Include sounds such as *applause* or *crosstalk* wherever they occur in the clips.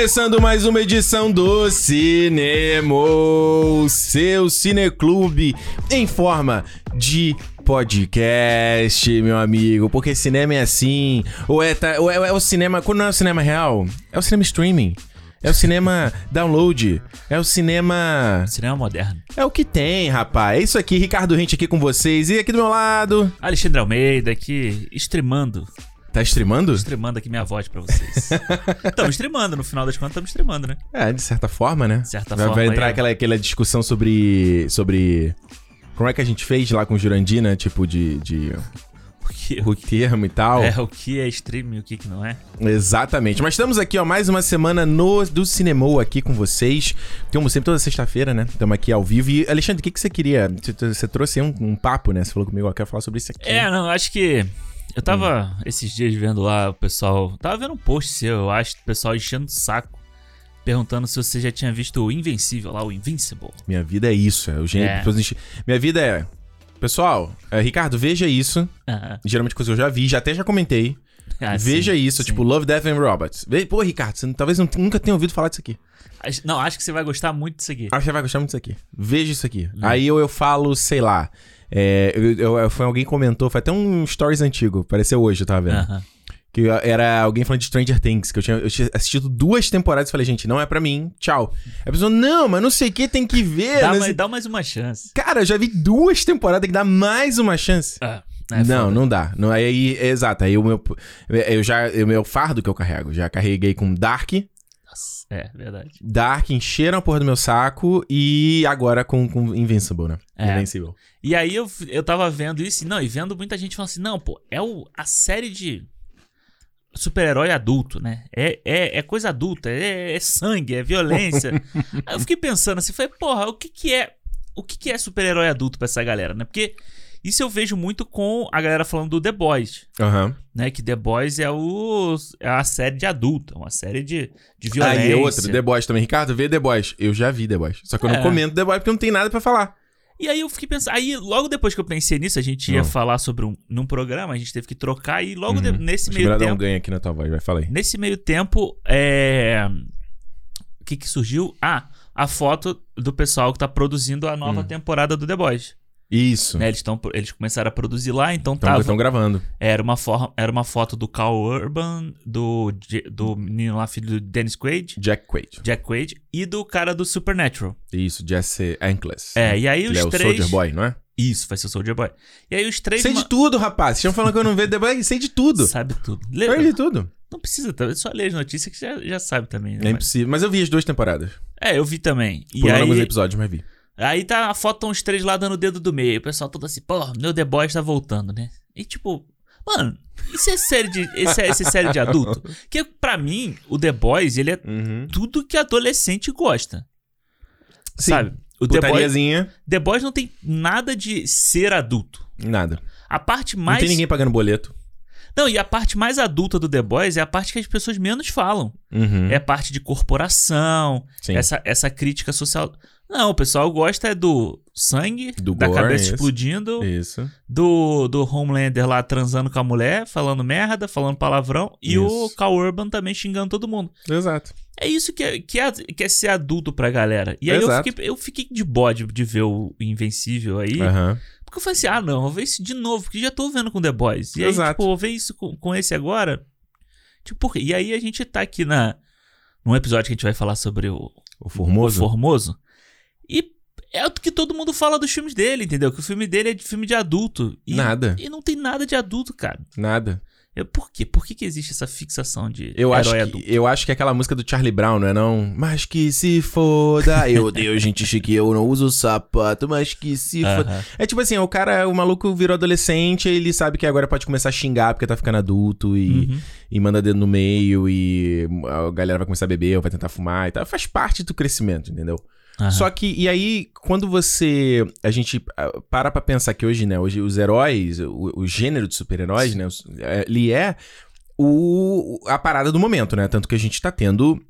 Começando mais uma edição do Cinema, seu cineclube em forma de podcast, meu amigo. Porque cinema é assim. Ou é, tá, ou é, é o cinema. Quando não é o cinema real, é o cinema streaming. É o cinema download. É o cinema. Cinema moderno. É o que tem, rapaz. É isso aqui, Ricardo Rente aqui com vocês. E aqui do meu lado. Alexandre Almeida aqui, streamando. Tá streamando? Streamando aqui minha voz pra vocês. *laughs* Estamos streamando, no final das contas estamos streamando, né? É, de certa forma, né? De certa vai, forma. vai entrar ó. aquela, aquela discussão sobre. sobre. Como é que a gente fez lá com o Jurandina, tipo de. de *laughs* O que, o termo e tal. é, o que é streaming e o que, que não é. Exatamente. Mas estamos aqui, ó, mais uma semana no do Cinemou aqui com vocês. Como sempre, toda sexta-feira, né? Estamos aqui ao vivo. E, Alexandre, o que, que você queria? Você, você trouxe aí um, um papo, né? Você falou comigo, ó, quero falar sobre isso aqui. É, não, acho que. Eu tava Hum. esses dias vendo lá o pessoal. Tava vendo um post seu, eu acho, do pessoal enchendo o saco. Perguntando se você já tinha visto o Invencível lá, o Invincible. Minha vida é isso. É o gênero. É. gente- Minha vida é. Pessoal, é, Ricardo, veja isso. Ah, Geralmente coisa que eu já vi, já até já comentei. *laughs* ah, veja sim, isso, sim. tipo, Love, Death and Robots. Pô, Ricardo, você talvez nunca tenha ouvido falar disso aqui. Não, acho que você vai gostar muito disso aqui. Acho que você vai gostar muito disso aqui. Veja isso aqui. Hum. Aí eu, eu falo, sei lá. É, eu, eu- foi alguém comentou, foi até um stories antigo, apareceu hoje, eu tava vendo. Que era alguém falando de Stranger Things, que eu tinha, eu tinha assistido duas temporadas e falei, gente, não é pra mim, tchau. Aí a pessoa, não, mas não sei o que, tem que ver. Dá, não mais, dá mais uma chance. Cara, eu já vi duas temporadas, tem que dar mais uma chance. Ah, é não, não dá. Não, aí, aí- exato. Aí o meu. Eu já. O meu fardo que eu carrego. Já carreguei com Dark. Nossa, é, verdade. Dark encheram a porra do meu saco. E agora com, com Invincible, né? É. Invencível. E aí eu, eu tava vendo isso, e não, e vendo muita gente falando assim, não, pô, é o, a série de super-herói adulto, né? É, é, é coisa adulta, é, é sangue, é violência. *laughs* aí eu fiquei pensando assim, falei, porra, o que que é, o que que é super-herói adulto pra essa galera, né? Porque isso eu vejo muito com a galera falando do The Boys, Aham. né? Que The Boys é, o, é a série de adulto, é uma série de, de violência. Aí é outra, The Boys também. Ricardo, vê The Boys. Eu já vi The Boys. Só que eu não É. comento The Boys porque não tem nada pra falar. E aí eu fiquei pensando. Aí, logo depois que eu pensei nisso, a gente ia Não. falar sobre um num programa, a gente teve que trocar, e logo de- Uhum. nesse Acho meio dar um tempo. ganho aqui na tua voz, vai, fala aí. Nesse meio tempo, é. O que que surgiu? Ah, a foto do pessoal que tá produzindo a nova Hum. temporada do The Boys. Isso. Né, eles, tão, eles começaram a produzir lá, então Então tava. estão gravando. Era uma, forma, era uma foto do Carl Urban, do, do menino lá, filho do Dennis Quaid, Jack Quaid. Jack Quaid, e do cara do Supernatural. Isso, Jesse Ankless. É, e aí Ele os é o três. Soldier Boy, não é? Isso, vai ser o Soldier Boy. E aí os três. Sei de tudo, rapaz. Vocês estão falando que eu não vejo The Boys? Sei de tudo. Sabe tudo. Eu li tudo. não precisa, tá? só ler as notícias que já, já sabe também. né? É impossível. Mas eu vi as duas temporadas. É, eu vi também. E Pulando alguns aí, episódios, mas vi. Aí tá a foto, os três lá dando o dedo do meio. O pessoal todo assim, pô, meu The Boys tá voltando, né? E tipo, mano, isso é série de, esse é, esse é série de adulto? *laughs* Que pra mim, o The Boys, ele é Uhum. tudo que adolescente gosta. Sim. Sabe? O The Boys, The Boys não tem nada de ser adulto. nada. A parte Não mais. tem ninguém pagando boleto. Não, e a parte mais adulta do The Boys é a parte que as pessoas menos falam. Uhum. É a parte de corporação, Sim. essa, essa crítica social. Não, o pessoal gosta é do sangue, Do da gore, cabeça isso. explodindo, Isso. do, do Homelander lá transando com a mulher, falando merda, falando palavrão, e o Isso. Cal Urban também xingando todo mundo. Exato. É isso que é, que é, que é ser adulto pra galera. E aí eu fiquei, eu fiquei de bode de ver o Invencível aí. Aham. Porque eu falei assim, ah, não, vou ver isso de novo, porque já tô vendo com The Boys. E aí, Exato. tipo, eu vou ver isso com, com esse agora. Tipo, por quê? E aí a gente tá aqui na, num episódio que a gente vai falar sobre o, O Formoso. o Formoso. E é o que todo mundo fala dos filmes dele, entendeu? Que o filme dele é de filme de adulto. E, Nada. E não tem nada de adulto, cara. Nada. Eu, por quê? Por que, que existe essa fixação de Eu acho, que, adulto? eu acho que é aquela música do Charlie Brown, não é não? Mas que se foda. *laughs* Eu odeio gente chique, eu não uso sapato, mas que se foda. Aham. É tipo assim, o cara, o maluco virou adolescente, ele sabe que agora pode começar a xingar porque tá ficando adulto e, Uhum. e manda dedo no meio e a galera vai começar a beber ou vai tentar fumar e tal. Faz parte do crescimento, entendeu? Aham. Só que, e aí, quando você. A gente ah, para pra pensar que hoje, né? Hoje os heróis, o, o gênero de super-heróis, né? é, Ele é o, a parada do momento, né? Tanto que a gente tá tendo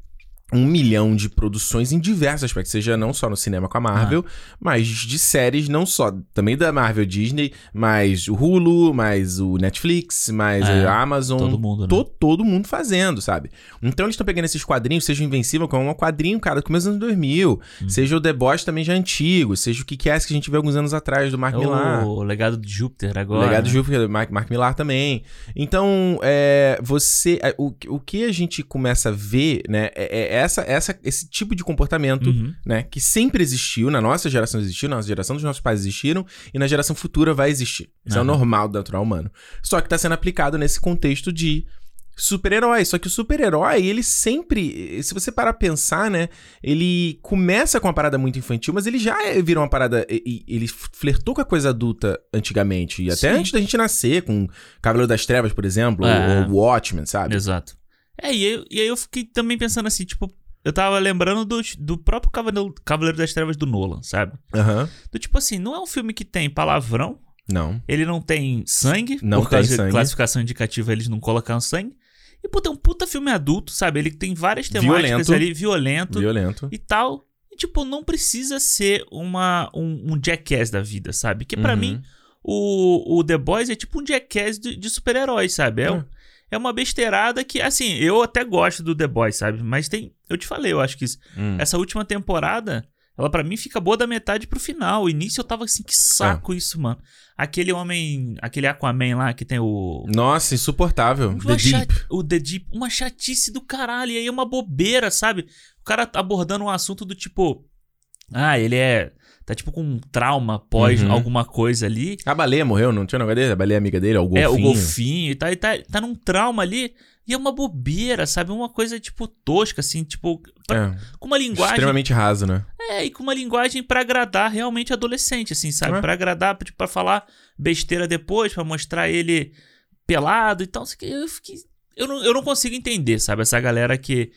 um milhão de produções em diversos aspectos, seja não só no cinema com a Marvel, mas de séries não só, também da Marvel Disney, mas o Hulu, mais o Netflix, mais É, a Amazon. todo mundo, né? to- todo mundo fazendo, sabe? Então eles estão pegando esses quadrinhos, seja o Invencível, que é um quadrinho, cara, do começo dos anos 2000, Uhum. seja o The Boys também já antigo, seja o que que é que a gente viu alguns anos atrás do Mark Millar. O legado de Júpiter O agora. legado de né? Júpiter, Mark, Mark Millar também. Então, é, você. é, O, o que a gente começa a ver, né? É, é essa, essa, esse tipo de comportamento, Uhum. né? Que sempre existiu, na nossa geração existiu, na nossa geração dos nossos pais existiram, e na geração futura vai existir. Isso é o normal do natural humano. Só que tá sendo aplicado nesse contexto de super-herói. Só que o super-herói, ele sempre. Se você parar a pensar, né? Ele começa com uma parada muito infantil, mas ele já é- vira uma parada. Ele flertou com a coisa adulta antigamente. E até Sim. antes da gente nascer, com Cavaleiro das Trevas, por exemplo, É. ou Watchmen, sabe? Exato. É, e aí, e aí eu fiquei também pensando assim, tipo, eu tava lembrando do, do próprio Cavaleiro, Cavaleiro das Trevas do Nolan, sabe? Aham. Do tipo assim, não é um filme que tem palavrão, Não. ele não tem sangue, Não por causa de classificação indicativa eles não colocaram sangue. E, pô, tem um puta filme adulto, sabe? Ele tem várias temáticas Violento. ali, violento Violento. e tal. E, tipo, não precisa ser uma, um, um jackass da vida, sabe? Que pra Uhum. mim, o, o The Boys é tipo um jackass de, de super-heróis, sabe? É, É. um- é uma besteirada que, assim, eu até gosto do The Boys, sabe? Mas tem. Eu te falei, eu acho que isso- Hum. essa última temporada, ela pra mim fica boa da metade pro final. O início eu tava assim, que saco isso, mano. Aquele homem, aquele Aquaman lá que tem o. Nossa, insuportável. Uma The Deep. O The Deep, uma chatice do caralho. E aí é uma bobeira, sabe? O cara tá abordando um assunto do tipo. Ah, ele é. Tá tipo com um trauma pós Uhum. alguma coisa ali. A baleia morreu, não tinha um negócio dele? A baleia amiga dele, ó, o golfinho. É, o golfinho e tá, e tá, tá num trauma ali. E é uma bobeira, sabe? Uma coisa, tipo, tosca, assim, tipo. pra- É, com uma linguagem. extremamente raso, né? É, e com uma linguagem pra agradar realmente adolescente, assim, sabe? É. Pra agradar, tipo, pra falar besteira depois, pra mostrar ele pelado e tal. Eu, fiquei, eu, não, eu não consigo entender, sabe? Essa galera que,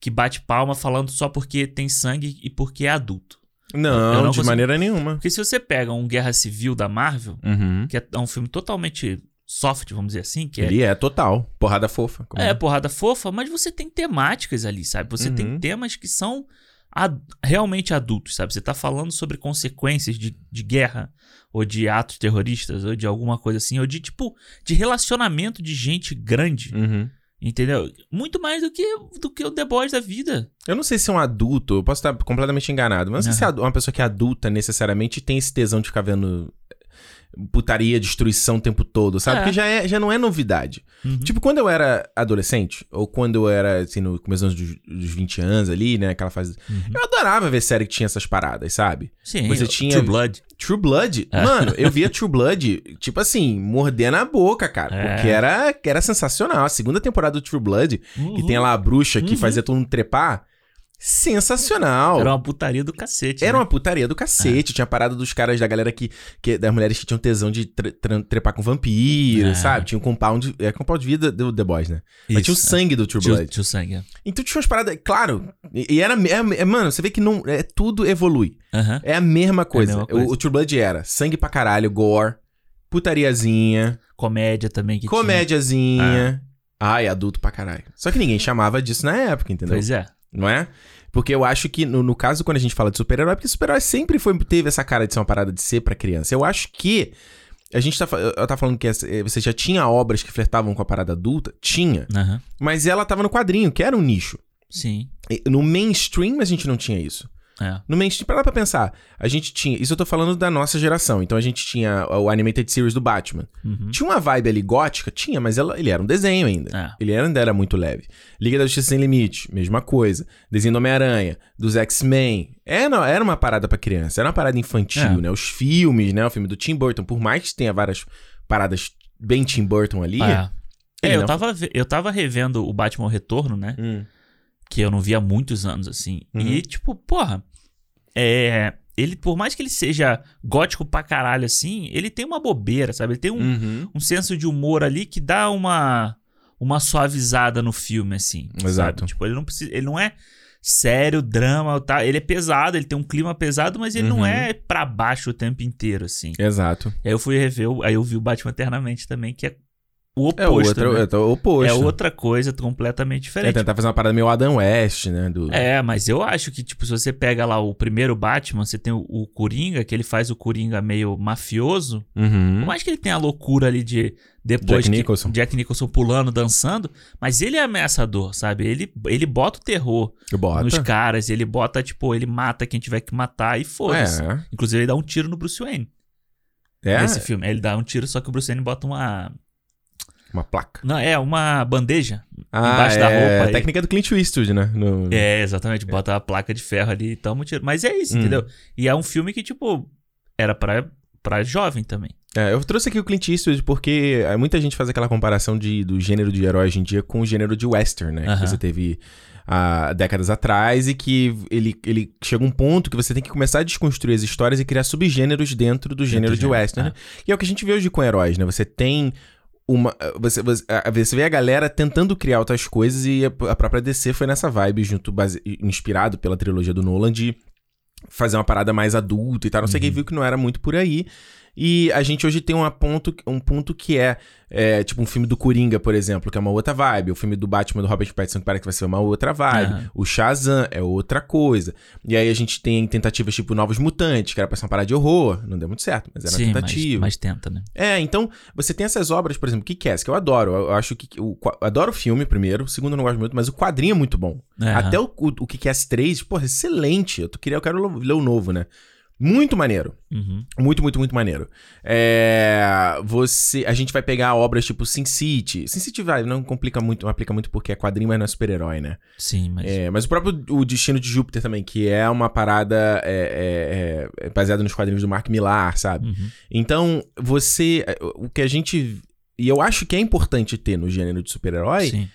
que bate palma falando só porque tem sangue e porque é adulto. Não, não de consigo- maneira nenhuma. Porque se você pega um Guerra Civil da Marvel, Uhum. que é um filme totalmente soft, vamos dizer assim, que é Ele é total. Porrada fofa. como- É, porrada fofa, mas você tem temáticas ali, sabe? Você tem Uhum. temas que são ad- realmente adultos, sabe? Você tá falando sobre consequências de, de guerra, ou de atos terroristas, ou de alguma coisa assim, ou de tipo, de relacionamento de gente grande, Uhum. Entendeu? Muito mais do que, do que o The Boys da vida. Eu não sei se é um adulto, eu posso estar completamente enganado, mas não sei se é uma pessoa que é adulta necessariamente tem esse tesão de ficar vendo putaria, destruição o tempo todo, sabe? É. Porque já, é, já não é novidade. Uhum. Tipo, quando eu era adolescente, ou quando eu era, assim, no começo dos, dos 20 anos ali, né, aquela fase... Uhum. Eu adorava ver série que tinha essas paradas, sabe? Sim, você tinha- True Blood. True Blood, É. mano, eu via True Blood, tipo assim, mordendo a boca, cara. É. Porque era, era sensacional. A segunda temporada do True Blood, que tem lá a bruxa que Uhum. fazia todo mundo trepar, sensacional. Era uma putaria do cacete. Era né? uma putaria do cacete. Tinha a parada dos caras, da galera que, que. das mulheres que tinham tesão de tre- tre- trepar com vampiro, É. sabe? Tinha um compound. É compound de vida do The Boys, né? Mas tinha o Isso, sangue do True Blood. tio sangue. é. Então tinha umas paradas. Claro. E, e era. É, é- mano, você vê que não. É, tudo evolui. Aham. É a mesma coisa. mesma coisa. O, o True Blood era sangue pra caralho, gore, putariazinha, Comédia também que comédiazinha. Ai, adulto pra caralho. Só que ninguém chamava disso na época, tinha. entendeu? Pois é. Não é? Porque eu acho que, no, no caso, quando a gente fala de super-herói, porque super-herói sempre foi, teve essa cara de ser uma parada de ser pra criança. Eu acho que. A gente tá, eu tá falando que essa- eh, você já tinha obras que flertavam com a parada adulta? Tinha. Aham. Mas ela tava no quadrinho, que era um nicho. Sim. No mainstream a gente não tinha isso. É. No mainstream, para lá pra pensar. A gente tinha. Isso eu tô falando da nossa geração. Então a gente tinha o Animated Series do Batman. Uhum. Tinha uma vibe ali gótica? Tinha, mas ela, ele era um desenho ainda. É. Ele era, ainda era muito leve. Liga da Justiça Sem Limite, mesma coisa. Desenho do Homem-Aranha, dos X-Men. Era, era uma parada pra criança, era uma parada infantil, É. né? Os filmes, né? O filme do Tim Burton, por mais que tenha várias paradas bem Tim Burton ali. É. É, eu não- tava, eu tava revendo o Batman Retorno, né? Hum, Que eu não vi há muitos anos, assim. Uhum. E, tipo, porra. É. Ele, por mais que ele seja gótico pra caralho, assim, ele tem uma bobeira, sabe? Ele tem um, uhum. um senso de humor ali que dá uma. Uma suavizada no filme, assim. Exato. Sabe? Tipo, ele não precisa. Ele não é sério, drama, tá? Ele é pesado, ele tem um clima pesado, mas ele não Uhum. é pra baixo o tempo inteiro, assim. Exato. Aí eu fui rever, aí eu vi o Batman Eternamente também, que é o É oposto. outra, né? é o oposto. É outra coisa completamente É diferente. tentar fazer uma parada meio Adam West, né? Do... É, mas eu acho que, tipo, se você pega lá o primeiro Batman, você tem o, o Coringa, que ele faz o Coringa meio mafioso. Uhum. Por mais que ele tenha a loucura ali de depois Jack que- Nicholson. Jack Nicholson pulando, dançando, mas ele é ameaçador, sabe? Ele, ele bota o terror Bota. nos caras, ele bota, tipo, ele mata quem tiver que matar e foda-se. É. Inclusive, ele dá um tiro no Bruce Wayne É. nesse filme. Ele dá um tiro, só que o Bruce Wayne bota uma. Uma placa. Não, é uma bandeja Ah, embaixo é da roupa. a aí. técnica do Clint Eastwood, né? No... É, exatamente. Bota a placa de ferro ali e toma um tiro. Mas é isso, Hum. entendeu? E é um filme que, tipo, era pra, pra jovem também. É, eu trouxe aqui o Clint Eastwood porque é, muita gente faz aquela comparação de, do gênero de herói hoje em dia com o gênero de western, né? Aham. Que você teve há décadas atrás e que ele, ele chega um ponto que você tem que começar a desconstruir as histórias e criar subgêneros dentro do gênero do de gênero, western. ah. né? E é o que a gente vê hoje com heróis, né? Você tem uma. Você, você, a- você vê a galera tentando criar outras coisas e a, própria DC foi nessa vibe, junto, base- inspirado pela trilogia do Nolan, de fazer uma parada mais adulta e tal. Não sei quem Uhum. viu que não era muito por aí. E a gente hoje tem uma ponto, um ponto que é, é, tipo um filme do Coringa, por exemplo, que é uma outra vibe. O filme do Batman do Robert Pattinson, que parece que vai ser uma outra vibe. Aham. O Shazam é outra coisa. E aí a gente tem tentativas tipo Novos Mutantes, que era pra ser uma parada de horror. Não deu muito certo, mas era uma Sim, mas, tentativa. mas tenta, né? É, então você tem essas obras, por exemplo, que que eu adoro. Eu acho que eu adoro o filme primeiro, o segundo eu não gosto muito, mas o quadrinho é muito bom. Aham. Até o, o, o que 3, porra, excelente. Eu, tô- queria, eu quero ler o novo, né? Muito maneiro. Uhum. Muito, muito, muito maneiro. É, você, a gente vai pegar obras tipo Sin City. Sin City vai, não complica muito, não aplica muito porque é quadrinho, mas não é super-herói, né? Sim, mas. É, mas o próprio o Destino de Júpiter também, que é uma parada é, é, é, baseada nos quadrinhos do Mark Millar, sabe? Uhum. Então, você. O que a gente. E eu acho que é importante ter no gênero de super-herói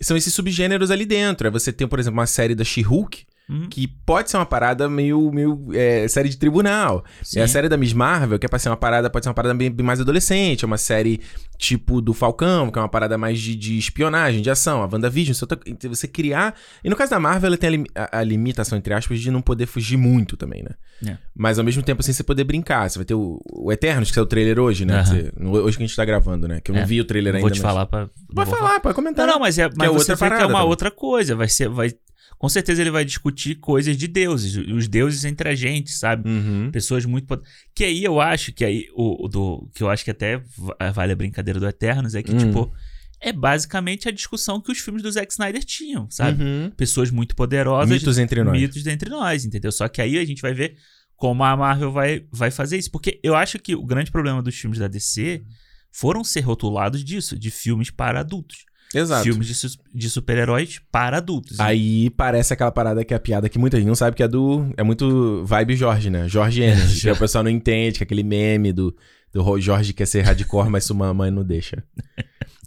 são esses subgêneros ali dentro. É você ter, por exemplo, uma série da She-Hulk, Uhum. que pode ser uma parada meio, meio é, série de tribunal. Sim. É a série da Miss Marvel, que é pra ser uma parada, pode ser uma parada bem, bem mais adolescente. É uma série tipo do Falcão, que é uma parada mais de, de espionagem, de ação. A WandaVision, você, tá- você criar. E no caso da Marvel, ela tem a, a- a limitação, entre aspas, de não poder fugir muito também, né? É. Mas ao mesmo tempo, assim, você poder brincar. Você vai ter o, o Eternos, que saiu o trailer hoje, né? Aham. Você- hoje que a gente tá gravando, né? Que eu não É. vi o trailer Não ainda. vou te mas- falar pra. não Pode vou falar, pode comentar. Não, não, mas é, mas é você outra vê que é parada uma também. outra coisa. Vai ser. Vai, com certeza ele vai discutir coisas de deuses. Os deuses entre a gente, sabe? Uhum. Pessoas muito. Que aí eu acho que aí. O, do, que eu acho que até va- vale a brincadeira do Eternos é que, Hum. tipo. É basicamente a discussão que os filmes do Zack Snyder tinham, sabe? Uhum. Pessoas muito poderosas. Mitos entre nós. mitos dentre nós, entendeu? Só que aí a gente vai ver como a Marvel vai, vai fazer isso. Porque eu acho que o grande problema dos filmes da DC foram ser rotulados disso, de filmes para adultos. Exato. Filmes de, su- de super-heróis para adultos. Aí parece aquela parada que é a piada que muita gente não sabe que é do. É muito vibe Jorge, né? Jorge Energy. *laughs* que o pessoal não entende, que é aquele meme do, do Jorge quer ser hardcore, mas sua mãe não deixa.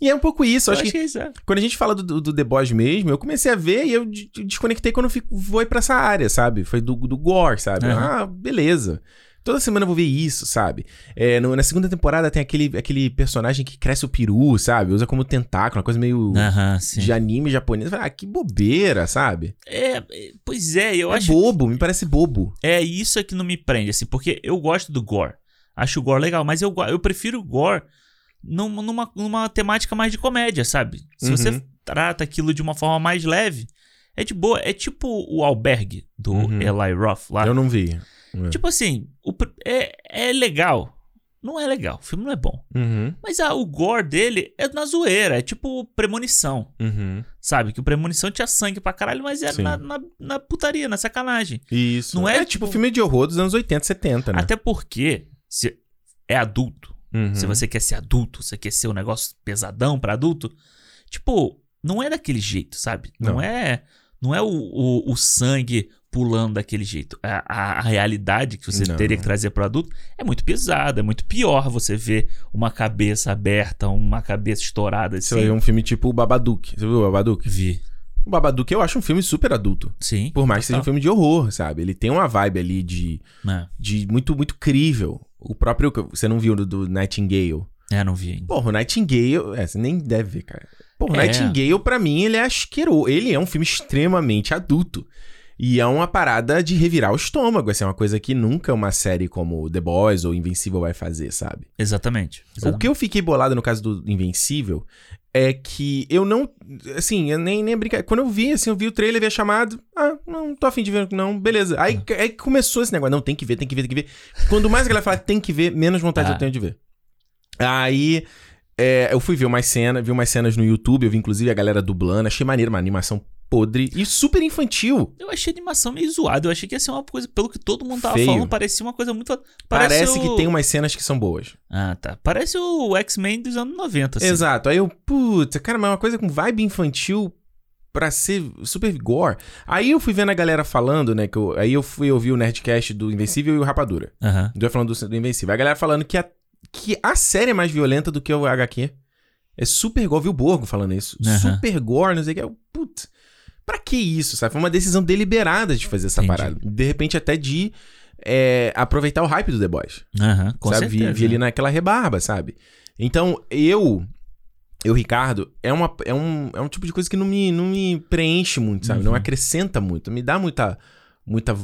E é um pouco isso. Eu acho que é isso. é. quando a gente fala do, do, The Boys mesmo, eu comecei a ver e eu de- desconectei quando eu fico, vou pra essa área, sabe? Foi do, do gore, sabe? Aham. Ah, beleza. Toda semana eu vou ver isso, sabe? É, no- na segunda temporada tem aquele, aquele personagem que cresce o peru, sabe? Usa como tentáculo, uma coisa meio de anime japonês. Ah, que bobeira, sabe? É, é, pois é, eu é acho. bobo, me parece bobo. É isso é que não me prende, assim, porque eu gosto do gore. Acho o gore legal, mas eu, eu prefiro o gore num- numa, numa temática mais de comédia, sabe? Se Uhum. você trata aquilo de uma forma mais leve, é de boa. É tipo o albergue do Uhum. Eli Roth lá. Eu não vi. É. Tipo assim, o é, é legal. Não é legal, o filme não é bom. Uhum, Mas ah, o gore dele é na zoeira, é tipo premonição. uhum. Sabe? Que o premonição tinha sangue pra caralho, mas era Sim. na, na, na putaria, na sacanagem. Isso. Não é, é tipo filme de horror dos anos 80, 70, né? Até porque se é adulto. Uhum. Se você quer ser adulto, você quer ser um negócio pesadão pra adulto, tipo, não é daquele jeito, sabe? Não, Não. é não é o, o, o sangue pulando daquele jeito. A, a, a realidade que você Não. teria que trazer pro adulto é muito pesada, é muito pior você ver uma cabeça aberta, uma cabeça estourada Você vai ver assim. um filme tipo o Babadook. Você viu o Babadook? Vi. O Babadook eu acho um filme super adulto. Sim. Por mais que seja um total. filme de horror, sabe? Ele tem uma vibe ali de, É. de muito, muito crível. O próprio. Você não viu do, do Nightingale? É, não vi ainda. Porra, o Nightingale. É, você nem deve ver, cara. Porra, o É. Nightingale, pra mim, ele é asqueroso. Ele é um filme extremamente adulto. E é uma parada de revirar o estômago. Assim, é uma coisa que nunca uma série como The Boys ou Invencível vai fazer, sabe? Exatamente. O que eu fiquei bolado no caso do Invencível é que eu não. Assim, eu nem, nem brincar. Quando eu vi, assim, eu vi o trailer, vi a chamada. Ah, não tô afim de ver, não, beleza. Aí, É. aí começou esse negócio. Não, tem que ver, tem que ver, tem que ver. Quando mais a galera fala tem que ver, menos vontade Ah. eu tenho de ver. Aí. é, eu fui ver umas cenas, vi umas cenas no YouTube, eu vi inclusive a galera dublando, achei maneiro, uma animação podre e super infantil. Eu achei a animação meio zoada. Eu achei que ia ser uma coisa, pelo que todo mundo tava Feio. falando, parecia uma coisa muito. Parece, o- que tem umas cenas que são boas. Ah, tá. Parece o X-Men dos anos 90, assim. Exato. Aí eu, putz, cara, mas é uma coisa com vibe infantil pra ser super gore. Aí eu fui vendo a galera falando, né, que eu- aí eu fui ouvir o Nerdcast do Invencível e o Rapadura. Aham. Eu falando do, do Invencível. A galera falando que a, que a série é mais violenta do que o HQ. É super gore. Viu o Borgo falando isso. Super gore, não sei o que. Putz, pra que isso, sabe? Foi uma decisão deliberada de fazer essa Entendi. parada. De repente até de é, aproveitar o hype do The Boys Aham, com sabe? Vi- certeza. Vi, ali naquela rebarba, sabe? Então, eu, eu, Ricardo, é, uma, é, um, é um tipo de coisa que não me, não me preenche muito, sabe? Não Uhum. acrescenta muito, me dá muita. Muita.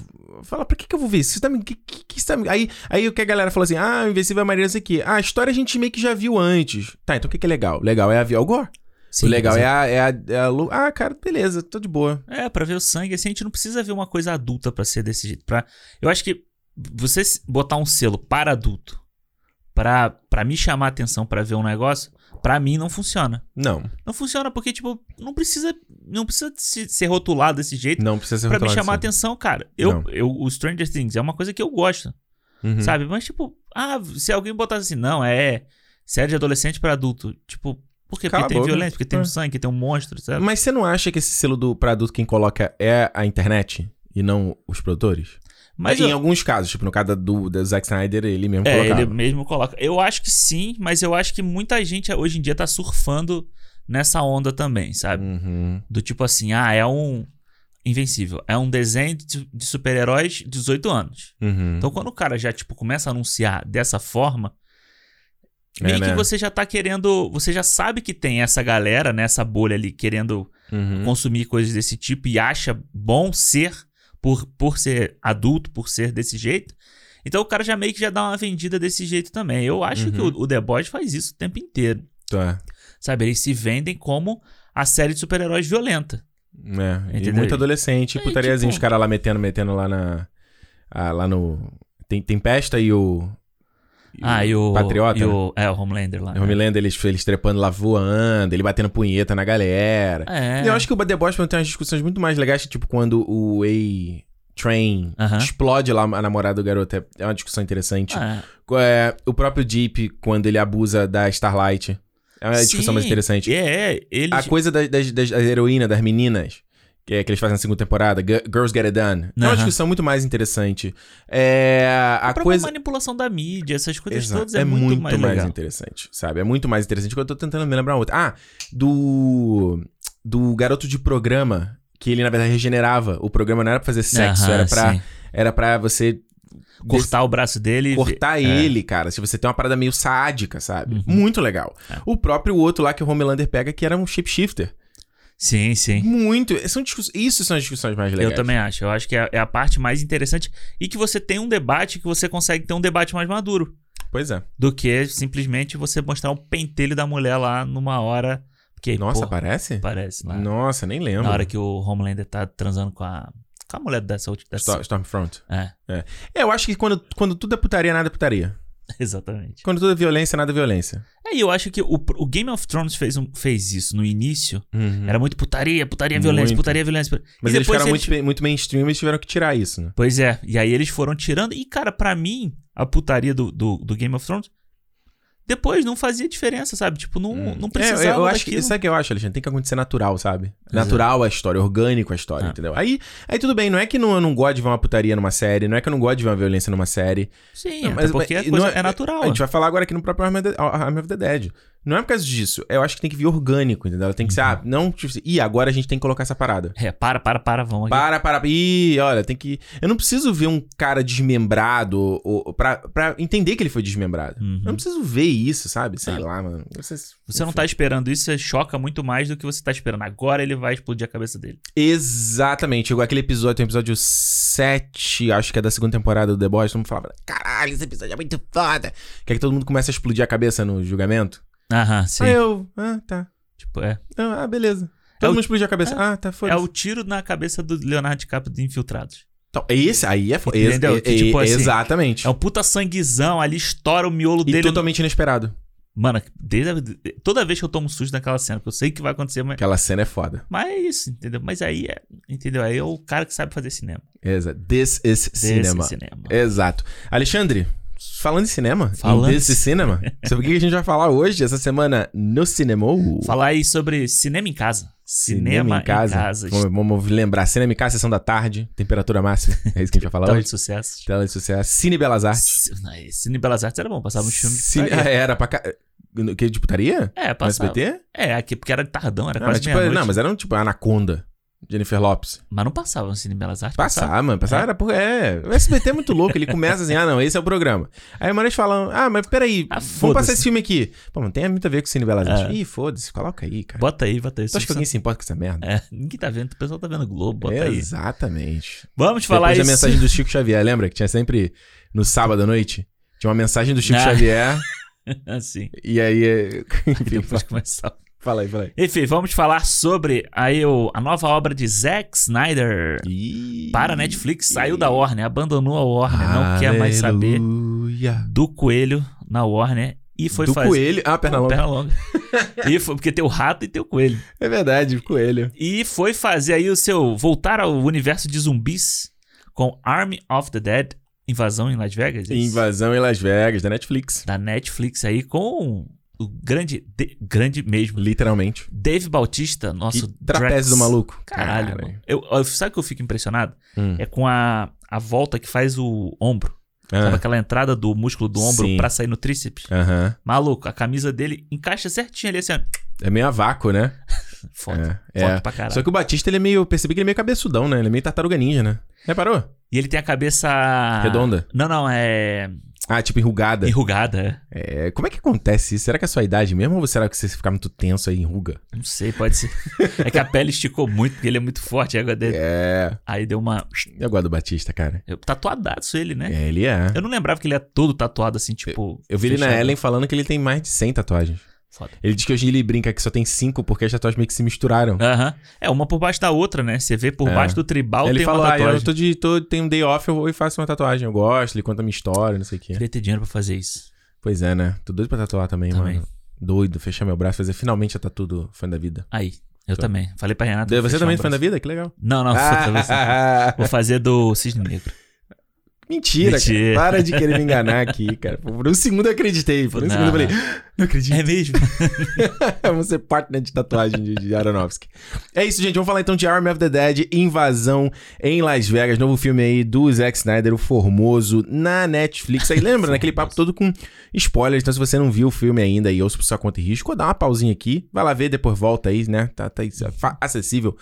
Fala, pra que, que eu vou ver isso? Você tá me- que, que, que tá me- aí, aí o que a galera fala assim: ah, o Invencível é maneiro, isso aqui. Ah, a história a gente meio que já viu antes. Tá, então o que, que é legal? Legal é a Vial Gore. Sim, o legal é a, é, a, é a Ah, cara, beleza, tô de boa. É, pra ver o sangue, assim, a gente não precisa ver uma coisa adulta pra ser desse jeito. Pra... Eu acho que você botar um selo para adulto pra, pra me chamar a atenção pra ver um negócio, pra mim não funciona. Não, Não funciona porque, tipo, não precisa, não precisa se- ser rotulado desse jeito não precisa ser pra me chamar a assim. atenção, cara. Eu, Não. eu, o Stranger Things é uma coisa que eu gosto, Uhum. sabe? Mas, tipo, ah, se alguém botasse assim, não, é série de adolescente pra adulto. Tipo, por quê? Porque tem boca. violência, porque tem É. um sangue, tem um monstro, sabe? Mas você não acha que esse selo do, pra adulto quem coloca é a internet e não os produtores? Mas em eu- alguns casos, tipo no caso do, do Zack Snyder, ele mesmo É, colocava. ele mesmo coloca. Eu acho que sim, mas eu acho que muita gente hoje em dia tá surfando nessa onda também, sabe? Uhum. Do tipo assim, ah, é um. Invencível. É um desenho de, de super-heróis de 18 anos. Uhum. Então quando o cara já, tipo, começa a anunciar dessa forma. É, Meio que né? você já tá querendo. Você já sabe que tem essa galera, nessa bolha ali, querendo Uhum. consumir coisas desse tipo e acha bom ser, por, por ser adulto, por ser desse jeito. Então o cara já meio que já dá uma vendida desse jeito também. Eu acho que Uhum. o, o The Boys faz isso o tempo inteiro. Tá. Sabe? Eles se vendem como a série de super-heróis violenta. É, e Entendeu? muito adolescente, É, putariazinho, tipo- os caras lá metendo, metendo lá na. ah, lá no. Tem Tempesta e o. ah, e o. Patriota. E né? o, é, o Homelander lá. Eu me lembro eles, eles trepando lá voando, ele batendo punheta na galera. É. E eu acho que o The Boys tem umas discussões muito mais legais, tipo, quando o A-Train Aham. explode lá a namorada do garoto. É- É uma discussão interessante. Ah, É, o próprio Deep, quando ele abusa da Starlight. É uma discussão sim, mais interessante. É, é. Ele. A coisa das, das, das heroínas, das meninas, que, é, que eles fazem na segunda temporada, G- Girls Get It Done. É uma discussão muito mais interessante. É, a a própria coisa. manipulação da mídia, essas coisas Exato, todas é, muito, mais, legal. interessante, sabe? É muito mais interessante que eu tô tentando me lembrar outra. Ah, do. Do garoto de programa, que ele, na verdade, regenerava. O programa não era pra fazer sexo, Aham, era, pra, sim. era pra você Cortar o braço dele e. cortar é. ele, cara. Se você tem uma parada meio sádica, sabe? Uhum. Muito legal. É. O próprio outro lá que o Homelander pega, que era um shapeshifter. Sim, sim. Muito. São discuss... Isso são as discussões mais legais. Eu também acho. Eu acho que é, é a parte mais interessante e que você tem um debate que você consegue ter um debate mais maduro Pois é. do que simplesmente você mostrar um pentelho da mulher lá numa hora. Porque, Nossa, pô, parece? parece lá. Nossa, nem lembro. Na hora que o Homelander tá transando com a, com a mulher dessa última. Dessa, Storm- Stormfront. É, É, eu acho que quando, quando tudo é putaria, nada é putaria. *laughs* exatamente. Quando tudo é violência, nada é violência. É, e eu acho que o, o Game of Thrones fez, um- fez isso no início. Uhum. Era muito putaria, putaria, violência, Muito. putaria, violência. Mas e eles depois ficaram muito, muito mainstream e eles tiveram que tirar isso, né? Pois é, e aí eles foram tirando. E, cara, pra mim, a putaria do, do, do Game of Thrones, depois não fazia diferença, sabe? Tipo, não, não É, precisava eu, eu acho que, sabe o que eu acho, Alexandre? Tem que acontecer natural, sabe? Exato. Natural a história, orgânico a história, Ah. entendeu? Aí, aí tudo bem, não é que não, eu não gosto de ver uma putaria numa série, não é que eu não gosto de ver uma violência numa série. Sim, Não, mas- porque mas coisa não é, natural. A gente vai falar agora aqui no próprio Army of the, Army of the Dead. Não é por causa disso. Eu acho que tem que vir orgânico, entendeu? Tem que ser, ah, não, tipo, assim, ih, agora a gente tem que colocar essa parada. É, para, para, para, vamos aqui. Para, para, ih, olha, tem que. Eu não preciso ver um cara desmembrado ou, pra, pra entender que ele foi desmembrado. Uhum. Eu não preciso ver isso, sabe? Sei É. lá, mano. Vocês- Você não tá esperando isso, você choca muito mais do que você tá esperando. Agora ele vai explodir a cabeça dele. Exatamente. Chegou aquele episódio, tem o episódio 7, acho que é da segunda temporada do The Boys. Todo mundo falava, caralho, esse episódio é muito foda. Que é que todo mundo começa a explodir a cabeça no julgamento. Aham, sim. Aí eu, ah, tá. Tipo, é. Ah, ah, beleza. É Todo o- mundo explodiu a cabeça. ah, tá, É foda-se. o tiro na cabeça do Leonardo DiCaprio de Infiltrados. Então, esse aí é foda. Entendeu? Ex- Que, tipo assim, Exatamente. É um puta sanguezão, ali estoura o miolo E dele. totalmente inesperado. Mano, desde a- toda vez que eu tomo susto naquela cena, porque eu sei que vai acontecer, mas, Aquela cena é foda. mas é isso, entendeu? Mas aí é, entendeu? Aí é o cara que sabe fazer cinema. Exato. This is Desse cinema. cinema. Exato. Alexandre, falando em cinema, Falando em desse em cinema, *laughs* sobre o que a gente vai falar hoje, essa semana, no cinema? Falar aí sobre cinema em casa. Cinema, em casa. Vamos, vamos lembrar, cinema em casa, sessão da tarde, temperatura máxima. É isso que a gente vai falar Tela hoje. de sucesso. Tela de sucesso. Cine Belas Artes. C- não, Cine Belas Artes era bom, passava um filme de Cine... putaria. Ah, Era pra cá. Que de putaria? É, No passava. SBT? É, aqui, porque era tardão, era Não, quase mas, tipo, não, mas era um tipo Anaconda. Jennifer Lopes. Mas não passava no Cine Belas Artes. Passar, mano. Passar era por. É. O SBT é muito louco. Ele começa assim, *laughs* ah, não, esse é o programa. Aí o Maris falam, ah, mas peraí, Ah, vamos passar esse filme aqui. Pô, não tem muito a ver com o Cine Belas Artes. É. Ih, foda-se, coloca aí, cara. Bota aí, bota aí. Tu acha que alguém se importa com essa merda? É, ninguém tá vendo, o pessoal tá vendo Globo, bota aí. Exatamente. Vamos falar Depois isso. da mensagem do Chico Xavier, lembra? Que tinha sempre no sábado à noite? Tinha uma mensagem do Chico Ah. Xavier. *laughs* assim, E aí. é- *laughs* Enfim, depois começar. Fala aí, fala aí. Enfim, vamos falar sobre aí o, a nova obra de Zack Snyder Ih. para a Netflix. Saiu da Warner, abandonou a Warner, não quer mais saber Aleluia. do coelho na Warner e foi Do fazer. coelho. Ah, perna longa. Perna longa. *laughs* e foi, porque tem o rato e tem o coelho. É verdade, coelho. E foi fazer aí o seu. voltar ao universo de zumbis com Army of the Dead, Invasão em Las Vegas. é? Invasão em Las Vegas, da Netflix. Da Netflix aí com o grande. de- grande mesmo. Literalmente. Dave Bautista, nosso. Que trapézio do maluco. Caralho, Cara. mano. Eu, eu- sabe o que eu fico impressionado? Hum. É com a, a volta que faz o ombro. Ah, Sabe aquela entrada do músculo do ombro Sim. pra sair no tríceps? Aham. Maluco, a camisa dele encaixa certinho ali assim, ó. É meio a vácuo, né? *laughs* Foda. É, Foda é. pra caralho. Só que o Batista, ele é meio. Percebi que ele é meio cabeçudão, né? Ele é meio tartaruga ninja, né? Reparou? E ele tem a cabeça. Redonda. Não, não, é. Ah, tipo enrugada. Enrugada. é. É, como é que acontece isso? Será que é a sua idade mesmo ou será que você ficar muito tenso aí enruga? Não sei, pode ser. é que a pele esticou muito, porque ele é muito forte. Aí deu, É. aí deu uma. Eu gosto do Batista, cara. Eu, tatuadaço ele, né? É, ele é. Eu não lembrava que ele é todo tatuado assim, tipo. Eu vi ele na fechado. Ellen falando que ele tem mais de 100 tatuagens. Foda. Ele diz que hoje ele brinca que só tem 5 porque as tatuagens meio que se misturaram. Aham. É, uma por baixo da outra, né? Você vê por É. baixo do tribal ele tem falou, uma ah, eu tatuagem. tô de, tô, tenho um day off, eu vou e faço uma tatuagem. Eu gosto, ele conta a minha história, não sei o quê. Queria ter dinheiro pra fazer isso. Pois é, né? Tô doido pra tatuar também, Também. mano. Doido, fechar meu braço, fazer finalmente a tatu do fã da vida. Aí, eu também. Falei pra Renato. Você também um é fã da vida? Que legal. Não, não. Ah, *laughs* Vou fazer do Cisne Negro. Mentira, Mentira. cara. Para de querer me enganar aqui, cara. Por um segundo eu acreditei. Por um Não. segundo eu falei, não acredito. É mesmo? *laughs* Vamos ser partner de tatuagem de, de Aronofsky. É isso, gente. Vamos falar então de Army of the Dead, Invasão em Las Vegas. Novo filme aí do Zack Snyder, o Formoso, na Netflix. Aí lembra, naquele papo todo com spoilers. Então se você não viu o filme ainda e ouça por sua conta e risco, dá uma pausinha aqui. Vai lá ver, depois volta aí, né? Tá, tá fa- acessível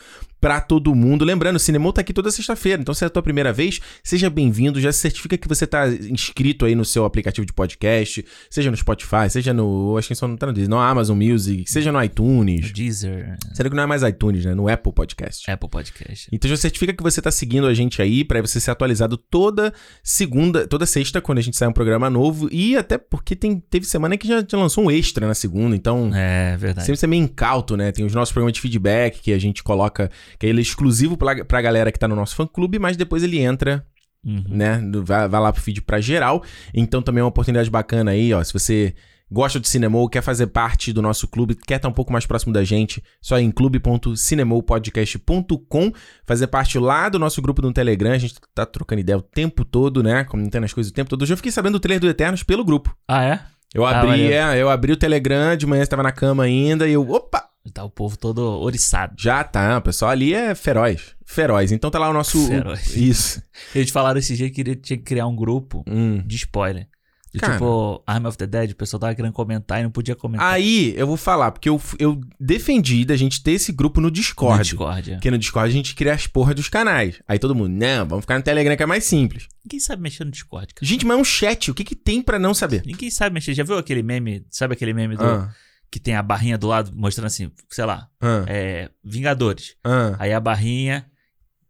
pra todo mundo. Lembrando, o Cinemol tá aqui toda sexta-feira. Então se é a tua primeira vez, seja bem-vindo. Já certifica que você tá inscrito aí no seu aplicativo de podcast, seja no Spotify, seja no... Acho que só não tá no Disney, no Amazon Music, seja no iTunes. Deezer, Será que não é mais iTunes, né? No Apple Podcast. Apple Podcast. Então já certifica que você tá seguindo a gente aí pra você ser atualizado toda segunda, toda sexta, quando a gente sai um programa novo. E até porque tem, teve semana que já, já lançou um extra na segunda, então. É verdade. Sempre ser meio incauto, né? Tem os nossos programas de feedback que a gente coloca, que ele é exclusivo pra, pra galera que tá no nosso fã clube, mas depois ele entra Uhum. né? Vai, vai lá pro feed pra geral. Então também é uma oportunidade bacana aí, ó. Se você gosta de cinema ou quer fazer parte do nosso clube, quer estar um pouco mais próximo da gente, só em clube.cinemopodcast.com, fazer parte lá do nosso grupo no Telegram. A gente tá trocando ideia o tempo todo, né? Comentando as coisas o tempo todo. Eu fiquei sabendo do trailer do Eternos pelo grupo. Ah, é? Eu Ah, abri, valeu. é, eu abri o Telegram, de manhã estava na cama ainda e eu, opa, Tá o povo todo oriçado. já tá, o pessoal ali é feroz, feroz. Então tá lá o nosso Feroz. *laughs* Isso. Eles falaram esse dia que tinha que criar um grupo Hum. de spoiler. E, Cara. tipo, Arm of the Dead, o pessoal tava querendo comentar e não podia comentar. Aí eu vou falar, porque eu, eu defendi da gente ter esse grupo no Discord. No Discord, é. Porque no Discord a gente cria as porras dos canais. Aí todo mundo, não, vamos ficar no Telegram que é mais simples. Ninguém sabe mexer no Discord, cara. Gente, mas é um chat, o que que tem pra não saber? Ninguém sabe mexer. Já viu aquele meme? Sabe aquele meme do. Ah, Que tem a barrinha do lado mostrando assim, sei lá, ah, é. Vingadores. ah. Aí a barrinha.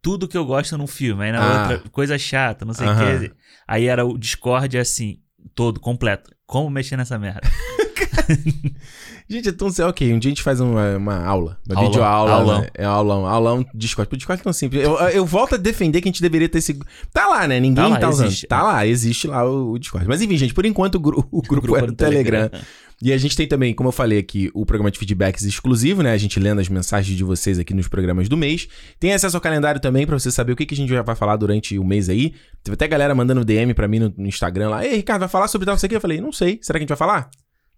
Tudo que eu gosto num filme. Aí na Ah. outra, coisa chata, não sei o Aham. que. Aí era o Discord assim, todo, completo. Como mexer nessa merda? *laughs* Gente, então, ok, um dia a gente faz uma, uma aula, uma Aulão, videoaula. aulão. Né? É aulão, aulão Discord. Pro Discord é tão simples. Eu, eu volto a defender que a gente deveria ter esse. Tá lá, né? Ninguém Tá tá, lá, usando. existe. Tá lá, existe lá o, o Discord. Mas enfim, gente, por enquanto o, gru- o *laughs* grupo, é no no Telegram. E a gente tem também, como eu falei aqui, o programa de feedbacks exclusivo, né? A gente lendo as mensagens de vocês aqui nos programas do mês. Tem acesso ao calendário também pra você saber o que, que a gente já vai falar durante o mês aí. Teve até galera mandando DM pra mim no, no Instagram lá. Ei, Ricardo, vai falar sobre tal, isso aqui? Eu falei, não sei. Será que a gente vai falar?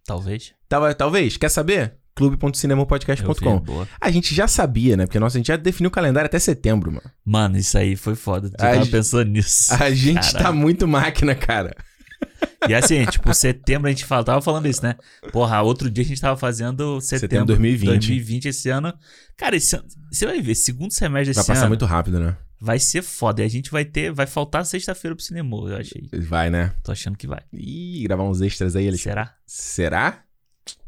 Talvez. Tava, talvez. Quer saber? Clube.cinemopodcast.com. A gente já sabia, né? Porque nossa, a gente já definiu o calendário até setembro, mano. Mano, isso aí foi foda. Eu A tava gente- pensando nisso. A gente Caralho. tá muito máquina, cara. E assim, tipo, setembro a gente fala, tava falando isso, né? Porra, outro dia a gente tava fazendo setembro, Setembro 2020. 2020 esse ano. Cara, esse ano, você vai ver, segundo semestre Vai desse passar ano muito rápido, né? vai ser foda. E a gente vai ter, vai faltar sexta-feira pro cinema, eu achei. Vai, né? Tô achando que vai. Ih, gravar uns extras aí, Alexandre. Será? Será?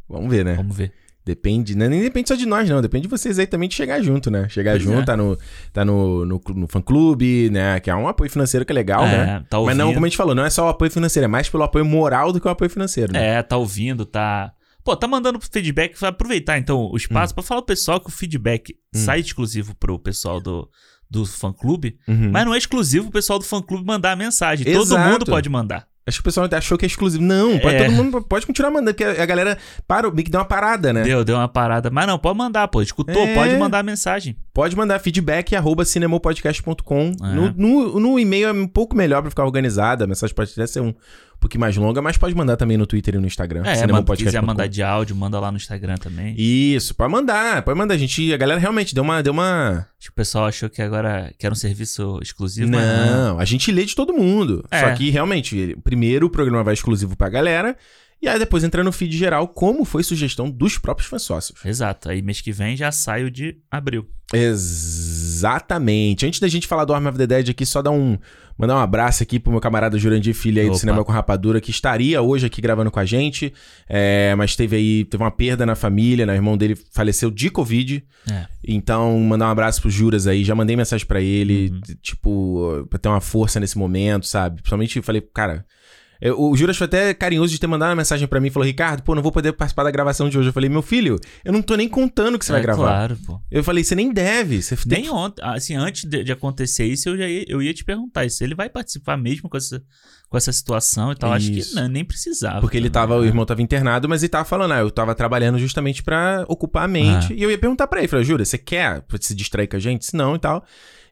Vamos ver, né? Vamos ver. Depende, né? nem depende só de nós, não. Depende de vocês aí também de chegar junto, né? Chegar Pois junto, é. tá, no, tá no, no, no fã-clube, né? Que é um apoio financeiro que é legal, é, né? tá ouvindo. Mas não, como a gente falou, não é só o apoio financeiro, é mais pelo apoio moral do que o apoio financeiro, né? É, tá ouvindo, tá. Pô, tá mandando feedback, vai aproveitar então o espaço pra falar pro pessoal que o feedback Hum. sai exclusivo pro pessoal do, do fã clube, Uhum. mas não é exclusivo pro pessoal do fã clube mandar a mensagem. Todo Exato. mundo pode mandar. Acho que o pessoal achou que é exclusivo. Não, pode, É. todo mundo pode continuar mandando, porque a a galera parou, meio que deu uma parada, né? Deu, deu uma parada. Mas não, pode mandar, pô. Escutou, É. pode mandar a mensagem. Pode mandar feedback arroba cinemopodcast.com. É. No, no, no e-mail é um pouco melhor pra ficar organizada. A mensagem pode até ser um pouquinho mais longa, mas pode mandar também no Twitter e no Instagram. É, manda, cinemopodcast.com. quiser mandar de áudio, manda lá no Instagram também. Isso, pode mandar, pode mandar. A gente, a galera realmente deu uma. Deu uma... Acho que o pessoal achou que agora que era um serviço exclusivo, mas não. Não, a gente lê de todo mundo. É. Só que realmente, primeiro o programa vai exclusivo pra galera. E aí depois entra no feed geral, como foi sugestão dos próprios fãs sócios. Exato. Aí mês que vem já sai o de abril. Exatamente. Antes da gente falar do Arm of the Dead aqui, só dar um. Mandar um abraço aqui pro meu camarada Jurandir Filho aí do Opa. Cinema com Rapadura, que estaria hoje aqui gravando com a gente. é, mas teve aí, teve uma perda na família, né? O irmão dele faleceu de Covid. É. Então, mandar um abraço pro Juras aí. Já mandei mensagem pra ele, Uhum. tipo, pra ter uma força nesse momento, sabe? Principalmente, falei, cara. Eu- o Juras foi até carinhoso de ter mandado uma mensagem pra mim. Falou, Ricardo, pô, não vou poder participar da gravação de hoje. Eu falei, meu filho, eu não tô nem contando que você vai É, gravar. Claro, pô. Eu falei, você nem deve. Você tem Nem ontem, assim, antes de, de acontecer isso, eu, já ia, eu ia te perguntar isso. Ele vai participar mesmo com essa, com essa situação e tal? Acho que Isso. não, nem precisava. Porque ele tava, o irmão tava internado, mas ele tava falando, ah, eu tava trabalhando justamente pra ocupar a mente. Ah. E eu ia perguntar pra ele, falei, Jura, você quer se distrair com a gente? Se não e tal.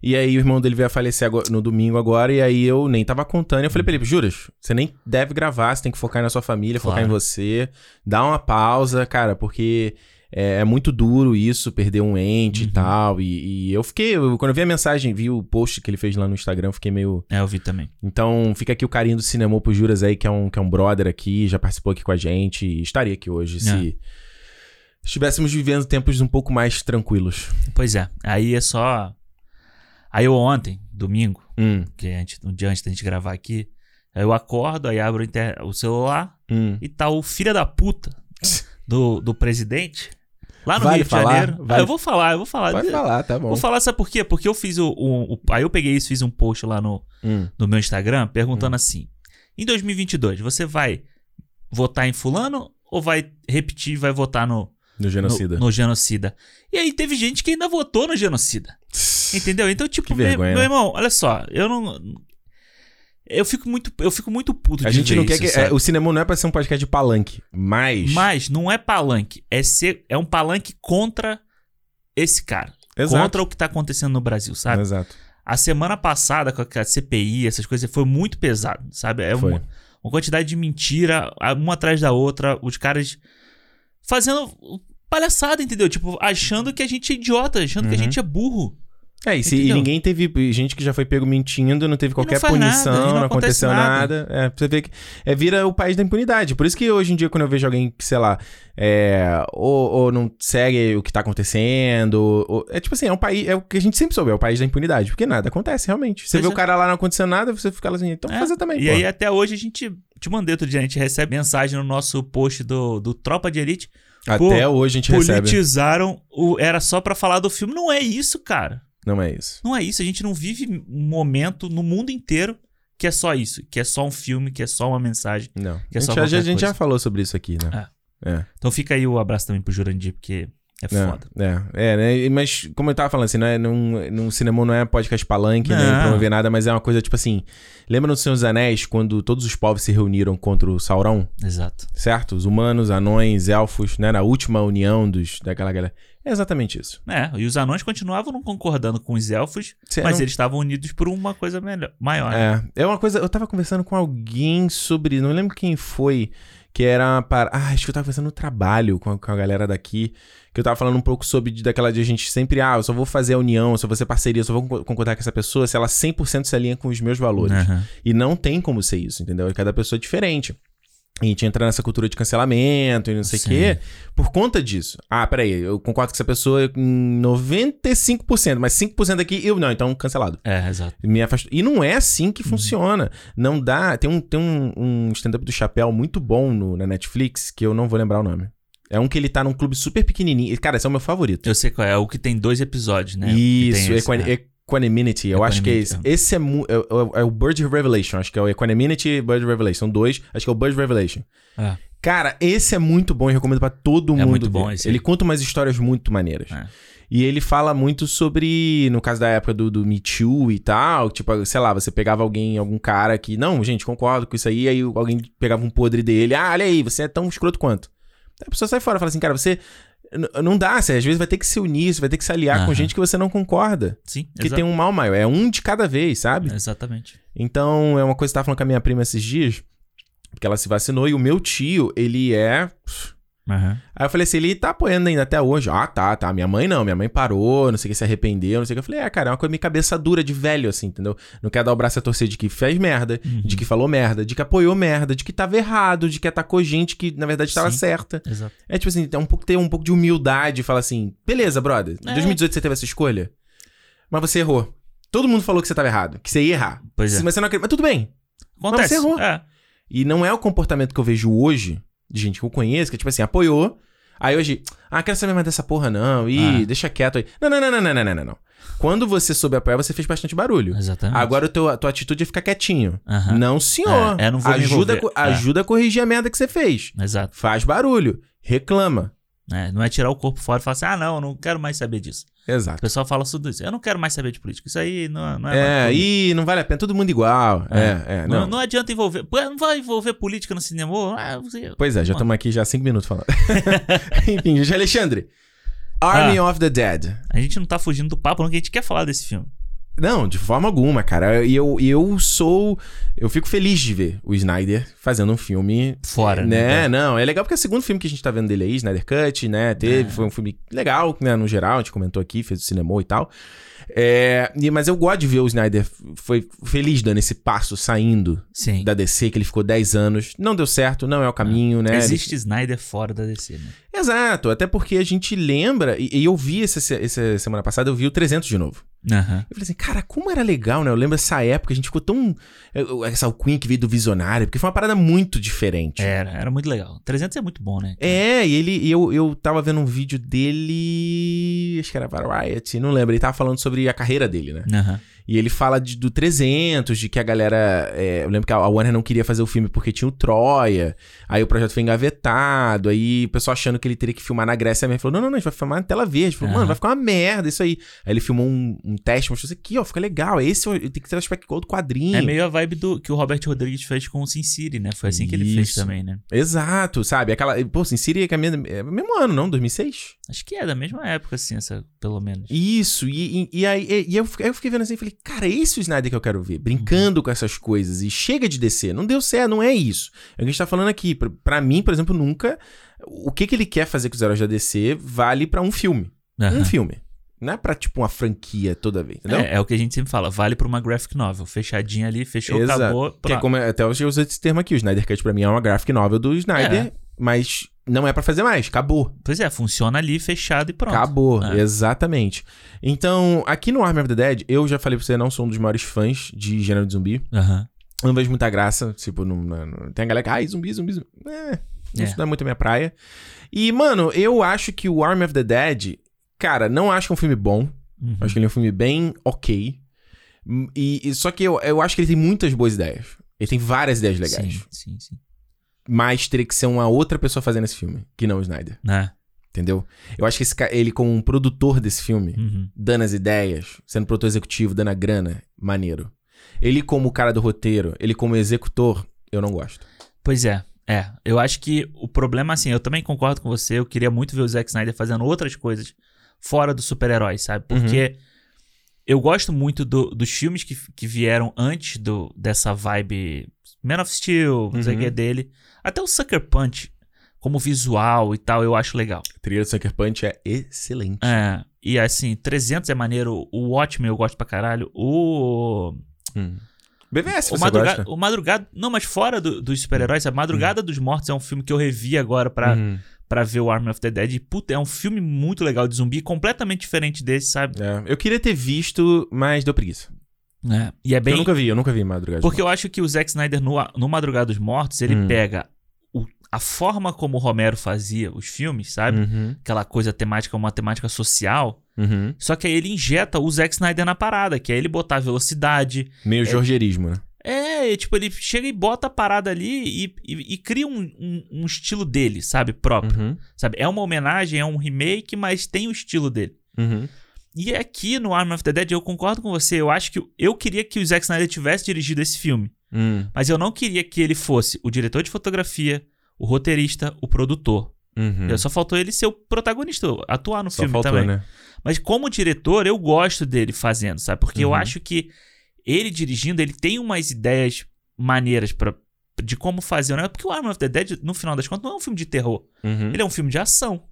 E aí o irmão dele veio a falecer agora- no domingo agora, e aí eu nem tava contando. E eu falei pra ele, Juras, você nem deve gravar, você tem que focar na sua família, focar em Claro. você. Dá uma pausa, cara, porque é, é muito duro isso, perder um ente e Uhum. tal. E, e eu fiquei, eu- quando eu vi a mensagem, vi o post que ele fez lá no Instagram, fiquei meio... É, eu vi também. Então, fica aqui o carinho do Cinemô pro Juras aí, que é um, que é um brother aqui, já participou aqui com a gente e estaria aqui hoje se estivéssemos vivendo tempos um pouco mais tranquilos. Pois é. Aí é só. Aí eu ontem, domingo, Hum, que é antes, um dia antes da gente gravar aqui, aí eu acordo, aí abro o, inter- o celular hum. e tá o filho da puta do, do presidente lá no Vale Rio de falar? Janeiro. Vale- Ah, eu vou falar, eu vou falar. Pode falar, tá bom. Vou falar, sabe por quê? Porque eu fiz o, o- o- Aí eu peguei isso, fiz um post lá no, Hum, no meu Instagram perguntando assim: em 2022, você vai votar em Fulano ou vai repetir, vai votar no, no genocida. no, no genocida? E aí teve gente que ainda votou no genocida. Entendeu? Então, tipo, meu, meu né? irmão, olha só, eu não. Eu fico muito, eu fico muito puto A de gente ver não quer isso, que. é, o cinema não é pra ser um podcast de palanque, mas. Mas não é palanque, é ser, é um palanque contra esse cara, Exato. contra o que tá acontecendo no Brasil, sabe? Exato. A semana passada com a CPI, essas coisas, foi muito pesado, sabe? É Foi. uma, uma quantidade de mentira, uma atrás da outra, os caras fazendo palhaçada, entendeu? Tipo, achando que a gente é idiota, achando que a Uhum. gente é burro. É, e, se, e ninguém teve. Gente que já foi pego mentindo, não teve qualquer nada, punição, e não não, acontece aconteceu nada. É, pra você ver que. É, vira o país da impunidade. Por isso que hoje em dia, quando eu vejo alguém que, sei lá, é, ou, ou não segue o que tá acontecendo. ou- é tipo assim, é um país. É o que a gente sempre soube, é o país da impunidade. Porque nada acontece, realmente. Você Pois vê é. o cara lá não acontecendo nada, você fica lá assim, então É, fazer também. E pô. aí até hoje a gente. Te mandei outro dia, a gente recebe mensagem no nosso post do, do Tropa de Elite. Até pô, hoje a gente recebe. Politizaram o. Era só pra falar do filme. Não é isso, cara. Não é isso. Não é isso. A gente não vive um momento no mundo inteiro que é só isso. Que é só um filme, que é só uma mensagem. Não. Que é a só gente, já, a gente já falou sobre isso aqui, né? É. Então fica aí o abraço também pro Jurandir, porque é É, foda. É, é, né? Mas, como eu tava falando, assim, não é, num, num cinema não é podcast palanque, nem Não. promover nada, mas é uma coisa tipo assim. Lembra no Senhor dos Anéis, quando todos os povos se reuniram contra o Sauron? Exato. Certo? Os humanos, anões, elfos, né? Na última união dos, daquela galera. É exatamente isso. É, e os anões continuavam não concordando com os elfos, Cê mas não- eles estavam unidos por uma coisa melhor, maior. né? É, é uma coisa. Eu tava conversando com alguém sobre. Não lembro quem foi. Que era para. Ah, acho que eu tava conversando no trabalho com a, com a galera daqui. Que eu tava falando um pouco sobre daquela de a gente sempre. Ah, eu só vou fazer a união, eu só vou ser parceria, eu só vou con- concordar com essa pessoa se ela 100% se alinha com os meus valores. Aham. E não tem como ser isso, entendeu? Cada pessoa é diferente. A gente entra nessa cultura de cancelamento e não sei o quê, por conta disso. Ah, peraí, eu concordo com essa pessoa em 95%, mas 5% aqui, eu não, então cancelado. É, exato. Me. E não é assim Uhum. que funciona. Não dá. Tem um, tem um, um stand-up do Chapéu muito bom no- na Netflix, que eu não vou lembrar o nome. É um que ele tá num clube super pequenininho. Cara, esse é o meu favorito. Eu sei qual é, é o que tem dois episódios, né? Isso, tem esse, Equan- é. Equanimity, eu acho que é esse. Equanimity, Esse é, é, é- é o Bird Revelation, acho que é o Equanimity e Bird Revelation. São dois, acho que é o Bird Revelation. É. Cara, esse é muito bom e recomendo pra todo É mundo. muito bom ver. esse Ele conta umas histórias muito maneiras. É. E ele fala muito sobre, no caso da época do, do Me Too e tal, tipo, sei lá, você pegava alguém, algum cara que, não, gente, concordo com isso aí, aí alguém pegava um podre dele, ah, olha aí, você é tão escroto quanto. Aí a pessoa sai fora, fala assim, cara, você. Não dá, você às vezes vai ter que se unir, você vai ter que se aliar com gente que você não concorda. Sim, Que tem um mal maior. É um de cada vez, sabe? exatamente. Então, é uma coisa que eu tava falando com a minha prima esses dias, porque ela se vacinou, e o meu tio, ele é. Aham. Aí eu falei assim, ele tá apoiando ainda até hoje. Ah, tá, tá. Minha mãe não, minha mãe parou, não sei o que, se arrependeu, não sei o que. Eu falei, é, cara, é uma coisa meio cabeça dura de velho, assim, entendeu? Não quer dar o braço a torcer de que fez merda, Uhum. de que falou merda, de que apoiou merda, de que tava errado, de que atacou gente que, na verdade, tava Sim. certa. Exato. É tipo assim, é um pouco, ter um pouco de humildade e falar assim, beleza, brother, em É. 2018 você teve essa escolha, mas você errou. Todo mundo falou que você tava errado, que você ia errar. Pois é. Mas você não acredita. Mas tudo bem. Acontece. você errou. É. E não é o comportamento que eu vejo hoje, de gente que eu conheço, que, tipo assim, apoiou. Aí hoje, ah, quero saber mais dessa porra, não. Ih, ah. deixa quieto aí. Não, não, não, não, não, não, não, não. Quando você soube apoiar, você fez bastante barulho. Exatamente. Agora a tua, tua atitude é ficar quietinho. Uh -huh. Não, senhor. É, é não vou ajuda, me é. ajuda a corrigir a merda que você fez. Exato. Faz barulho. Reclama. É, não é tirar o corpo fora e falar assim, ah, não, eu não quero mais saber disso. O Exato. pessoal fala tudo isso. Eu não quero mais saber de política. Isso aí não, não é É, e não vale a pena. Todo mundo igual. É, é, não. não. não adianta envolver. Não vai envolver política no cinema. Ah, você... Pois é, já estamos aqui já há cinco minutos falando. *laughs* Enfim, Alexandre. Army of the Dead. A gente não tá fugindo do papo, não, que a gente quer falar desse filme. Não, de forma alguma, cara. E eu, eu sou. Eu fico feliz de ver o Snyder fazendo um filme. Fora, né? né? Não, é legal porque é o segundo filme que a gente tá vendo dele aí, Snyder Cut, né? Teve, É. foi um filme legal, né? No geral, a gente comentou aqui, fez o cinema e tal. É, mas eu gosto de ver o Snyder foi feliz dando esse passo saindo Sim. da DC, que ele ficou 10 anos. Não deu certo, não é o caminho, né? Existe Snyder fora da DC, né? Exato, até porque a gente lembra, e, e eu vi essa, essa semana passada, eu vi o 300 de novo. Aham. Eu falei assim, cara, como era legal, né? Eu lembro essa época, a gente ficou tão. eu- Essa alcunha que veio do Visionário, porque foi uma parada muito diferente. Era, era muito legal. 300 é muito bom, né? É, e ele, eu, eu tava vendo um vídeo dele. Acho que era Variety, não lembro. Ele tava falando sobre a carreira dele, né? Aham. E ele fala de- do 300, de que a galera. é, eu lembro que a a Warner não queria fazer o filme porque tinha o Troia. Aí o projeto foi engavetado. Aí o pessoal achando que ele teria que filmar na Grécia. Ele falou: não, não, não, a gente vai filmar na tela verde. Falou, mano, vai ficar uma merda isso aí. Aí ele filmou um, um teste, mostrou isso aqui, ó, fica legal. Esse ó, tem que ter o aspecto igual do quadrinho. É meio a vibe do que o Robert Rodrigues fez com o Sin City, né? Foi assim que ele fez Isso. também, né? Exato, sabe? Aquela. Pô, assim, Siri é a mesma- é o mesmo ano, não? 2006? Acho que é da mesma época, assim, essa, pelo menos. Isso, e, e, e aí e, e eu, eu fiquei vendo assim e falei, cara, esse é o Snyder que eu quero ver, brincando com essas coisas, e chega de descer, não deu certo, não é isso. É o que a gente tá falando aqui, pra, pra mim, por exemplo, nunca, o que que ele quer fazer com os heróis da DC vale pra um filme, Aham. um filme. Não é pra, tipo, uma franquia toda vez, entendeu? É, é o que a gente sempre fala, vale pra uma graphic novel. Fechadinha ali, fechou, Exato. acabou. Que é pronto. como, até eu uso esse termo aqui, o Snyder Cut pra mim é uma graphic novel do Snyder, É. mas não é pra fazer mais, acabou. Pois é, funciona ali, fechado e pronto. Acabou, É. exatamente. Então, aqui no Army of the Dead, eu já falei pra você, não sou um dos maiores fãs de gênero de zumbi. Eu não vejo muita graça, tipo, não, não- tem a galera que, ai, zumbi, zumbi, zumbi. É, isso É. não é muito a minha praia. E, mano, eu acho que o Army of the Dead, cara, não acho que é um filme bom. Uhum. Acho que ele é um filme bem ok. E, e- só que eu, eu acho que ele tem muitas boas ideias. Ele tem várias ideias legais. Sim, sim, sim. Mas teria que ser uma outra pessoa fazendo esse filme, que não o Snyder. Né? Entendeu? Eu acho que esse, ca- ele, como um produtor desse filme, Uhum. dando as ideias, sendo produtor executivo, dando a grana, maneiro. Ele, como o cara do roteiro, ele, como executor, eu não gosto. Pois é. É, eu acho que o problema, assim, eu também concordo com você. Eu queria muito ver o Zack Snyder fazendo outras coisas fora dos super-heróis, sabe? Porque eu gosto muito do- dos filmes que, que vieram antes do, dessa vibe Man of Steel, não sei o Uhum. que dele. Até o Sucker Punch, como visual e tal, eu acho legal. A trilha do Sucker Punch é excelente. É, e assim, 300 é maneiro, o Watchmen eu gosto pra caralho, o... Hum. BVS, O Madrugada, o Madrugada. Não, mas fora do- dos super-heróis, a Madrugada dos Mortos é um filme que eu revi agora pra, Uhum. pra ver o Army of the Dead. E, puta, é um filme muito legal de zumbi, completamente diferente desse, sabe? É, eu queria ter visto, mas deu preguiça. É. E é bem. Eu nunca vi, eu nunca vi Madrugada. Porque eu acho que o Zack Snyder no, no Madrugada dos Mortos, ele Hum. pega a forma como o Romero fazia os filmes, sabe? Uhum, Aquela coisa temática, uma temática social. uhum. Só que aí ele injeta o Zack Snyder na parada, que é ele botar velocidade, Meio jorgerismo, né? É, tipo, ele chega e bota a parada ali e, e- e cria um, um- um estilo dele, sabe? Próprio. Uhum, Sabe? É uma homenagem, é um remake, mas tem o estilo dele. uhum. E aqui no Arm of the Dead eu concordo com você. Eu acho que eu queria que o Zack Snyder tivesse dirigido esse filme. Hum, Mas eu não queria que ele fosse o diretor de fotografia, o roteirista, o produtor. uhum. Só faltou ele ser o protagonista, atuar no Só filme faltou, também. né? Mas como diretor, eu gosto dele fazendo, sabe? Porque eu Uhum. acho que ele dirigindo, ele tem umas ideias maneiras para de como fazer, né? Porque o Arm of the Dead, no final das contas, não é um filme de terror. Uhum. Ele é um filme de ação.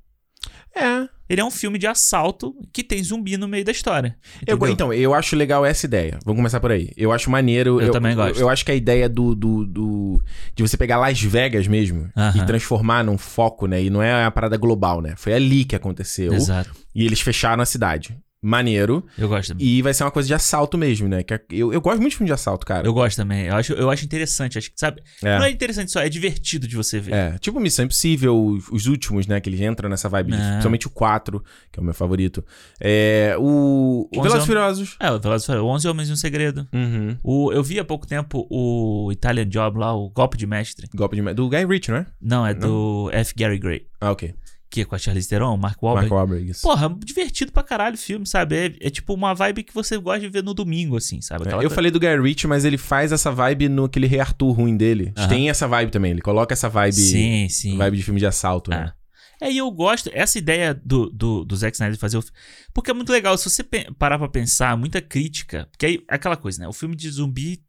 É. Ele é um filme de assalto que tem zumbi no meio da história. Eu, então, eu acho legal essa ideia. Vamos começar por aí. Eu acho maneiro. Eu também gosto. Eu, acho que a ideia do, do, do- de você pegar Las Vegas mesmo Aham. e transformar num foco, né? E não é a parada global, né? Foi ali que aconteceu. Exato. E eles fecharam a cidade. Maneiro. Eu gosto também. E vai ser uma coisa de assalto mesmo, né? Que é- eu, eu gosto muito de filme de assalto, cara. Eu gosto também. Eu acho, eu acho interessante. Acho que, sabe? É. Não é interessante só, é divertido de você ver. É, tipo Missão Impossível, os, os últimos, né? Que eles entram nessa vibe, de- É. principalmente o 4, que é o meu favorito. É, o. O Velozes Furiosos. É, o Velozes Furiosos, 11 Homens e um Segredo. Uhum. O, eu vi há pouco tempo o Italian Job lá, o Golpe de Mestre. Golpe de. me- Do Guy Ritchie, não é? Não, é do F. Gary Gray. Ah, ok. Que é com a Charlize Theron, o Mark Wahlberg. Mark Wahlberg. isso. Porra, divertido pra caralho o filme, sabe? É, é tipo uma vibe que você gosta de ver no domingo, assim, sabe? É, Aquela eu coisa- falei do Guy Ritchie, mas ele faz essa vibe no aquele Rei Arthur ruim dele. Tem essa vibe também. Ele coloca essa vibe. Sim, sim. Vibe de filme de assalto, né? É, e eu gosto, essa ideia do, do, do Zack Snyder de fazer o. Porque é muito legal, se você parar pra pensar, muita crítica. Porque aí, é aquela coisa, né? O filme de zumbi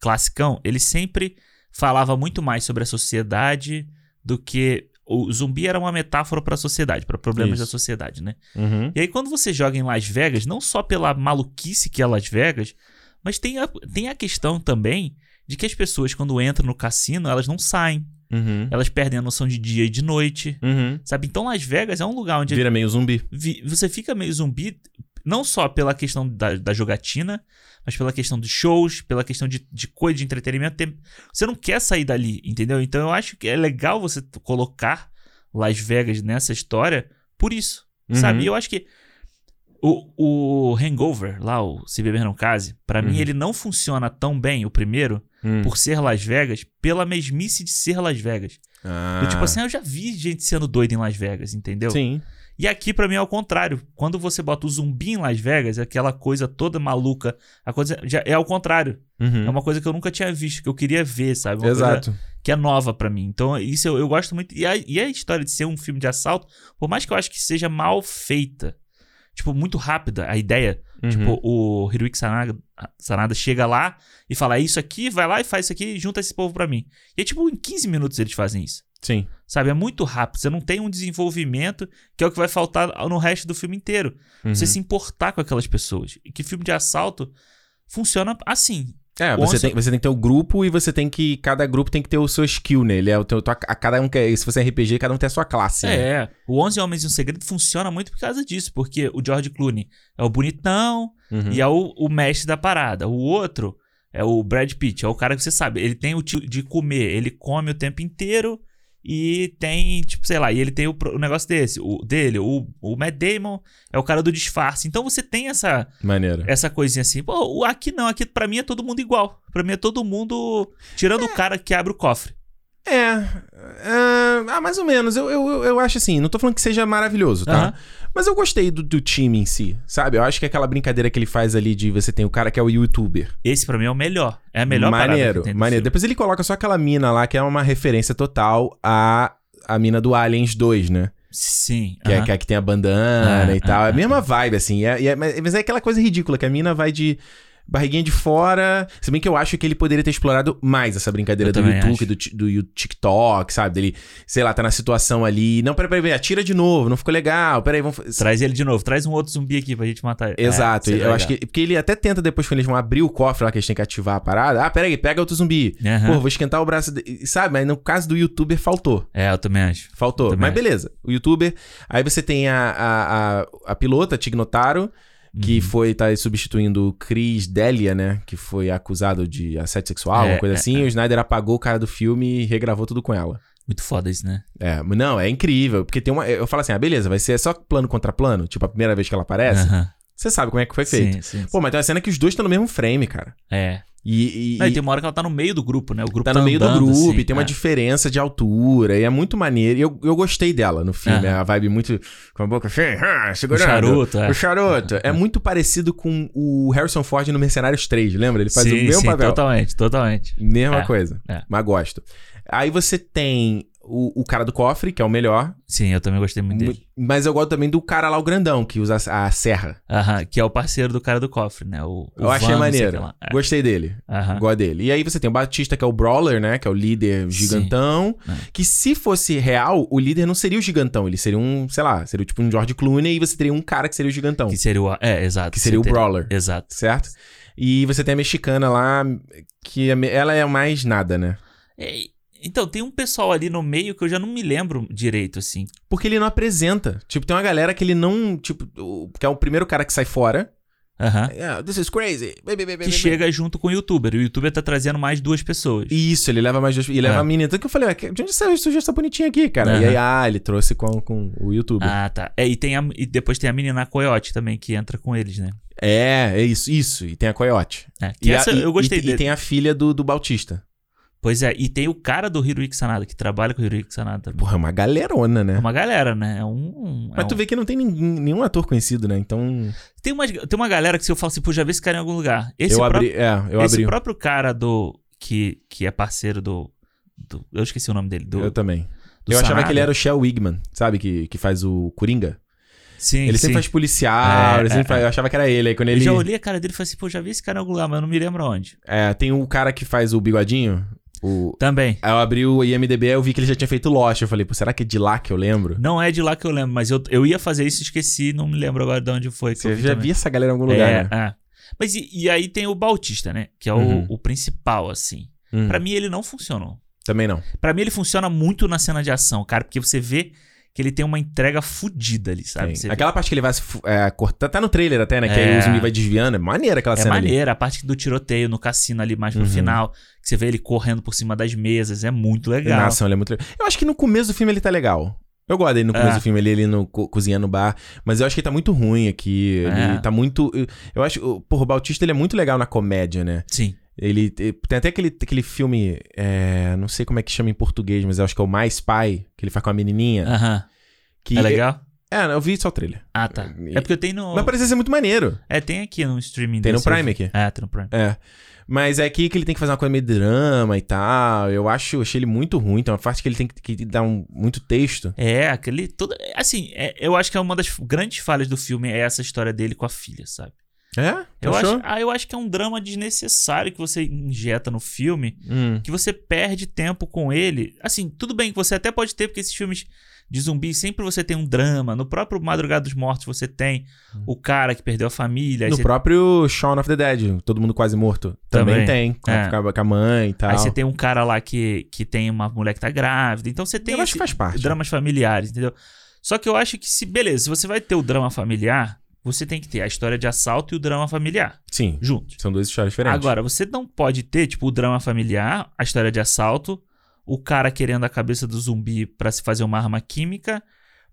classicão, ele sempre falava muito mais sobre a sociedade do que. O zumbi era uma metáfora pra sociedade, pra problemas Isso. da sociedade, né? Uhum. E aí, quando você joga em Las Vegas, não só pela maluquice que é Las Vegas, mas tem a, tem a questão também de que as pessoas, quando entram no cassino, elas não saem. Uhum. Elas perdem a noção de dia e de noite. Uhum. Sabe? Então, Las Vegas é um lugar onde Vira meio zumbi. vi- você fica meio zumbi, não só pela questão da, da jogatina, mas pela questão dos shows, pela questão de, de coisa de entretenimento. Tem- você não quer sair dali, entendeu? Então eu acho que é legal você colocar Las Vegas nessa história por isso, Uhum. sabe? E eu acho que o, o Hangover, lá, o Se Beber Não Case, pra mim Uhum. ele não funciona tão bem, o primeiro, Hum. por ser Las Vegas, pela mesmice de ser Las Vegas. Ah. Do tipo assim, ah, eu já vi gente sendo doida em Las Vegas, entendeu? Sim. E aqui, pra mim, é o contrário. Quando você bota o zumbi em Las Vegas, é aquela coisa toda maluca. A coisa já é ao contrário. Uhum. É uma coisa que eu nunca tinha visto, que eu queria ver, sabe? Uma Exato. que é nova pra mim. Então, isso eu, eu gosto muito. E a, e a história de ser um filme de assalto, por mais que eu acho que seja mal feita, tipo, muito rápida a ideia. Uhum. Tipo, o Hiroyuki Sanada, Sanada chega lá e fala: "É isso aqui, vai lá e faz isso aqui e junta esse povo pra mim. E é tipo, em 15 minutos eles fazem isso. Sim. Sabe? É muito rápido. Você não tem um desenvolvimento que é o que vai faltar no resto do filme inteiro. Uhum. Você se importar com aquelas pessoas. E que filme de assalto funciona assim. É, Onça- você tem, você tem que ter o grupo e você tem que. Cada grupo tem que ter o seu skill nele. É o teu, a, a cada um quer. Se você é RPG, cada um tem a sua classe. né? É, o 11 Homens e um Segredo funciona muito por causa disso, porque o George Clooney é o bonitão Uhum. e é o, o mestre da parada. O outro é o Brad Pitt, é o cara que você sabe, ele tem o de comer, ele come o tempo inteiro e tem, tipo, sei lá, e ele tem o, o negócio desse, o dele, o, o Matt Damon é o cara do disfarce. Então você tem essa Maneiro. essa coisinha assim. Pô, o- aqui não, aqui pra mim é todo mundo igual. Pra mim é todo mundo tirando o cara que abre o cofre. É. é, ah, mais ou menos. Eu, eu, eu- acho assim. Não tô falando que seja maravilhoso, tá? Aham. Mas eu gostei do, do time em si, sabe? Eu acho que aquela brincadeira que ele faz ali de você tem o cara que é o youtuber. Esse pra mim é o melhor. É a melhor Maneiro, maneiro. Depois ele coloca só aquela mina lá, que é uma referência total à, à mina do Aliens 2, né? Sim. Que, é, aham. que é a que tem a bandana Ah, e tal. ah, é a ah, mesma vibe, assim. é- é- mas é aquela coisa ridícula, que a mina vai de barriguinha de fora. Se bem que eu acho que ele poderia ter explorado mais essa brincadeira Eu do YouTube, do, do TikTok, sabe? Dele, sei lá, tá na situação ali. Não, peraí, peraí, atira de novo, não ficou legal. Peraí, vamos. Traz ele de novo. Traz um outro zumbi aqui pra gente matar ele. Exato, É, eu seria acho que. Porque ele até tenta depois, quando eles vão abrir o cofre lá, que eles têm que ativar a parada. Ah, peraí, pega outro zumbi. legal. Aham. Pô, vou esquentar o braço. de- Sabe? Mas no caso do youtuber, faltou. É, eu também acho. Faltou. Também Mas acho. beleza. O youtuber. Aí você tem a, a, a, a pilota, Tig Notaro, que Uhum. foi tá substituindo o Chris Delia, né? Que foi acusado de assédio sexual, É, alguma coisa é, assim. O Snyder apagou o cara do filme e regravou tudo com ela. Muito foda isso, né? É, não, é incrível. Porque tem uma. Eu falo assim, ah, beleza, vai ser só plano contra plano. Tipo, a primeira vez que ela aparece. Aham. Você sabe como é que foi feito. Sim, sim. Pô, mas tem uma cena que os dois estão no mesmo frame, cara. É. E, e- Não, e tem uma hora que ela tá no meio do grupo, né? O grupo tá no meio do grupo assim, e tem uma é. diferença de altura. E é muito maneiro. E eu, eu gostei dela no filme. Aham. A vibe muito. Com a boca assim, ah, O segurando. charuto, é. O charuto. É muito parecido com o Harrison Ford no Mercenários 3, lembra? Ele faz sim, o mesmo sim, papel. totalmente, totalmente. Mesma É, coisa. é. Mas gosto. Aí você tem o, o cara do cofre, que é o melhor. Sim, eu também gostei muito dele. Mas eu gosto também do cara lá, o grandão, que usa a, a serra. Aham, que é o parceiro do cara do cofre, né? O, o eu achei Van, maneiro. É. Gostei dele. Aham. Gosto dele. E aí você tem o Batista, que é o Brawler, né? Que é o líder gigantão. É. Que se fosse real, o líder não seria o gigantão. Ele seria um, sei lá, seria tipo um George Clooney e você teria um cara que seria o gigantão. Que seria o. É, exato. Que seria o teria- Brawler. Exato. Certo? E você tem a mexicana lá, que é ela é mais nada, né? Então, tem um pessoal ali no meio que eu já não me lembro direito, assim. Porque ele não apresenta. Tipo, tem uma galera que ele não. Tipo, que é o primeiro cara que sai fora. Aham. Yeah, this is crazy. Baby, baby, Que baby. chega junto com o youtuber. O youtuber tá trazendo mais duas pessoas. Isso, ele leva mais dois. E leva É. a menina. Tanto que eu falei, ué, de onde saiu essa bonitinha aqui, cara? E Aham. aí, ah, ele trouxe com, com o YouTube. Ah, tá. É, e, tem a, e depois tem a menina Coyote também, que entra com eles, né? É, é isso, isso. E tem a Coyote. É, que E, essa a, e- eu gostei e, dele. E tem a filha do, do Bautista. Pois é, e tem o cara do Hiroyuki Sanada, que trabalha com o Hiroyuki Sanada também. Porra, é uma galerona, né? É uma galera, né? É um. um- é Mas tu um- vê que não tem ninguém, nenhum ator conhecido, né? Então. tem, uma, tem uma galera que se eu falo assim, pô, já vi esse cara em algum lugar. Esse, eu abri. É, eu esse abri. próprio cara do. Que, que é parceiro do, do- Eu esqueci o nome dele. Do, Eu também. eu achava Sanada. que ele era o Shell Wigman, sabe? Que, que faz o Coringa. Sim, Ele sim. sempre faz policial, É, ele sempre é, faz- eu achava que era ele. Aí quando Eu ele. já olhei a cara dele e falei assim, pô, já vi esse cara em algum lugar, mas eu não me lembro onde. É, tem o cara que faz o bigodinho. O... Também. Aí eu abri o IMDB e eu vi que ele já tinha feito Lost. Eu falei, pô, será que é de lá que eu lembro? Não é de lá que eu lembro, mas eu, eu ia fazer isso e esqueci, não me lembro agora de onde foi. Que Você já também. vi essa galera em algum lugar, é, né? é. Mas e, e aí tem o Bautista, né? Que é o, Uhum. o principal, assim. Hum, Pra mim ele não funcionou. Também não. Pra mim ele funciona muito na cena de ação, cara, porque você vê que ele tem uma entrega fodida ali, sabe? Você vê- Aquela parte que ele vai se é, cortar. Tá no trailer até, né? Que aí É. o zumbi vai desviando. É maneira aquela É cena ali. maneira, a parte do tiroteio no cassino ali mais pro Uhum. final, que você vê ele correndo por cima das mesas, é muito legal. Ação, ele é muito legal. Eu acho que no começo do filme ele tá legal. Eu gosto dele no começo É. do filme, ele, ele no, co- cozinhando no bar. Mas eu acho que ele tá muito ruim aqui. Ele É. tá muito. eu- Eu acho. o- Porra, o Bautista ele é muito legal na comédia, né? Sim. Ele. te- Tem até aquele, aquele filme. é, não sei como é que chama em português, mas eu acho que é o Mais Pai, que ele faz com a menininha. Aham. Que É legal? É, eu vi só o trailer. Ah, tá. É porque eu tenho no. Mas parecia ser muito maneiro. É, tem aqui no streaming Tem no Prime aqui. É, tem no Prime. É. Mas é aqui que ele tem que fazer uma coisa meio drama e tal. Eu acho, achei ele muito ruim. Tem uma parte que ele tem que, que dar um, muito texto. É, aquele. Todo, assim, é- eu acho que é uma das grandes falhas do filme é essa história dele com a filha, sabe? É? Eu Achou? acho, ah, eu acho que é um drama desnecessário que você injeta no filme, Hum. que você perde tempo com ele. Assim, tudo bem que você até pode ter, porque esses filmes de zumbi sempre você tem um drama. No próprio Madrugada dos Mortos você tem o cara que perdeu a família. No você, próprio Shaun of the Dead, todo mundo quase morto. Também, Também. tem. Com, É. a- com a mãe e tal. aí você tem um cara lá que, que tem uma mulher que tá grávida. Então você tem Eu acho que faz parte. dramas familiares, entendeu? Só que eu acho que se, beleza, se você vai ter o drama familiar, você tem que ter a história de assalto e o drama familiar Sim. juntos. São duas histórias diferentes. Agora, você não pode ter, tipo, o drama familiar, a história de assalto, o cara querendo a cabeça do zumbi pra se fazer uma arma química,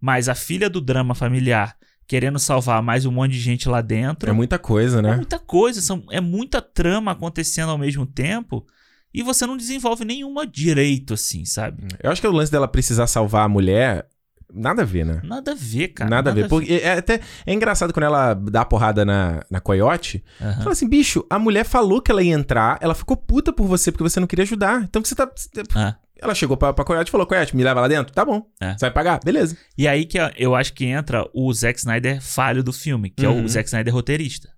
mas a filha do drama familiar querendo salvar mais um monte de gente lá dentro. É muita coisa, É né? muita coisa, são, é muita trama acontecendo ao mesmo tempo e você não desenvolve nenhuma direito, assim, sabe? Eu acho que o lance dela precisar salvar a mulher, nada a ver, né? Nada a ver, cara. nada, a ver. Porque é até é engraçado quando ela dá a porrada na, na coiote. Aham. Fala assim, bicho, a mulher falou que ela ia entrar, ela ficou puta por você porque você não queria ajudar. Então você tá. Ah. Ela chegou pra, pra coiote e falou: Coiote, me leva lá dentro? Tá bom. É. Você vai pagar? Beleza. E aí que eu acho que entra o Zack Snyder falho do filme, que é Uhum. o Zack Snyder roteirista.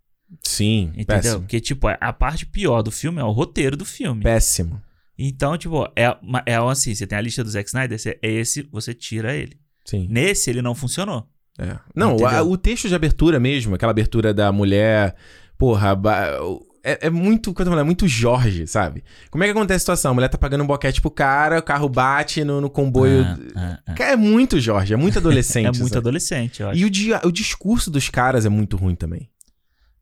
Sim. Entendeu? Péssimo. Porque, tipo, a parte pior do filme é o roteiro do filme. Péssimo. Então, tipo, é, é assim, você tem a lista do Zack Snyder, você- é esse, você tira ele. Sim. Nesse, ele não funcionou. É. Não, a- o texto de abertura mesmo, aquela abertura da mulher, porra, é, é muito, quando eu falo, é muito Jorge, sabe? Como é que acontece a situação? A mulher tá pagando um boquete pro cara, o carro bate no, no comboio. Ah, ah, ah. É muito Jorge, é muito *laughs* adolescente. É muito sabe? adolescente, eu acho. E o, dia- o discurso dos caras é muito ruim também.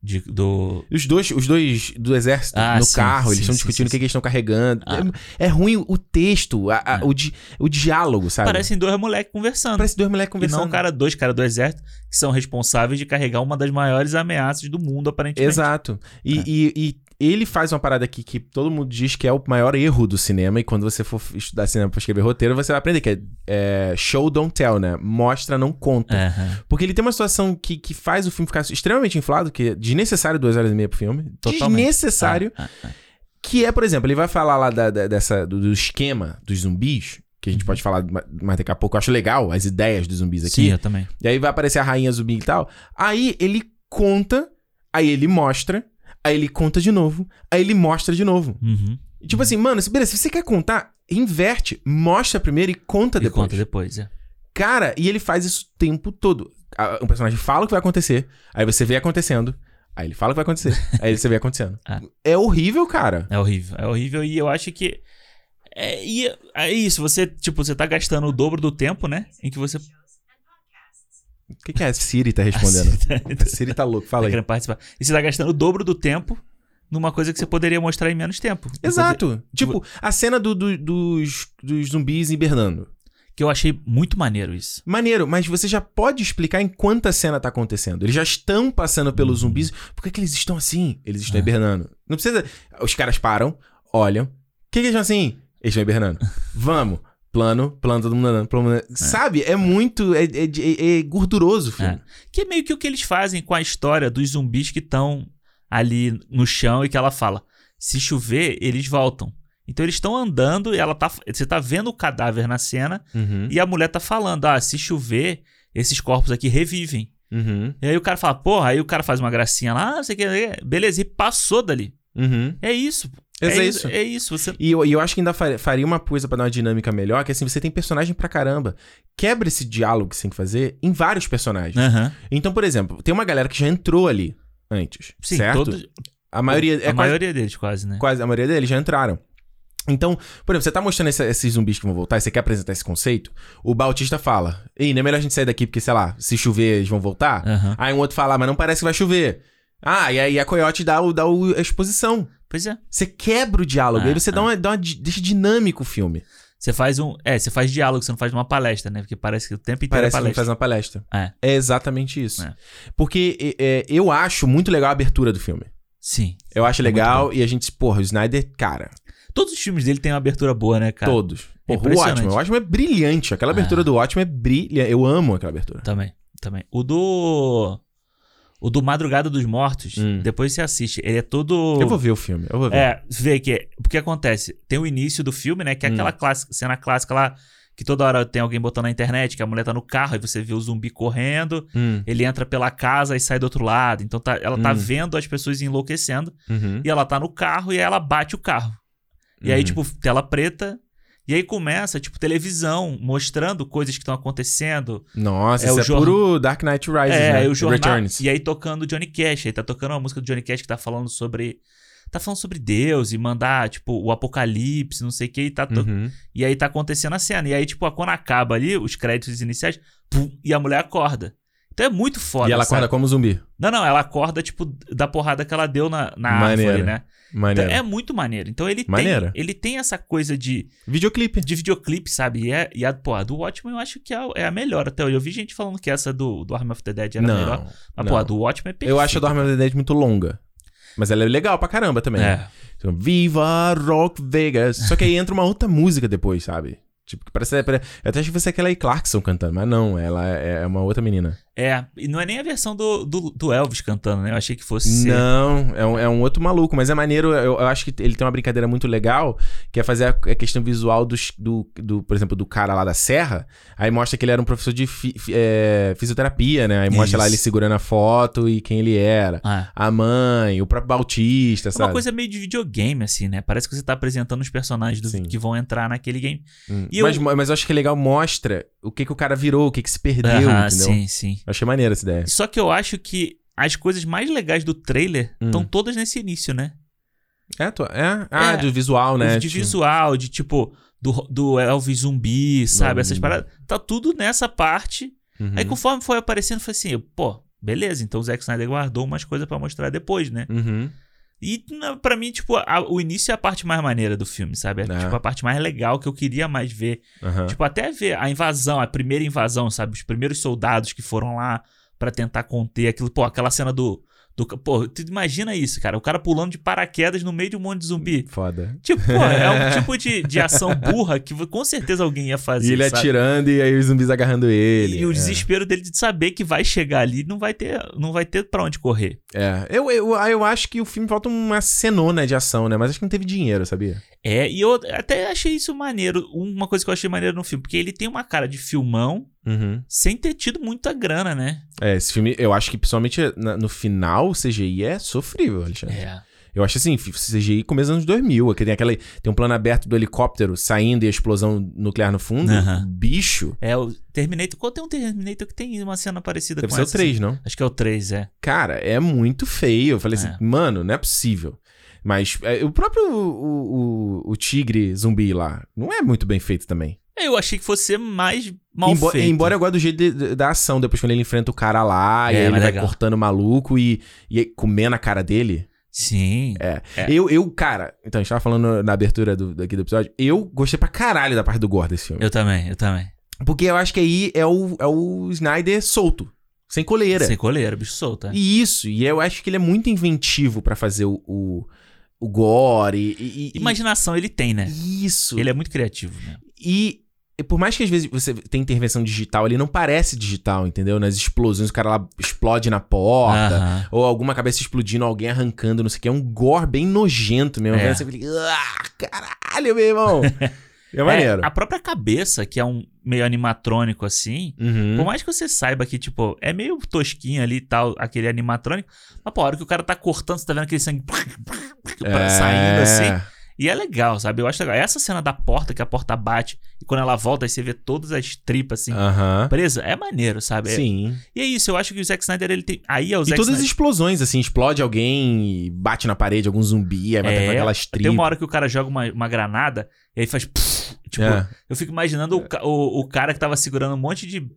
De- do... Os dois, os dois do exército Ah, no sim, carro, eles sim, estão sim, discutindo o que, que eles estão carregando. Ah. É, é ruim o texto, a- a- É. o, di- o diálogo, sabe? Parecem dois moleques conversando. Parece dois moleques E conversando. não cara, dois caras do exército que são responsáveis de carregar uma das maiores ameaças do mundo, aparentemente. Exato. E, É. e- e ele faz uma parada aqui que todo mundo diz que é o maior erro do cinema. E quando você for estudar cinema pra escrever roteiro, você vai aprender que é, é show, don't tell, né? Mostra, não conta. Aham. Porque ele tem uma situação que, que faz o filme ficar extremamente inflado, que é desnecessário duas horas e meia pro filme. Totalmente. Desnecessário. Ah, ah, ah. Que é, por exemplo, ele vai falar lá da- da- dessa, do, do esquema dos zumbis, que a Uhum. gente pode falar ma- mais daqui a pouco. Eu acho legal as ideias dos zumbis aqui. Sim, eu também. E aí vai aparecer a rainha zumbi e tal. Aí ele conta, aí ele mostra, aí ele conta de novo, aí ele mostra de novo. Uhum. Tipo assim, mano, se- beleza, se você quer contar, inverte, mostra primeiro e conta E depois. conta depois, é. Cara, e ele faz isso o tempo todo. Um personagem fala o que vai acontecer, aí você vê acontecendo, aí ele fala o que vai acontecer, *laughs* aí você vê acontecendo. Ah. É horrível, cara. É horrível. É horrível e eu acho que. É, e é isso, você, tipo, você tá gastando o dobro do tempo, né? Em que você. O que, que é? A Siri tá respondendo. *laughs* A Siri tá louco, fala tá aí. participar. E você tá gastando o dobro do tempo numa coisa que você poderia mostrar em menos tempo. Exato. Tipo, a cena do- do- dos, dos zumbis hibernando. Que eu achei muito maneiro isso. Maneiro, mas você já pode explicar enquanto a cena tá acontecendo. Eles já estão passando pelos zumbis. Por que, que eles estão assim? Eles estão Ah. hibernando. Não precisa. Os caras param, olham. Por que, que eles estão assim? Eles estão hibernando. *laughs* Vamos. Plano, plano, todo mundo andando. Plano, andando. Sabe? É muito. É, é- é- é gorduroso o filme. É. Que é meio que o que eles fazem com a história dos zumbis que estão ali no chão e que ela fala: se chover, eles voltam. Então eles estão andando e ela tá. Você tá vendo o cadáver na cena Uhum. e a mulher tá falando: ah, se chover, esses corpos aqui revivem. Uhum. E aí o cara fala, porra, aí o cara faz uma gracinha lá, ah, não sei o que, beleza, e passou dali. Uhum. É isso. É É isso. É isso. Você... E eu, eu acho que ainda fa- faria uma coisa pra dar uma dinâmica melhor, que assim, você tem personagem pra caramba. Quebra esse diálogo que você tem que fazer em vários personagens. Aham. Então, por exemplo, tem uma galera que já entrou ali antes, Sim, certo? todos. A maioria, é a quase, maioria deles, quase, né? quase a maioria deles já entraram. Então, por exemplo, você tá mostrando esse- esses zumbis que vão voltar e você quer apresentar esse conceito, o Bautista fala, ei, não é melhor a gente sair daqui porque, sei lá, se chover eles vão voltar? Aham. Aí um outro fala, "Ah, mas não parece que vai chover. Ah, e aí a Coyote dá, o, dá o- a exposição. Pois é. Você quebra o diálogo, Ah, aí você dá ah. uma, dá uma deixa dinâmico o filme. Você faz um. É, você faz diálogo, você não faz uma palestra, né? Porque parece que o tempo inteiro Parece é que palestra. faz uma palestra. É. É exatamente isso. É. Porque é, é, eu acho muito legal a abertura do filme. Sim. Eu acho É legal e a gente, porra, o Snyder, cara, Todos os filmes dele têm uma abertura boa, né, cara? todos. Porra, o. Watchmen, o Watchmen é brilhante. Aquela abertura do Watchmen é brilhante. Eu amo aquela abertura. Também, também. O do. O do Madrugada dos Mortos, Hum. depois você assiste. Ele é todo. Eu vou ver o filme, eu vou ver. É, vê que. O que acontece? Tem o início do filme, né? Que é Hum. aquela clássica, cena clássica lá. que toda hora tem alguém botando na internet, que a mulher tá no carro, aí você vê o zumbi correndo, Hum, ele entra pela casa e sai do outro lado. Então tá- ela tá Hum. vendo as pessoas enlouquecendo, uhum, e ela tá no carro e aí ela bate o carro. E aí, Uhum. tipo, tela preta. E aí começa, tipo, televisão mostrando coisas que estão acontecendo. Nossa, É isso o é puro Dark Knight Rises, é, né? aí o jornal. Returns. E aí tocando Johnny Cash. Aí tá tocando uma música do Johnny Cash que tá falando sobre. Tá falando sobre Deus e mandar, tipo, o apocalipse, não sei o que, e tá to- Uhum. E aí tá acontecendo a cena. E aí, tipo, quando acaba ali, os créditos iniciais, pum, e a mulher acorda. Então é muito foda. E ela sabe? acorda como zumbi. Não, não, ela acorda, tipo, da porrada que ela deu na, na Maneiro. árvore, né? Então, Maneiro. é muito maneiro. Então ele tem, ele tem essa coisa de, Videoclipe. de videoclipe, sabe? E, é, e a, pô, a do Watchmen eu acho que é a, é a melhor até hoje. Eu vi gente falando que essa do, do Arm of the Dead era a melhor. Não. Mas, não. pô, a do Watchmen é perfeita. Eu acho a do Army of the Dead muito longa. Mas ela é legal pra caramba também. É. Então, Viva Rock Vegas. Só que aí entra uma outra música depois, sabe? Tipo, que parece. pare- Eu até achei que fosse aquela aí Clarkson cantando, mas não, ela é é uma outra menina. É, e não é nem a versão do, do, do Elvis cantando, né? Eu achei que fosse ser. Não, é um, é um outro maluco, mas é maneiro. Eu, eu acho que ele tem uma brincadeira muito legal, que é fazer a, a questão visual dos, do, do, por exemplo, do cara lá da Serra. Aí mostra que ele era um professor de fi- é, fisioterapia, né? Aí mostra lá Isso. ele segurando a foto e quem ele era. Ah, A mãe, o próprio Bautista, é sabe? uma coisa meio de videogame, assim, né? Parece que você tá apresentando os personagens do- que vão entrar naquele game. Hum. Mas, eu- mas eu acho que é legal, mostra o que, que o cara virou, o que, que se perdeu, Aham, entendeu? sim, sim. Achei maneiro essa ideia. Só que eu acho que as coisas mais legais do trailer Hum. estão todas nesse início, né? É, tu- é? Ah, É, do visual, né? de Tipo, visual, de tipo, do, do Elvis zumbi, sabe? Essas Hum. paradas. Tá tudo nessa parte. uhum. Aí conforme foi aparecendo, foi assim, pô, beleza, então o Zack Snyder guardou umas coisas pra mostrar depois, né? Uhum. E pra mim, tipo, a- o início é a parte mais maneira do filme, sabe? É, É. tipo a parte mais legal que eu queria mais ver. aham. Tipo, até ver a invasão, a primeira invasão, sabe? Os primeiros soldados que foram lá pra tentar conter aquilo. Pô, aquela cena do. Do pô, tu imagina isso, cara. O cara pulando de paraquedas no meio de um monte de zumbi. Foda. Tipo, pô, é um *laughs* tipo de, de ação burra que com certeza alguém ia fazer. E ele sabe? atirando e aí os zumbis agarrando ele. E o é. desespero dele de saber que vai chegar ali não vai ter, não vai ter pra onde correr. É, eu, eu, eu acho que o filme falta uma cenona de ação, né? Mas acho que não teve dinheiro, sabia? É, e eu até achei isso maneiro. Uma coisa que eu achei maneiro no filme, porque ele tem uma cara de filmão Uhum. sem ter tido muita grana, né? É, esse filme, eu acho que principalmente no final o CGI é sofrível, Alexandre. É. Eu acho assim, CGI começo dos anos 2000, que tem aquela tem um plano aberto do helicóptero saindo e a explosão nuclear no fundo. Bicho. É, o Terminator. Qual tem um Terminator que tem uma cena parecida Deve com ser o essa? 3, não? Acho que é o 3, é. Cara, é muito feio. Eu falei É. assim, mano, não é possível. Mas é, o próprio o, o, o tigre zumbi lá não é muito bem feito também. Eu achei que fosse mais mal Embo- feito. Embora eu goste do jeito de- de- da ação, depois quando ele enfrenta o cara lá, É, e ele vai legal. cortando o maluco e, e comendo a cara dele. Sim. É. É. Eu, eu, cara, então a gente tava falando na abertura do, daqui do episódio, eu gostei pra caralho da parte do gore desse filme. Eu também, eu também. Porque eu acho que aí é o, é o Snyder solto, sem coleira. Sem coleira, bicho solto. é. E isso, e eu acho que ele é muito inventivo pra fazer o, o, o gore e, e- Imaginação ele tem, né? Isso. Ele é muito criativo, né? E e por mais que às vezes você tenha intervenção digital, ele não parece digital, entendeu? Nas explosões, o cara lá explode na porta. Aham. Ou alguma cabeça explodindo, alguém arrancando, não sei o que. É um gore bem nojento mesmo. É. Você fica, ah, caralho, meu irmão. *laughs* É maneiro. É, a própria cabeça, que é um meio animatrônico assim. Uhum. Por mais que você saiba que, tipo, é meio tosquinho ali e tal, aquele animatrônico. Mas, pô, a hora que o cara tá cortando, você tá vendo aquele sangue *laughs* É. saindo assim. E é legal, sabe? Eu acho legal. Essa cena da porta, que a porta bate, e quando ela volta, aí você vê todas as tripas, assim, presa. É maneiro, sabe? É- Sim. E é isso, eu acho que o Zack Snyder, ele tem... Aí é o E Zack todas as Snyder... explosões, assim, explode alguém e bate na parede, algum zumbi, aí vai É, aquelas Tem tripas. uma hora que o cara joga uma, uma granada, e aí faz... tipo, É. eu fico imaginando o, o, o cara que tava segurando um monte de,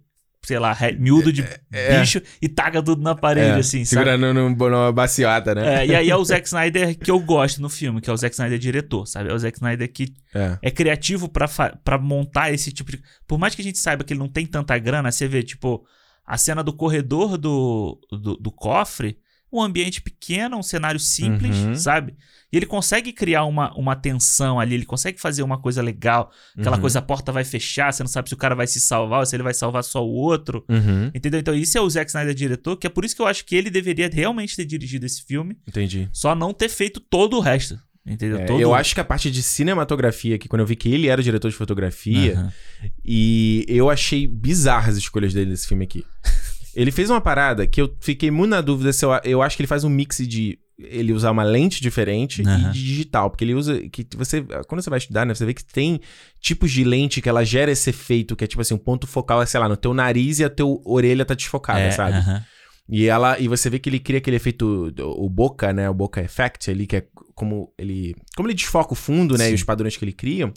sei lá, miúdo de É. bicho e taca tudo na parede, É, assim, sabe? segurando num- numa baciota, né? É, e aí é o *laughs* Zack Snyder que eu gosto no filme, que é o Zack Snyder diretor, sabe? É o Zack Snyder que É. é criativo pra montar esse tipo de. Por mais que a gente saiba que ele não tem tanta grana, você vê, tipo, a cena do corredor do, do, do cofre, um ambiente pequeno, um cenário simples, Uhum. sabe? E ele consegue criar uma, uma tensão ali, ele consegue fazer uma coisa legal, aquela Uhum. coisa, a porta vai fechar, você não sabe se o cara vai se salvar ou se ele vai salvar só o outro. Uhum. Entendeu? Então, isso é o Zack Snyder diretor, que é por isso que eu acho que ele deveria realmente ter dirigido esse filme, Entendi. só não ter feito todo o resto. Entendeu? É, Todo- Eu acho que a parte de cinematografia, que quando eu vi que ele era o diretor de fotografia, e eu achei bizarras as escolhas dele nesse filme aqui. Ele fez uma parada que eu fiquei muito na dúvida se eu, eu acho que ele faz um mix de ele usar uma lente diferente Aham. e de digital, porque ele usa que você quando você vai estudar, né, você vê que tem tipos de lente que ela gera esse efeito que é tipo assim, um ponto focal é, sei lá, no teu nariz e a teu orelha tá desfocada, É, sabe? aham. E ela e você vê que ele cria aquele efeito o boca, né, o boca effect ali que é como ele como ele desfoca o fundo, né, Sim. e os padrões que ele cria.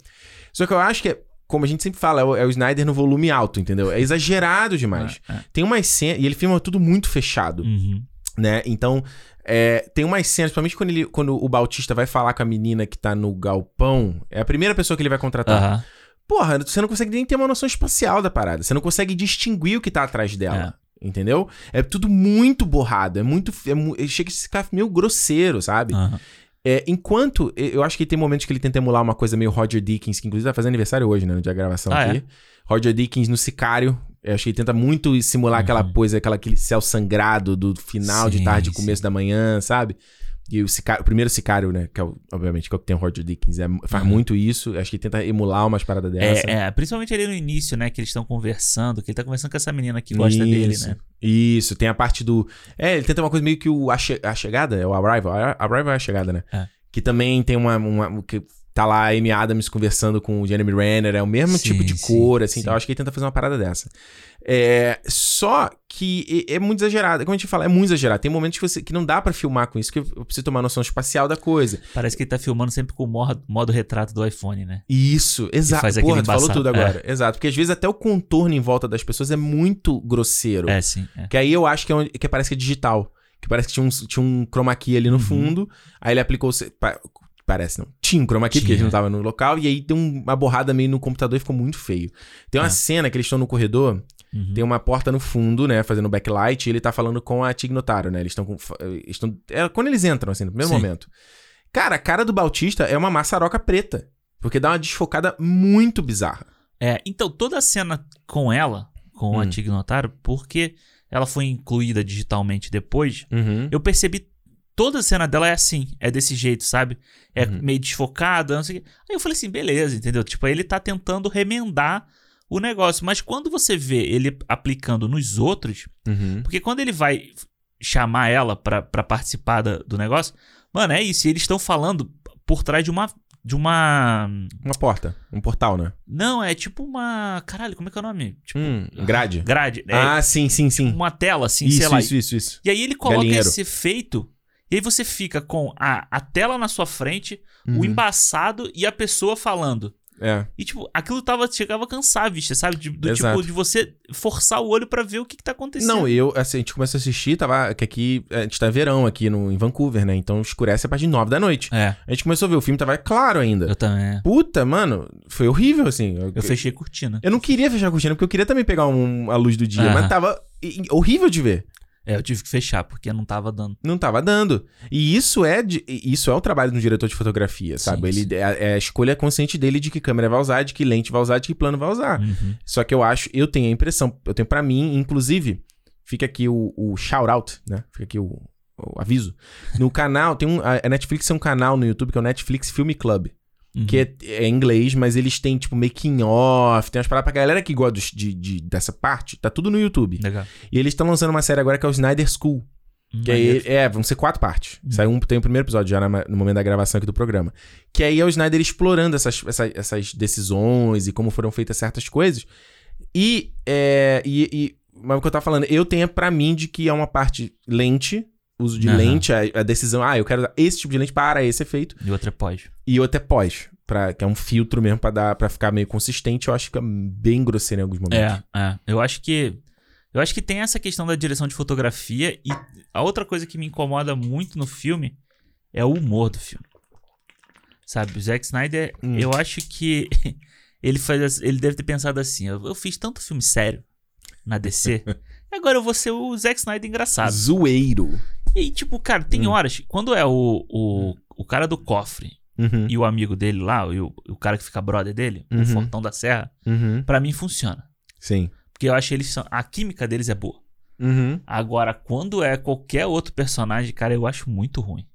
Só que eu acho que é como a gente sempre fala, é o, é o Snyder no volume alto, entendeu? É exagerado *laughs* demais. É, é. Tem umas cenas. E ele filma tudo muito fechado, Uhum. né? Então, é, tem umas cenas, principalmente quando, ele, quando o Bautista vai falar com a menina que tá no galpão. É a primeira pessoa que ele vai contratar. Aham. Porra, você não consegue nem ter uma noção espacial da parada. Você não consegue distinguir o que tá atrás dela. Entendeu? É tudo muito borrado. É muito. É, chega a ficar meio grosseiro, sabe? Aham. É, enquanto. Eu acho que tem momentos que ele tenta emular uma coisa meio Roger Dickens, que inclusive vai fazer aniversário hoje, né? No dia da gravação Ah, aqui. Roger Dickens no Sicário. Eu acho que ele tenta muito simular aquela Uhum. coisa, aquela, aquele céu sangrado do final de Sim, tarde, sim. começo da manhã, sabe? E o, sicário, o primeiro Sicário, né? Que é o, obviamente que é o que tem o Roger Dickens, é, faz Uhum. muito isso. Acho que ele tenta emular umas paradas dessa. É, é, principalmente ali no início, né? Que eles estão conversando, que ele tá conversando com essa menina que gosta dele, Isso, né? Isso, tem a parte do. É, ele tenta uma coisa meio que o a, che- a chegada, é o Arrival. A Arrival é a chegada, né? É. Que também tem uma. uma que tá lá a Amy Adams conversando com o Jeremy Renner, é o mesmo Sim, tipo de sim, cor, assim, sim. então eu acho que ele tenta fazer uma parada dessa. É, só que é, é muito exagerado. Como a gente fala, é muito exagerado. Tem momentos que, você, que não dá pra filmar com isso, que eu preciso tomar noção espacial da coisa. Parece que ele tá filmando sempre com o modo, modo retrato do iPhone, né? Isso, exato. faz Porra, tu falou tudo agora. Exato. Porque às vezes até o contorno em volta das pessoas é muito grosseiro. É, sim. É. Que aí eu acho que, é onde- que parece que é digital. Que parece que tinha um, tinha um chroma key ali no Uhum. fundo. Aí ele aplicou. Parece, não. Tinha um chroma key, porque Tinha. ele não tava no local. E aí deu um- uma borrada meio no computador e ficou muito feio. Tem uma É. cena que eles estão no corredor. Uhum. Tem uma porta no fundo, né? Fazendo backlight. E ele tá falando com a Tig Notaro, né? Eles estão com. eles tão- é quando eles entram, assim, no primeiro Sim. momento. Cara, a cara do Bautista é uma maçaroca preta. Porque dá uma desfocada muito bizarra. É, então toda a cena com ela, com a Hum. Tig Notaro, porque ela foi incluída digitalmente depois, Uhum. eu percebi toda a cena dela é assim, é desse jeito, sabe? É Uhum. meio desfocada, não sei o quê. Aí eu falei assim, beleza, entendeu? Tipo, aí ele tá tentando remendar o negócio, mas quando você vê ele aplicando nos outros, Uhum. porque quando ele vai chamar ela pra, pra participar da- do negócio, mano, é isso, e eles estão falando por trás de uma de uma Uma porta. Um portal, né? não, é tipo uma, caralho, como é que é o nome? Tipo, Hum, grade. grade, é Ah, sim, sim, sim. uma tela assim, isso, sei lá. isso, isso, isso. E aí ele coloca Galinheiro. esse efeito, e aí você fica com a, a tela na sua frente, o Uhum. embaçado e a pessoa falando. É. E, tipo, aquilo tava, chegava a cansar a vista, sabe? De- do Exato. tipo, de você forçar o olho pra ver o que, que tá acontecendo. Não, eu, assim, a gente começou a assistir, tava. Que aqui. A gente tá em verão aqui no, em Vancouver, né? Então escurece a partir de nove da noite. É, A gente começou a ver o filme, tava claro ainda. eu também. Puta, mano, foi horrível, assim. Eu, Eu fechei cortina. eu não queria fechar a cortina, porque eu queria também pegar um- a luz do dia, Aham. mas tava horrível de ver. É, eu tive que fechar, porque não tava dando. Não tava dando. E isso é de- isso é o trabalho do diretor de fotografia, sabe? Sim, Ele é, é a escolha consciente dele de que câmera vai usar, de que lente vai usar, de que plano vai usar. Uhum. Só que eu acho, eu tenho a impressão, eu tenho pra mim, inclusive, fica aqui o, o shout out, né? Fica aqui o, o aviso. No canal, tem um. A a Netflix tem um canal no YouTube que é o Netflix Film Club. Uhum. Que é, é inglês, mas eles têm, tipo, making off, tem umas paradas pra galera que gosta de, de- dessa parte, tá tudo no YouTube. Legal. E eles estão lançando uma série agora que é o Snyder School. Que aí, é, vão ser quatro partes. Hum. Saiu um, tem o primeiro episódio já na- no momento da gravação aqui do programa. Que aí é o Snyder explorando essas, essa- essas decisões e como foram feitas certas coisas. E, é, e, e- mas o que eu tava falando, eu tenho pra mim de que é uma parte lente, uso de Aham. lente, a, a decisão, ah, eu quero usar esse tipo de lente para esse efeito, E outra é pós. e outra é pós, pra, que é um filtro mesmo pra, dar, pra ficar meio consistente. Eu acho que fica bem grosseiro em alguns momentos. É, é. Eu acho que. Eu acho que tem essa questão da direção de fotografia e a outra coisa que me incomoda muito no filme é o humor do filme. Sabe, o Zack Snyder, Hum. eu acho que *laughs* ele faz, ele deve ter pensado assim, eu, eu fiz tanto filme sério na DC, *laughs* e agora eu vou ser o Zack Snyder engraçado. Zoeiro. E aí, tipo, cara, tem Hum. horas, quando é o, o, o cara do cofre Uhum, e o amigo dele lá, e o, o cara que fica brother dele, Uhum. o Fortão da Serra, uhum, pra mim funciona. sim. Porque eu acho que eles são. A química deles é boa. Uhum. Agora, quando é qualquer outro personagem, cara, eu acho muito ruim.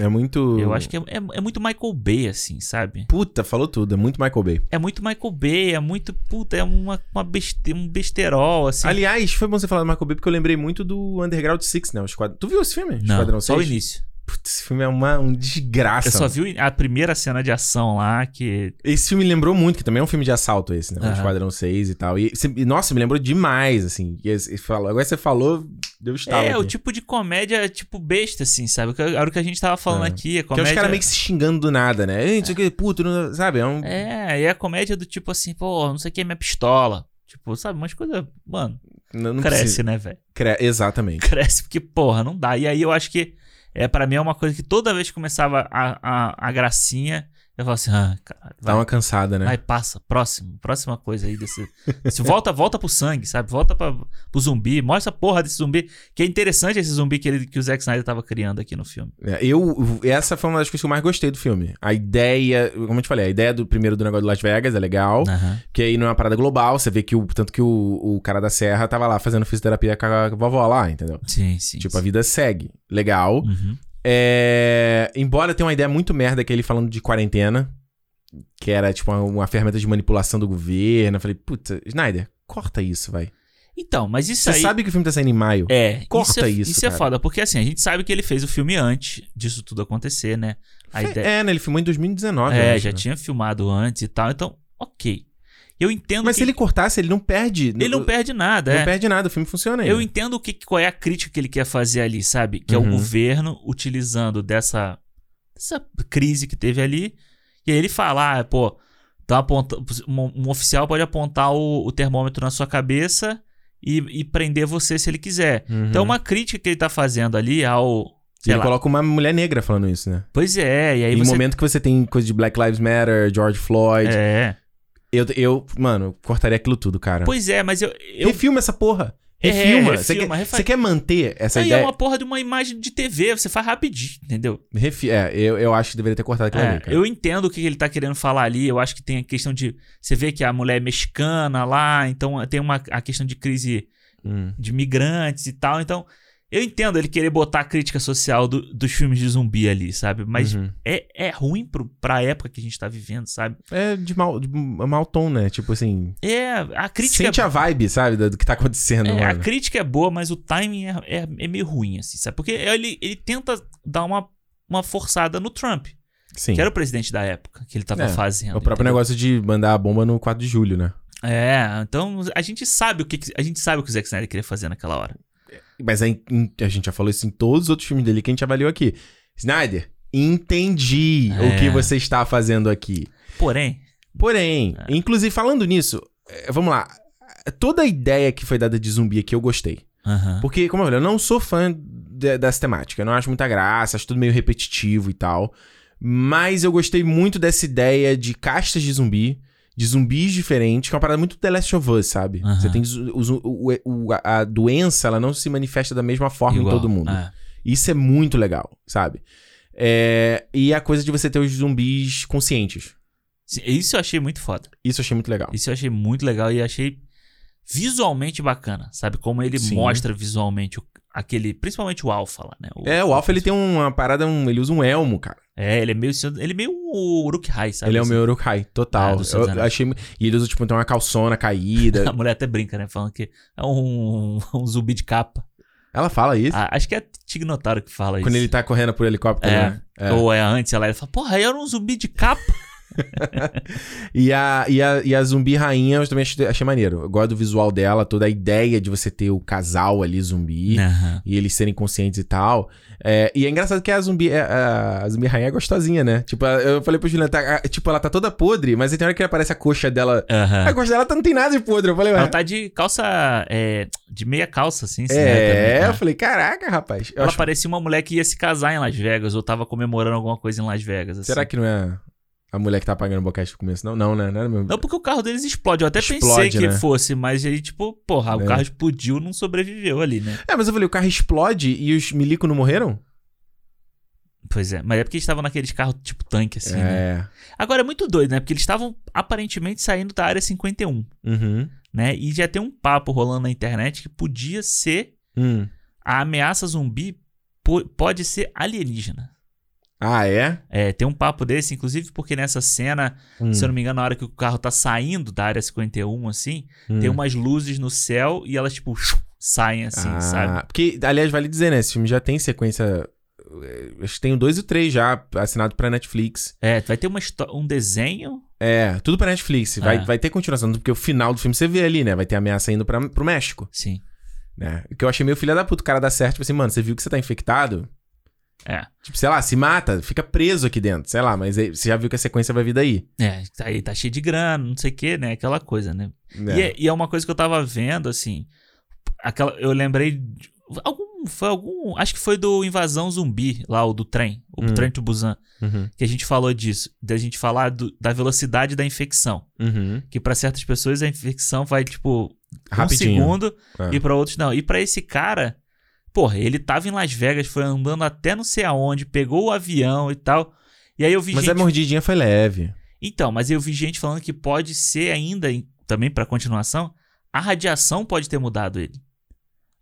É muito. Eu acho que é, é, é muito Michael Bay, assim, sabe? Puta, falou tudo. É muito Michael Bay. É muito Michael Bay, é muito. Puta, é uma, uma beste, um besterol, assim. Aliás, foi bom você falar do Michael Bay porque eu lembrei muito do Underground Six, né? O Esquadrão... Tu viu esse filme? Não, Esquadrão só o 6? início. Putz, esse filme é uma um desgraça. Eu só mano. vi a primeira cena de ação lá, que. Esse filme lembrou muito, que também é um filme de assalto esse, né? O Aham. Esquadrão 6 e tal. E, e, nossa, me lembrou demais, assim. E, e falou- agora você falou, deu estalo é, o aqui. tipo de comédia, tipo, besta, assim, sabe? Que Era o que a gente tava falando É. aqui. A Que é comédia... os caras meio que se xingando do nada, né? Ei, não sei o que, puto, não- sabe? É um... É, e a comédia do tipo assim, pô, não sei o que é minha pistola. Tipo, sabe, umas coisas. Mano, não, não cresce, precisa- né, velho? Cre- Exatamente. *laughs* Cresce porque, porra, não dá. E aí eu acho que, é para mim, é uma coisa que toda vez que começava a, a, a gracinha, eu falo assim, ah, caralho, Dá vai, uma cansada, né? vai, passa, próximo, próxima coisa aí desse. desse- volta, volta pro sangue, sabe? Volta pra, pro zumbi, mostra a porra desse zumbi. Que é interessante esse zumbi que, ele, que o Zack Snyder tava criando aqui no filme. É, Eu, essa foi uma das coisas que eu mais gostei do filme. A ideia, como eu te falei, a ideia do primeiro do negócio de Las Vegas é legal. Aham. Que aí não é uma parada global, você vê que o. Tanto que o, o cara da Serra tava lá fazendo fisioterapia com a vovó lá, entendeu? Sim, sim. Tipo, sim. a vida segue. Legal. Uhum. É, embora tenha uma ideia muito merda que ele falando de quarentena, que era tipo uma, uma ferramenta de manipulação do governo. Eu falei, puta, Snyder, corta isso, vai. Então, mas isso Você aí. sabe que o filme tá saindo em maio. É, Corta isso, é, isso, isso é foda, porque assim, a gente sabe que ele fez o filme antes disso tudo acontecer, né? A Fe- ideia... É, né? Ele filmou em 2019. eu É, acho, já né? tinha filmado antes e tal, então, ok. Eu entendo Mas que se ele cortasse, ele não perde. ele não perde nada, Não é. perde nada, o filme funciona ainda. Eu entendo o que, qual é a crítica que ele quer fazer ali, sabe? Que é o Uhum. governo utilizando dessa, dessa crise que teve ali. E aí ele fala, ah, pô, tá aponta, um, um oficial pode apontar o, o termômetro na sua cabeça e, e prender você se ele quiser. Uhum. Então, uma crítica que ele tá fazendo ali ao. Sei ele lá. coloca uma mulher negra falando isso, né? Pois é, e aí um você. momento que você tem coisa de Black Lives Matter, George Floyd. É. Eu, eu, mano, cortaria aquilo tudo, cara. Pois é, mas eu. eu Refilma essa porra. É, Refilma. você, refilma, quer, você quer manter essa Aí é ideia? uma porra de uma imagem de TV, você faz rapidinho, entendeu? Refi- É, eu, eu acho que deveria ter cortado aquilo É, ali, cara. eu entendo o que ele tá querendo falar ali. Eu acho que tem a questão de. Você vê que a mulher é mexicana lá, então tem uma, a questão de crise Hum. de migrantes e tal. Então, eu entendo ele querer botar a crítica social do- dos filmes de zumbi ali, sabe? Mas Uhum. é, é ruim pro, pra época que a gente tá vivendo, sabe? É de mau, de mau tom, né? Tipo assim. É, a crítica. Sente a vibe, sabe? Do que tá acontecendo, É, a mano. crítica é boa, mas o timing é, é, é meio ruim, assim, sabe? Porque ele, ele tenta dar uma, uma forçada no Trump, Sim. que era o presidente da época que ele tava É, fazendo. O próprio entendeu? negócio de mandar a bomba no 4 de julho, né? É, então a gente sabe o que que- a gente sabe o que o Zack Snyder queria fazer naquela hora. Mas aí, em- a gente já falou isso em todos os outros filmes dele que a gente avaliou aqui. Snyder, entendi É. o que você está fazendo aqui. Porém, Porém, É. inclusive falando nisso, eh, vamos lá. Toda a ideia que foi dada de zumbi aqui eu gostei. Porque, como eu falei, eu não sou fã de- dessa temática. Eu não acho muita graça, acho tudo meio repetitivo e tal. Mas eu gostei muito dessa ideia de castas de zumbi, de zumbis diferentes, que é uma parada muito The Last of Us, sabe? Aham. Você tem o, o- o- a doença, ela não se manifesta da mesma forma igual, em todo mundo. é. Isso é muito legal, sabe? É, e a coisa de você ter os zumbis conscientes. Isso eu achei muito foda. Isso eu achei muito legal. Isso eu achei muito legal e achei visualmente bacana, sabe? Como ele Sim. mostra visualmente o- aquele, principalmente o Alpha lá, né? É, o Alpha ele tem uma parada, um- ele usa um elmo, cara. É, ele é meio, ele é meio o Uruk Hai, sabe? ele é o assim? meu Urukai, total. Ah, eu, eu achei. E ele usa, tipo, tem uma calçona caída. *laughs* A mulher até brinca, né? Falando que é um, um zumbi de capa. Ela fala isso. Ah, acho que é a Tig Notaro que fala quando isso. ele tá correndo por helicóptero, É. né? É. Ou é antes, ela, ela fala, porra, eu era um zumbi de capa. *laughs* *laughs* E, a, e, a, e a zumbi rainha eu também achei, achei maneiro. Eu gosto do visual dela, toda a ideia de você ter o casal ali zumbi. Aham. E eles serem conscientes e tal. É, e é engraçado que a zumbi, é- a, a zumbi rainha é gostosinha, né? Tipo, eu falei pro Juliano, tá, tipo, ela tá toda podre, mas tem hora que aparece a coxa dela. Aham. A coxa dela tá- não tem nada de podre. Eu falei, ué. Ela tá de calça. é, de meia calça, assim. assim, é, né, também, eu né? falei, caraca, rapaz. Eu Ela acho- parecia uma mulher que ia se casar em Las Vegas ou tava comemorando alguma coisa em Las Vegas. Assim. Será que não é a mulher que tá apagando o boquete no começo? Não, não, né? Não era mesmo. Não, porque o carro deles explode. Eu até pensei Explode, que né? fosse, mas aí, tipo, porra, o É. carro explodiu não sobreviveu ali, né? É, mas eu falei, o carro explode e os milico não morreram? Pois é, mas é porque eles estavam naqueles carros tipo tanque, assim, né? é. Agora é muito doido, né? Porque eles estavam aparentemente saindo da área 51, Uhum. né? E já tem um papo rolando na internet que podia ser Hum. a ameaça zumbi po- pode ser alienígena. Ah, é? É, tem um papo desse, inclusive porque nessa cena, Hum, se eu não me engano, na hora que o carro tá saindo da área 51, assim, hum. tem umas luzes no céu e elas, tipo, saem assim, ah, sabe? Porque, aliás, vale dizer, né? Esse filme já tem sequência. eh, Acho que tem o 2 e o 3 já, assinado pra Netflix. É, vai ter uma um desenho. É, tudo pra Netflix. Vai, É. vai ter continuação, porque o final do filme você vê ali, né? Vai ter ameaça indo pra, pro México, Sim. né? O que eu achei meio filha da puta, o cara dá certo, tipo assim, mano, você viu que você tá infectado? É. Tipo, sei lá, se mata, fica preso aqui dentro, sei lá, mas aí você já viu que a sequência vai vir daí. É, tá aí, tá cheio de grana, não sei o que, né? Aquela coisa, né? né? E, é, e é uma coisa que eu tava vendo, assim. Aquela, eu lembrei. de- algum, foi algum. Acho que foi do Invasão Zumbi, lá, o do trem. O Hum. trem to Busan. Uhum, Que a gente falou disso. Da gente falar do- da velocidade da infecção. uhum. Que pra certas pessoas a infecção vai, tipo, Rapidinho. um segundo. É. E pra outros não. E pra esse cara. Porra, ele tava em Las Vegas, foi andando até não sei aonde, pegou o avião e tal. E aí eu vi Mas gente a mordidinha foi leve. então, mas eu vi gente falando que pode ser ainda, também pra continuação, a radiação pode ter mudado ele.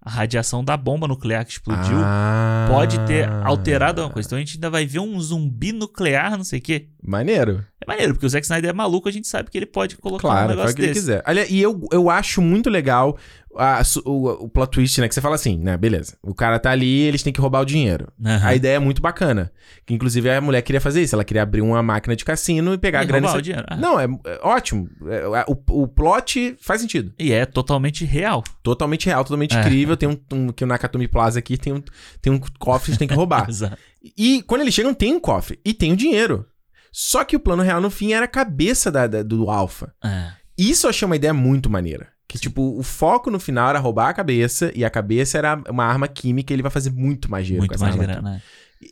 A radiação da bomba nuclear que explodiu Ah. pode ter alterado alguma coisa. Então a gente ainda vai ver um zumbi nuclear, não sei o quê. Maneiro. É maneiro, porque o Zack Snyder é maluco, a gente sabe que ele pode colocar um Claro, faz negócio o que ele quiser. Aliás, e eu, eu acho muito legal a o, o plot twist, né? Que você fala assim, né? Beleza. O cara tá ali, eles têm que roubar o dinheiro. Aham. A ideia é muito bacana. Que inclusive a mulher queria fazer isso. Ela queria abrir uma máquina de cassino e pegar E a grana. e roubar sa- o dinheiro. Ah. Não, é, é ótimo. É, o, o plot faz sentido. E é totalmente real. Totalmente real, totalmente É. incrível. Tem um, um. Que o Nakatomi Plaza aqui tem um, tem um cofre que eles têm que roubar. *laughs* Exato. E quando eles chegam, tem um cofre e tem o dinheiro. Só que o plano real no fim era a cabeça da, da- do Alpha. É. Isso eu achei uma ideia muito maneira. Que, tipo, o foco no final era roubar a cabeça e a cabeça era uma arma química e ele vai fazer muito mais dinheiro com Muito essa mais arma né?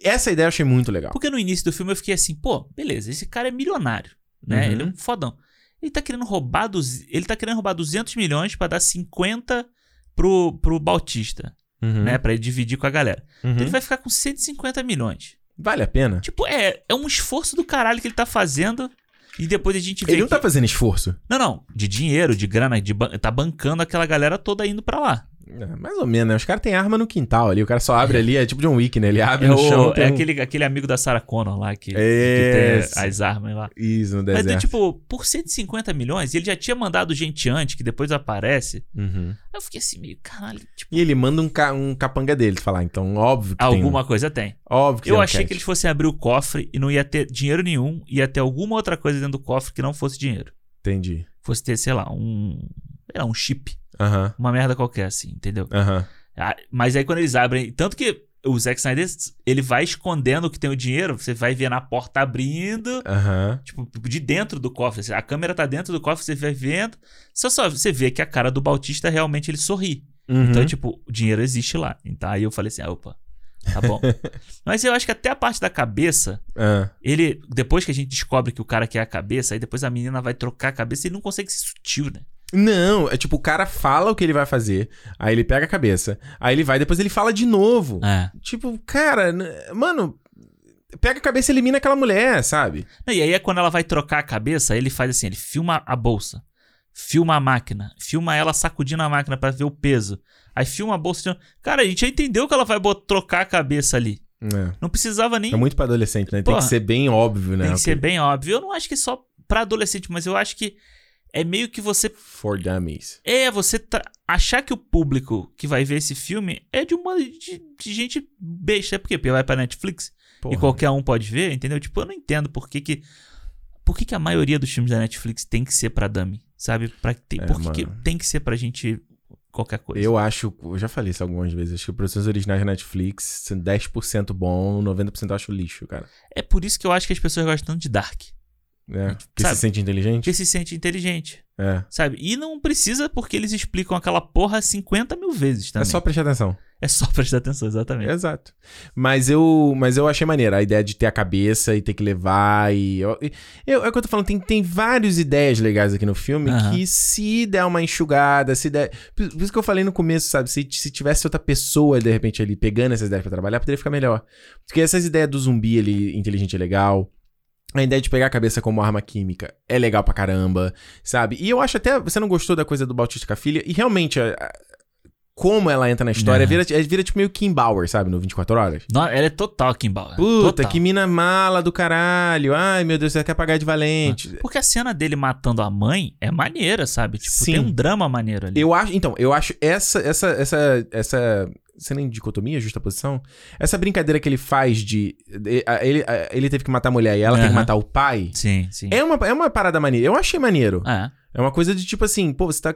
Essa ideia eu achei muito legal. Porque no início do filme eu fiquei assim, pô, beleza, esse cara é milionário, né? Uhum. Ele é um fodão. Ele tá querendo roubar dos, ele tá querendo roubar 200 milhões pra dar 50 pro, pro Bautista, Uhum, né? Pra ele dividir com a galera. uhum. Então ele vai ficar com 150 milhões. Vale a pena? Tipo, é, é um esforço do caralho que ele tá fazendo e depois a gente vê Ele não que... tá fazendo esforço. Não, não, de dinheiro, de grana, de ban... tá bancando aquela galera toda indo pra lá. É, mais ou menos, né? Os caras têm arma no quintal ali. O cara só abre ali, é tipo John Wick, né? Ele abre É, no o- chão. é tem um- aquele, aquele amigo da Sarah Connor lá que, que tem as armas lá. Isso, no Mas, deserto. tipo, por 150 milhões, ele já tinha mandado gente antes, que depois aparece. Uhum. Eu fiquei assim, meio, caralho, tipo, E ele manda um, ca- um capanga dele, falar. Então, óbvio que tem. alguma coisa tem. um- Óbvio que Eu tem um achei catch. que eles fossem abrir o cofre e não ia ter dinheiro nenhum, ia ter alguma outra coisa dentro do cofre que não fosse dinheiro. Entendi. Fosse ter, sei lá, um. Sei lá, um chip. Aham, Uma merda qualquer, assim, entendeu? aham. Ah, Mas aí quando eles abrem. Tanto que o Zack Snyder, ele vai escondendo que tem o dinheiro, você vai ver na porta abrindo. Aham. Tipo, de dentro do cofre. assim, A câmera tá dentro do cofre, você vai vendo. Só só você vê que a cara do Bautista realmente ele sorri. Uhum. Então, tipo, o dinheiro existe lá. Então aí eu falei assim, ah, opa, tá bom. *laughs* Mas eu acho que até a parte da cabeça, Ah, ele. Depois que a gente descobre que o cara quer a cabeça, aí depois a menina vai trocar a cabeça e ele não consegue ser sutil, né? Não, é tipo, o cara fala o que ele vai fazer, aí ele pega a cabeça, aí ele vai, depois ele fala de novo. É. Tipo, cara, mano, pega a cabeça e elimina aquela mulher, sabe? E aí é quando ela vai trocar a cabeça, ele faz assim, ele filma a bolsa, filma a máquina, filma ela sacudindo a máquina pra ver o peso. Aí filma a bolsa. de- Cara, a gente já entendeu que ela vai trocar a cabeça ali. É. Não precisava nem. É muito pra adolescente, né? Tem Porra. que ser bem óbvio, né? Tem que ser bem óbvio. Eu não acho que é só pra adolescente, mas eu acho que é meio que você. For dummies. É, você achar que o público que vai ver esse filme é de uma. de, de gente besta. Quê? Porque vai pra Netflix e Porra. qualquer um pode ver, entendeu? Tipo, eu não entendo por que que. Por que, que a maioria dos filmes da Netflix tem que ser pra dummy? Sabe? Pra, ter, É, por que, que tem que ser pra gente qualquer coisa? Eu acho, eu já falei isso algumas vezes, acho que produções originais da Netflix são 10% bom, 90% eu acho lixo, cara. É por isso que eu acho que as pessoas gostam tanto de Dark. É. Que Sabe? se sente inteligente? Porque se sente inteligente. É. Sabe? E não precisa porque eles explicam aquela porra 50 mil vezes É também. só prestar atenção. É só *laughs* prestar atenção, exatamente. Exato. Mas eu, mas eu achei maneira a ideia de ter a cabeça e ter que levar e... Eu, eu- é o que eu tô falando, tem, tem várias ideias legais aqui no filme Aham. que se der uma enxugada, se der... Por por isso que eu falei no começo, sabe? Se, se tivesse outra pessoa, de repente, ali pegando essas ideias pra trabalhar, poderia ficar melhor. Porque essas ideias do zumbi ali, inteligente é legal. A ideia de pegar a cabeça como arma química é legal pra caramba, sabe? E eu acho até... Você não gostou da coisa do Bautista filha? E realmente... como ela entra na história, É. vira, é, vira tipo meio Kim Bauer, sabe? No 24 Horas. No- ela é total Kim Bauer. Puta, total. que mina mala do caralho. Ai, meu Deus, você quer pagar de valente. Porque a cena dele matando a mãe é maneira, sabe? Tipo, Sim. tem um drama maneiro ali. Eu acho, então, eu acho essa, essa, essa, essa cena em dicotomia, justaposição, essa brincadeira que ele faz de, ele, ele teve que matar a mulher e ela tem que matar o pai, Sim, sim. é uma, é uma parada maneira. Eu achei maneiro. É. É uma coisa de tipo assim, pô, você tá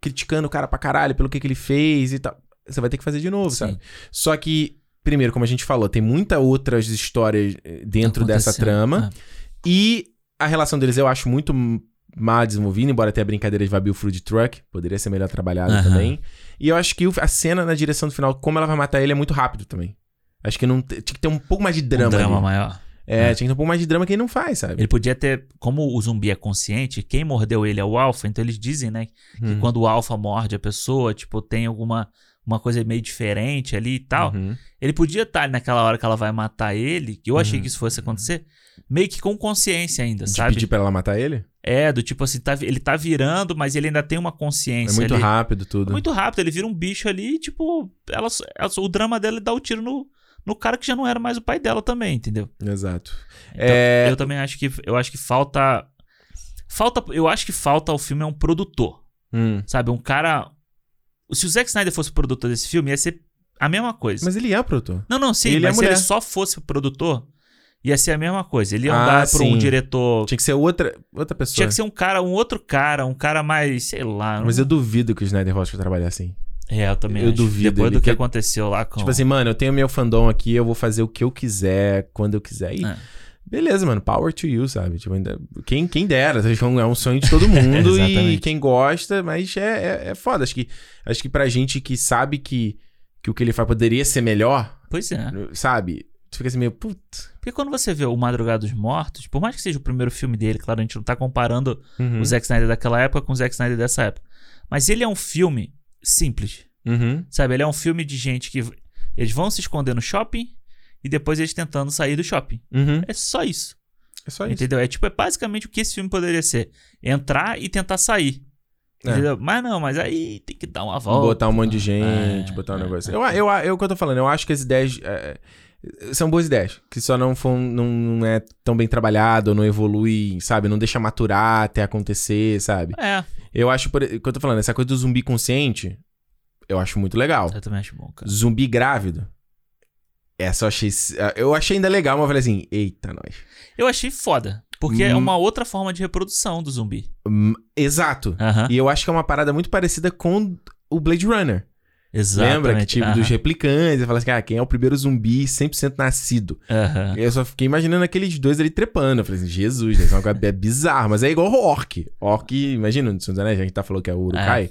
criticando o cara pra caralho pelo que, que ele fez e tal. Você vai ter que fazer de novo, Sim. sabe? Só que, primeiro, como a gente falou, tem muitas outras histórias eh, dentro dessa trama. É. E a relação deles eu acho muito m- mal desenvolvida, embora tenha a brincadeira de Vabil Fruit Truck, poderia ser melhor trabalhada Aham. também. E eu acho que a cena na direção do final, como ela vai matar ele, é muito rápido também. Acho que não tinha que ter um pouco mais de drama. um drama ali. maior. É, É. tinha que ter um pouco mais de drama que ele não faz, sabe? Ele podia ter, como o zumbi é consciente, quem mordeu ele é o alfa, então eles dizem, né, que Hum. quando o alfa morde a pessoa, tipo, tem alguma uma coisa meio diferente ali e tal. Uhum. Ele podia estar naquela hora que ela vai matar ele, que eu achei Uhum. que isso fosse acontecer, meio que com consciência ainda, De sabe? pedir pra ela matar ele? É, do tipo assim, tá, ele tá virando, mas ele ainda tem uma É consciência muito ali. rápido tudo. É muito rápido, ele vira um bicho ali e, tipo, ela, ela- o drama dela é dar o tiro no, no cara que já não era mais o pai dela também, entendeu? Exato. Então, É- Eu também acho que eu acho que falta falta eu acho que falta ao filme é um produtor, Hum. sabe? Um cara se o Zack Snyder fosse o produtor desse filme ia ser a mesma coisa. Mas ele é produtor. não, não, sim, ele é mas se mulher. ele só fosse o produtor ia ser a mesma coisa. Ele ia Ah, andar por um diretor Tinha que ser outra, outra pessoa. tinha que ser um cara, um outro cara, um cara mais, sei lá. Mas um- eu duvido que o Snyder vai trabalhar assim. É, eu também eu acho. duvido Depois do que aconteceu lá com Tipo assim, mano, eu tenho meu fandom aqui, eu vou fazer o que eu quiser, quando eu quiser. E É. beleza, mano, power to you, sabe? Tipo, ainda, quem, quem dera, é um- sonho de todo *laughs* mundo e quem gosta, mas é, é, é foda. Acho que, acho que pra gente que sabe que, que o que ele faz poderia ser melhor, Pois é. sabe? Tu fica assim meio, putz. Porque quando você vê o Madrugada dos Mortos, por mais que seja o primeiro filme dele, claro, a gente não tá comparando Uhum. o Zack Snyder daquela época com o Zack Snyder dessa época. Mas ele é um filme simples, Uhum. sabe? Ele é um filme de gente que eles vão se esconder no shopping e depois eles tentando sair do shopping. Uhum. É só isso. É só isso. Entendeu? É tipo, é basicamente o que esse filme poderia ser. Entrar e tentar sair. É. Mas não, mas aí tem que dar uma volta. botar um monte de gente, É, botar um é, negócio. é. Eu, eu, eu, o que eu tô falando, eu acho que as ideias. é, é, são boas ideias. Que só não, foram, não, não é tão bem trabalhado, não evolui, sabe? Não deixa maturar até acontecer, sabe? É, Eu acho, por, o que eu tô falando, essa coisa do zumbi consciente, eu acho muito legal. eu também acho bom, cara. Zumbi grávido. Essa eu achei. Eu achei ainda legal, mas eu falei assim, eita, nós. Eu achei foda. Porque é Hum. uma outra forma de reprodução do zumbi. Hum, exato. Aham. E eu acho que é uma parada muito parecida com o Blade Runner. Exatamente. Lembra que, tipo, aham. dos replicantes, fala assim, ah, quem é o primeiro zumbi 100% nascido? Aham. Eu só fiquei imaginando aqueles dois ali trepando. Eu falei assim, Jesus, coisa é bizarro, mas é igual o orc. Orc, imagina, no Senhor dos Anéis, a gente tá falando que é o Urukai.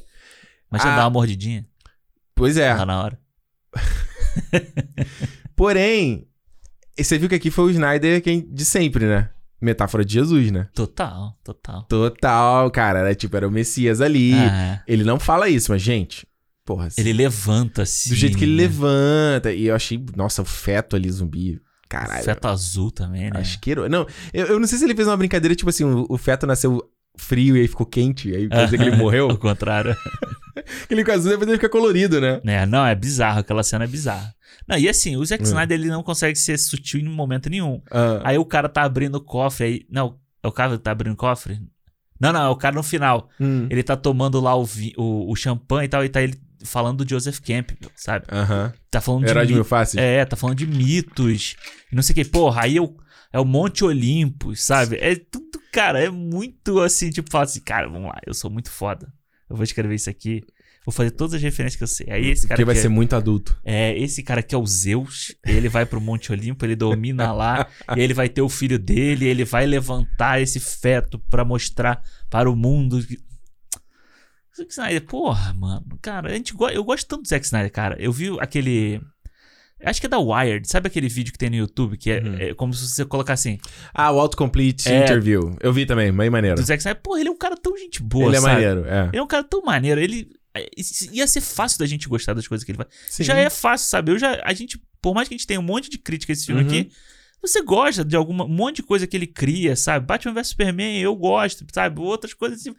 Mas já Ah. dá uma mordidinha Pois é. lá na hora. *laughs* Porém, você viu que aqui foi o Snyder quem, de sempre, né? Metáfora de Jesus, né? Total, total. Total, cara. Era tipo, era o Messias ali. Ah, Ele não fala isso, mas, gente, porra. ele levanta assim. do jeito que ele né? levanta. E eu achei, nossa, o feto ali, zumbi. Caralho. Feto azul também, né? Asqueiro. Não, eu, eu não sei se ele fez uma brincadeira, tipo assim, o, o feto nasceu frio e aí ficou quente, aí quer dizer que ele *laughs* morreu. Ao contrário. *laughs* ele ficou azul, depois ele fica colorido, né? É, não, é bizarro. Aquela cena é bizarra. Não, e assim, o Zack Hum. Snyder ele não consegue ser sutil em momento nenhum. Ah, Aí o cara tá abrindo o cofre, aí. Não, é o cara que tá abrindo o cofre? Não, não, é o cara no final. hum, Ele tá tomando lá o, vi- o, o champanhe e tal, e tá ele falando do Joseph Campbell, sabe? Aham. Tá falando de. Herói de mi- mil faces. É, tá falando de mitos. Não sei o que. Porra, aí é o, é o Monte Olympus, sabe? É tudo, cara, é muito assim, tipo, fala assim, cara, vamos lá, eu sou muito foda. Eu vou escrever isso aqui. Vou fazer todas as referências que eu sei. Aí esse cara. Porque vai que é- ser muito adulto. é, esse cara que é o Zeus, ele vai pro Monte Olimpo, ele domina lá, *laughs* e ele vai ter o filho dele, ele vai levantar esse feto pra mostrar para o mundo. Zack Snyder, porra, mano, cara, a gente go- eu gosto tanto do Zack Snyder, cara. Eu vi aquele. Acho que é da Wired, sabe aquele vídeo que tem no YouTube que é, Uhum. é como se você colocar assim: Ah, o Autocomplete É. Interview. Eu vi também, bem maneiro. do Zack Snyder, porra, ele é um cara tão gente boa, ele é sabe? maneiro, é. Ele é um cara tão maneiro, ele. é, Ia ser fácil da gente gostar das coisas que ele faz. Sim. Já é fácil, sabe? Eu já, a gente, por mais que a gente tenha um monte de crítica a esse filme Uhum. aqui, você gosta de alguma um monte de coisa que ele cria, sabe? Batman vs Superman, eu gosto, sabe? Outras coisas assim.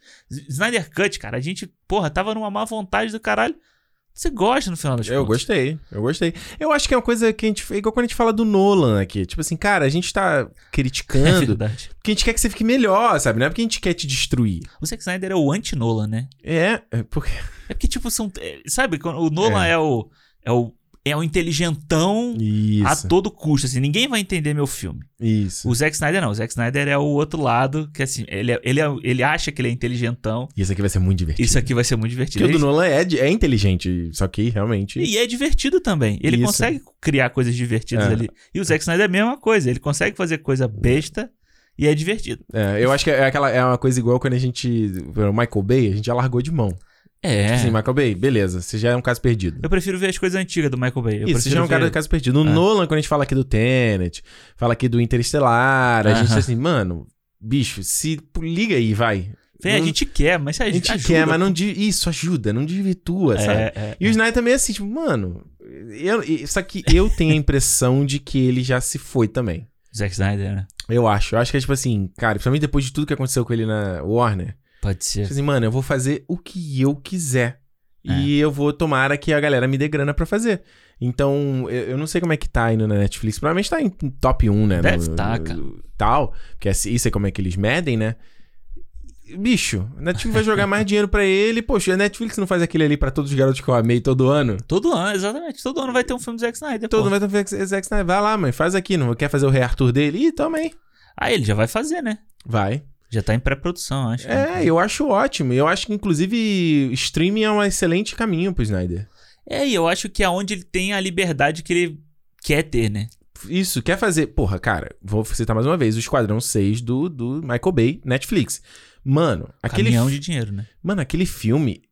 Snyder Cut, cara, a gente, porra, tava numa má vontade do caralho. Você gosta no final das Eu contas. gostei, eu gostei. Eu acho que é uma coisa que a gente. É igual quando a gente fala do Nolan aqui. Tipo assim, cara, a gente tá *laughs* É criticando verdade. porque a gente quer que você fique melhor, sabe? Não é porque a gente quer te destruir. O Zack Snyder é o anti-Nolan, né? É, é porque. É porque, tipo, são. é, Sabe, o Nolan é, o. É o. É o inteligentão a Isso. todo custo, assim, ninguém vai entender meu filme. Isso. O Zack Snyder não, o Zack Snyder é o outro lado, que assim, ele, é- ele, é- ele acha que ele é inteligentão. Isso aqui vai ser muito divertido. Isso aqui vai ser muito divertido. Porque o do Nolan é, é inteligente, só que realmente. E é divertido também. Ele Isso. consegue criar coisas divertidas É. ali. E o Zack Snyder é a mesma coisa. Ele consegue fazer coisa besta e é divertido. É, eu acho que é, aquela, é uma coisa igual quando a gente. O Michael Bay, a gente já largou de mão. É. Assim, Michael Bay, beleza, você já é um caso perdido. Eu prefiro ver as coisas antigas do Michael Bay. Eu Isso, você já é um cara ver- do caso perdido. No É. Nolan, quando a gente fala aqui do Tenet, fala aqui do Interestelar, a gente Aham. assim, mano, bicho, se liga aí, vai. Vem, a Não- gente quer, mas a a gente quer, mas não. Isso, ajuda, não desvirtua, sabe? É, é, E o Snyder também é assim, tipo, mano. Eu, só que eu tenho a impressão de que ele já se foi também. Zack Snyder, né? Eu acho. Eu acho que é tipo assim, cara, principalmente depois de tudo que aconteceu com ele na Warner. Pode ser. Tipo assim, mano, eu vou fazer o que eu quiser. É. E eu vou tomara que a galera me dê grana pra fazer. Então, eu, eu não sei como é que tá indo na Netflix. Provavelmente tá em top 1, né? Deve no- tá, cara. Tal. Porque isso é como é que eles medem, né? Bicho, a Netflix vai jogar mais dinheiro pra ele. Poxa, a Netflix não faz aquele ali pra todos os garotos que eu amei todo ano? Todo ano, exatamente. Todo ano vai ter um filme do Zack Snyder. Todo mundo vai ter Zack Snyder. Vai lá, mãe, faz aqui. Não quer fazer o Rei Arthur dele? Ih, toma aí. Ah, ele já vai fazer, né? Vai. Já tá em pré-produção, acho. É, eu acho ótimo. Eu acho que, inclusive, streaming é um excelente caminho pro Snyder. É, e eu acho que é onde ele tem a liberdade que ele quer ter, né? Isso, quer fazer. Porra, cara, vou citar mais uma vez: o Esquadrão 6 do, do Michael Bay, Netflix. Mano, aquele. Caminhão de dinheiro, né? Mano, aquele filme.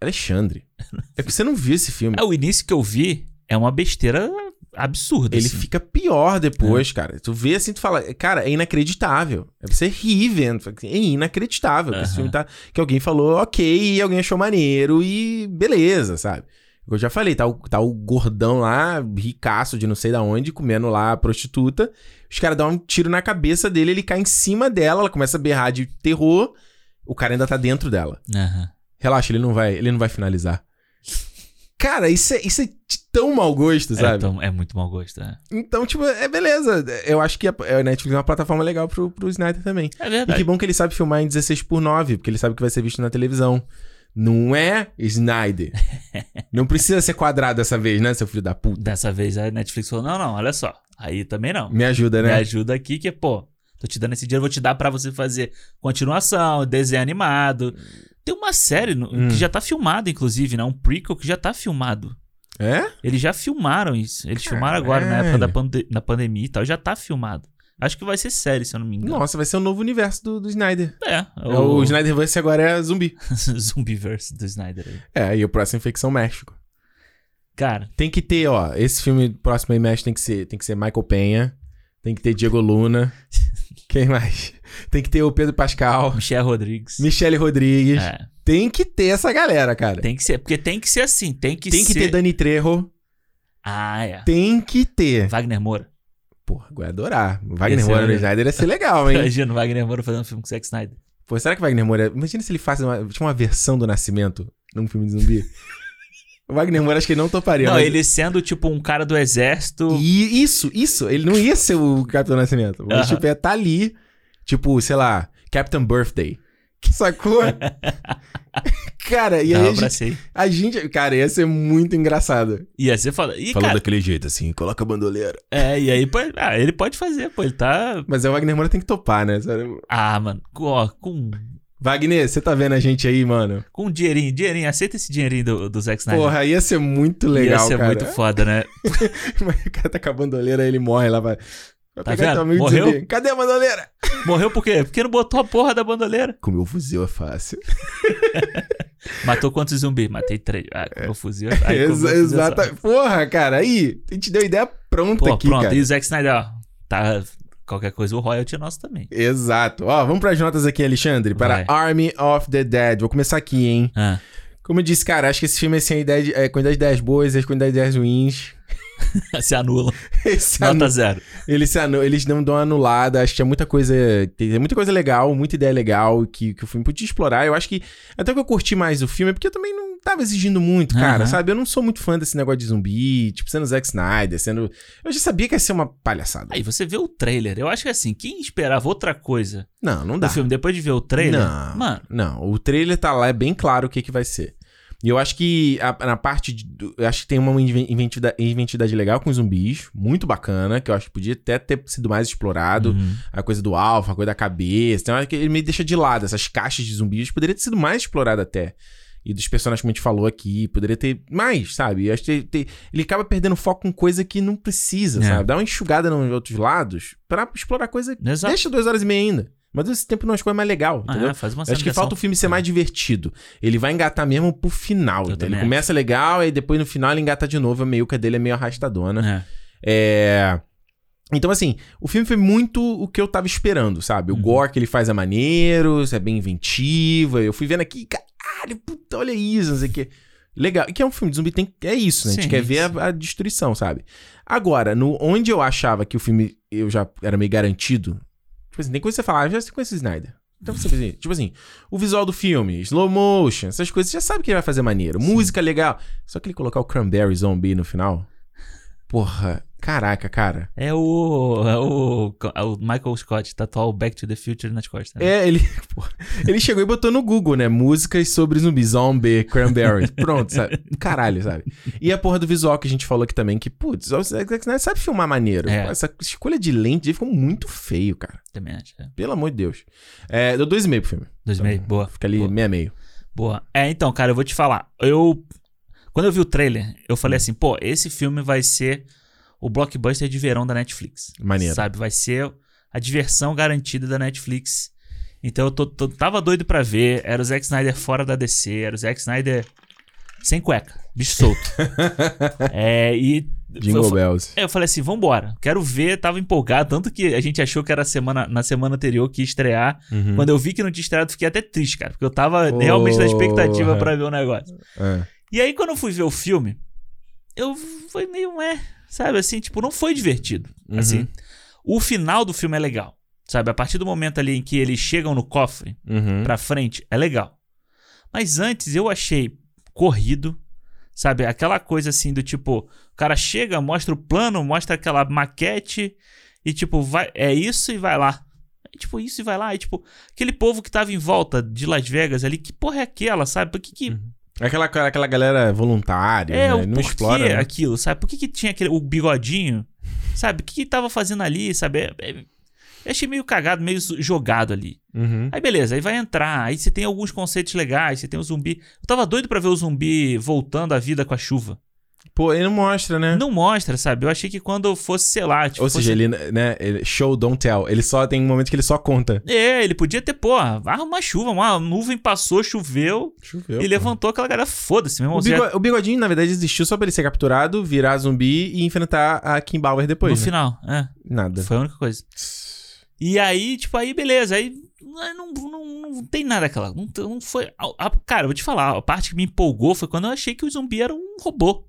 Alexandre. *laughs* É que você não viu esse filme. É, o início que eu vi é uma besteira absurda. Ele assim. fica pior depois, cara. Tu vê assim, tu fala, cara, é inacreditável. É pra você rir vendo. Assim, É inacreditável. que Esse filme tá. Que alguém falou, ok, e alguém achou maneiro e beleza, sabe? Eu já falei, tá o, tá o gordão lá, ricaço de não sei da onde, comendo lá a prostituta. Os caras dão um tiro na cabeça dele, ele cai em cima dela, ela começa a berrar de terror. O cara ainda tá dentro dela. Aham. Relaxa, ele não vai, ele não vai finalizar. Cara, isso é, isso é de tão mau gosto, É, sabe? então, é muito mau gosto, é. Então, tipo, é beleza. Eu acho que a Netflix é uma plataforma legal pro, pro Snyder também. É E verdade. que bom que ele sabe filmar em 16 por 9 porque ele sabe que vai ser visto na televisão. Não é Snyder. *laughs* não precisa ser quadrado dessa vez, né, seu filho da puta? Dessa vez a Netflix falou: não, não, olha só. Aí também não. Me ajuda, Me né? ajuda aqui que, pô, tô te dando esse dinheiro, vou te dar pra você fazer continuação, desenho animado. Tem uma série no- Hum. que já tá filmada, inclusive, né? Um prequel que já tá filmado. É? Eles já filmaram isso. Eles filmaram agora, na época da Caralho. pande na pandemia e tal. Já tá filmado. Acho que vai ser série, se eu não me engano. Nossa, vai ser o novo universo do, do Snyder. É, É, O Snyderverse agora é zumbi. *laughs* Zumbiverse do Snyder aí. É, e o próximo Infecção México. Cara, Tem que ter, ó, esse filme próximo aí México tem que ser, tem que ser Michael Penha, tem que ter Diego Luna. *laughs* Quem mais? Tem que ter o Pedro Pascal, Michelle Rodrigues. Michele Rodrigues. É, Tem que ter essa galera, cara. Tem, tem que ser, porque tem que ser assim, tem que que ser... ter Dani Trejo. Ah, é. Tem que ter. Wagner Moura. Porra, eu ia adorar. Wagner Esse Moura é- Snyder ia ser legal, *laughs* hein? Imagina o Wagner Moura fazendo um filme com o Zack Snyder. Pô, será que Wagner Moura. Imagina se ele faz uma, tinha uma versão do Nascimento num filme de zumbi. *laughs* o Wagner Moura acho que ele não toparia. Não, mas- ele sendo tipo um cara do exército. E isso, isso. Ele não ia ser o Capitão Nascimento. Mas, Aham. tipo, ia estar ali. Tipo, sei lá, Captain Birthday. Sacou? *laughs* cara, e aí a gente, a gente. Cara, ia ser muito engraçado. E aí você fala. E, Falando cara, daquele jeito, assim, coloca a bandoleira. é, e aí pode, ah, ele pode fazer, pô. Ele tá. Mas é o Wagner Moura tem que topar, né? Sério. Ah, mano, com, ó, com, Wagner, você tá vendo a gente aí, mano? com um dinheirinho, dinheirinho, aceita esse dinheirinho do, do Zack Snyder. Porra, ia ser muito legal, Ia ser cara. muito foda, né? *laughs* Mas o cara tá com a bandoleira, ele morre lá, vai. Vai Tá pegar vendo? teu amigo e Morreu? dizer, Cadê a bandoleira? Morreu por quê? Porque não botou a porra da bandoleira. Com o meu fuzil é fácil. *laughs* Matou quantos zumbis? Matei três. Ah, com meu fuzil. Aí, com o *laughs* meu Exa fuzil exata. só. Porra, cara, aí, a gente deu ideia pronta Pô, aqui, pronto. cara. E o Zack Snyder, ó. Tá. Qualquer coisa, o royalty é nosso também. Exato. Ó, vamos pras notas aqui, Alexandre, para Vai. Army of the Dead. Vou começar aqui, hein? Ah. Como eu disse, cara, acho que esse filme, assim, a ideia de, é, quantidade de ideias boas e a quantidade de ideias ruins. *laughs* Se anulam. Esse Nota zero. eles, se eles não dão uma anulada. Acho que é muita coisa. Tem muita coisa legal, muita ideia legal que, que o filme podia explorar. Eu acho que. Até que eu curti mais o filme, porque eu também não. tava exigindo muito, cara, Aham. sabe? Eu não sou muito fã desse negócio de zumbi, tipo, sendo Zack Snyder, sendo. Eu já sabia que ia ser uma palhaçada. Aí você vê o trailer. Eu acho que assim, quem esperava outra coisa Não, não dá. do filme depois de ver o trailer. Não. Mano, Não, o trailer tá lá, é bem claro o que, que vai ser. E eu acho que a- na parte. De, eu acho que tem uma inven- inventividade, inventividade legal com os zumbis, muito bacana, que eu acho que podia até ter sido mais explorado. uhum. A coisa do alfa, a coisa da cabeça. Tem hora que ele me deixa de lado. Essas caixas de zumbis poderia ter sido mais explorado até. E dos personagens que a gente falou aqui, poderia ter mais, sabe? Eu acho que ter- ele acaba perdendo foco com coisa que não precisa, É. sabe? Dá uma enxugada nos outros lados pra explorar coisa. Exato. Deixa duas horas e meia ainda. Mas esse tempo não acho que é mais legal, entendeu? Ah, faz uma acho que falta o filme ser mais divertido. Ele vai engatar mesmo pro final. Também Ele começa legal, e depois no final ele engata de novo. A meiuca dele é meio arrastadona. É. É. Então, assim, o filme foi muito o que eu tava esperando, sabe? O Uhum. gore que ele faz é maneiro, é bem inventivo. Eu fui vendo aqui, caralho, puta, olha isso, não sei o quê. Legal. E que é um filme de zumbi, tem, é isso, né? a gente Sim, quer ver sim. a, a destruição, sabe? Agora, no, onde eu achava que o filme eu já era meio garantido, tipo assim, tem coisa que você falar, ah, eu já conheço o Snyder. Então você assim, tipo assim, o visual do filme, slow motion, essas coisas, você já sabe que ele vai fazer maneiro. Música legal. Só que ele colocar o Cranberry Zombie no final. Porra, caraca, cara. É o, é o. é o Michael Scott, tatuar o Back to the Future nas costas. né? É, ele, *laughs* porra, ele chegou e botou no Google, né? Músicas sobre zumbi, zombie, cranberry. Pronto, sabe? Caralho, sabe? E a porra do visual que a gente falou aqui também, que, putz, o Zack Snyder sabe filmar maneiro. É. Essa escolha de lente ficou muito feio, cara. Também acho. É. Pelo amor de Deus. É, deu dois e meio pro filme. Dois e meio, boa. Fica ali Boa. meia meio. Boa. É, então, cara, eu vou te falar. Eu. Quando eu vi o trailer, eu falei assim, pô, esse filme vai ser o blockbuster de verão da Netflix. Maneiro. Sabe? Vai ser a diversão garantida da Netflix. Então eu tô, tô- tava doido pra ver. Era o Zack Snyder fora da DC. Era o Zack Snyder sem cueca. Bicho solto. *laughs* é, e. Jingle eu, Bells. é, eu falei assim, vambora. Quero ver, tava empolgado. Tanto que a gente achou que era semana, na semana anterior que ia estrear. Uhum. Quando eu vi que não tinha estreado, fiquei até triste, cara. Porque eu tava realmente na expectativa Porra. pra ver o negócio. É. E aí, quando eu fui ver o filme, eu foi meio, é, sabe, assim, tipo, não foi divertido. Uhum. Assim, o final do filme é legal. Sabe, a partir do momento ali em que eles chegam no cofre Uhum. pra frente, é legal. Mas antes eu achei corrido, sabe, aquela coisa assim do tipo, o cara chega, mostra o plano, mostra aquela maquete e tipo, vai, é isso e vai lá. É, tipo, isso e vai lá. E tipo, aquele povo que tava em volta de Las Vegas ali, que porra é aquela, sabe? Por que que Uhum. Aquela, aquela galera voluntária, É, né? o não explora. né? aquilo, sabe? Por que, que tinha aquele, o bigodinho? Sabe? O que, que tava fazendo ali, sabe? É- é- eu achei meio cagado, meio jogado ali. Uhum. Aí beleza, aí vai entrar. Aí você tem alguns conceitos legais, você tem o zumbi. Eu tava doido pra ver o zumbi voltando à vida com a chuva. Pô, ele não mostra, né? Não mostra, sabe? Eu achei que quando fosse, sei lá, tipo, Ou seja, fosse- ele, né? ele- show, don't tell. Ele só tem um momento que ele só conta. É, ele podia ter, pô, arruma uma chuva, uma nuvem passou, choveu Choveu. e levantou aquela galera. Foda-se, meu irmão. O, bigo- o bigodinho, na verdade, existiu só pra ele ser capturado, virar zumbi e enfrentar a Kim Bauer depois. no né? final, é. Nada. Foi a única coisa. E aí, tipo, aí beleza. Aí não, não, não tem nada aquela. Não, não foi. a- a- cara, vou te falar, a parte que me empolgou foi quando eu achei que o zumbi era um robô.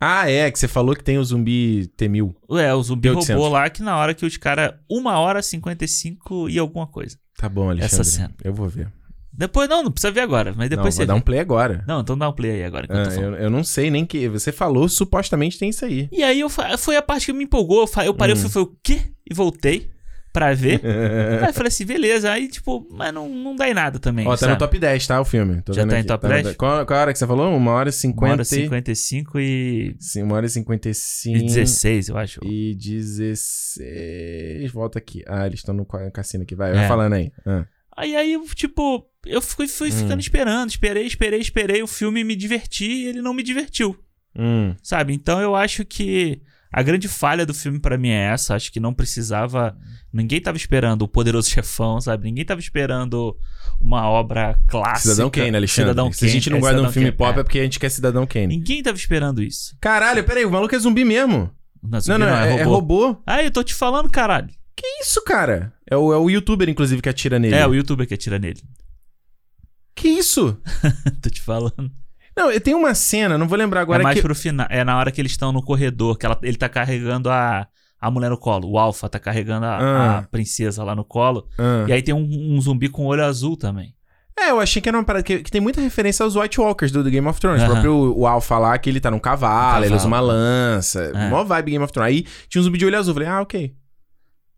Ah, é, que você falou que tem o zumbi T-1000. É, o zumbi T800. robô lá que na hora que os caras. Uma hora 55 e alguma coisa. Tá bom, Alexandre. Essa cena. Eu vou ver. Depois, não, não precisa ver agora, mas não, depois vou você. dar vê. um play agora. Não, então dá um play aí agora. eu Ah, falando. eu, eu não sei nem que. Você falou, supostamente tem isso aí. E aí eu, foi a parte que me empolgou. Eu, eu parei, Hum. eu falei, o quê? E voltei pra ver. *laughs* aí eu falei assim, beleza. Aí, tipo, mas não, não dá em nada também. Ó, tá sabe? no top 10, tá? O filme. Tô Já tá em aqui. top no- 10? Qual, qual a hora que você falou? Uma hora e Uma cinquenta. hora e- 55 e. Sim, uma hora e cinquenta e cinco. E 16, eu acho. E 16. Volta aqui. Ah, eles estão no ca- cassino aqui. Vai, É. vai falando aí. Ah. Aí, aí, tipo, eu fui, fui Hum. ficando esperando, esperei, esperei, esperei. O filme me diverti e ele não me divertiu, Hum. sabe? Então eu acho que a grande falha do filme pra mim é essa. Acho que não precisava. Ninguém tava esperando o Poderoso Chefão, sabe? Ninguém tava esperando uma obra clássica. Cidadão Kane, Alexandre. Cidadão Se a gente Kane, não é, de um filme Kane, pop é. é. porque a gente quer Cidadão Kane. Ninguém tava esperando isso. Caralho, peraí, o maluco é zumbi mesmo. Não, Não, não, é, é robô. Ah, eu tô te falando, caralho. Que isso, cara? É o, é o youtuber, inclusive, que atira nele. É, o youtuber que atira nele. Que isso? *laughs* tô te falando. Não, tem uma cena, não vou lembrar agora é mais que... pro final. É na hora que eles estão no corredor, que ela- ele tá carregando a, a mulher no colo. O Alpha tá carregando a, Ah. a princesa lá no colo. Ah. E aí tem um, um zumbi com olho azul também. É, eu achei que era uma parada que, que tem muita referência aos White Walkers do, do Game of Thrones. O Aham. próprio o Alpha lá, que ele tá num cavalo, Um ele usa uma cavalo. lança. É. Mó vibe Game of Thrones. Aí tinha um zumbi de olho azul. Falei, ah, ok.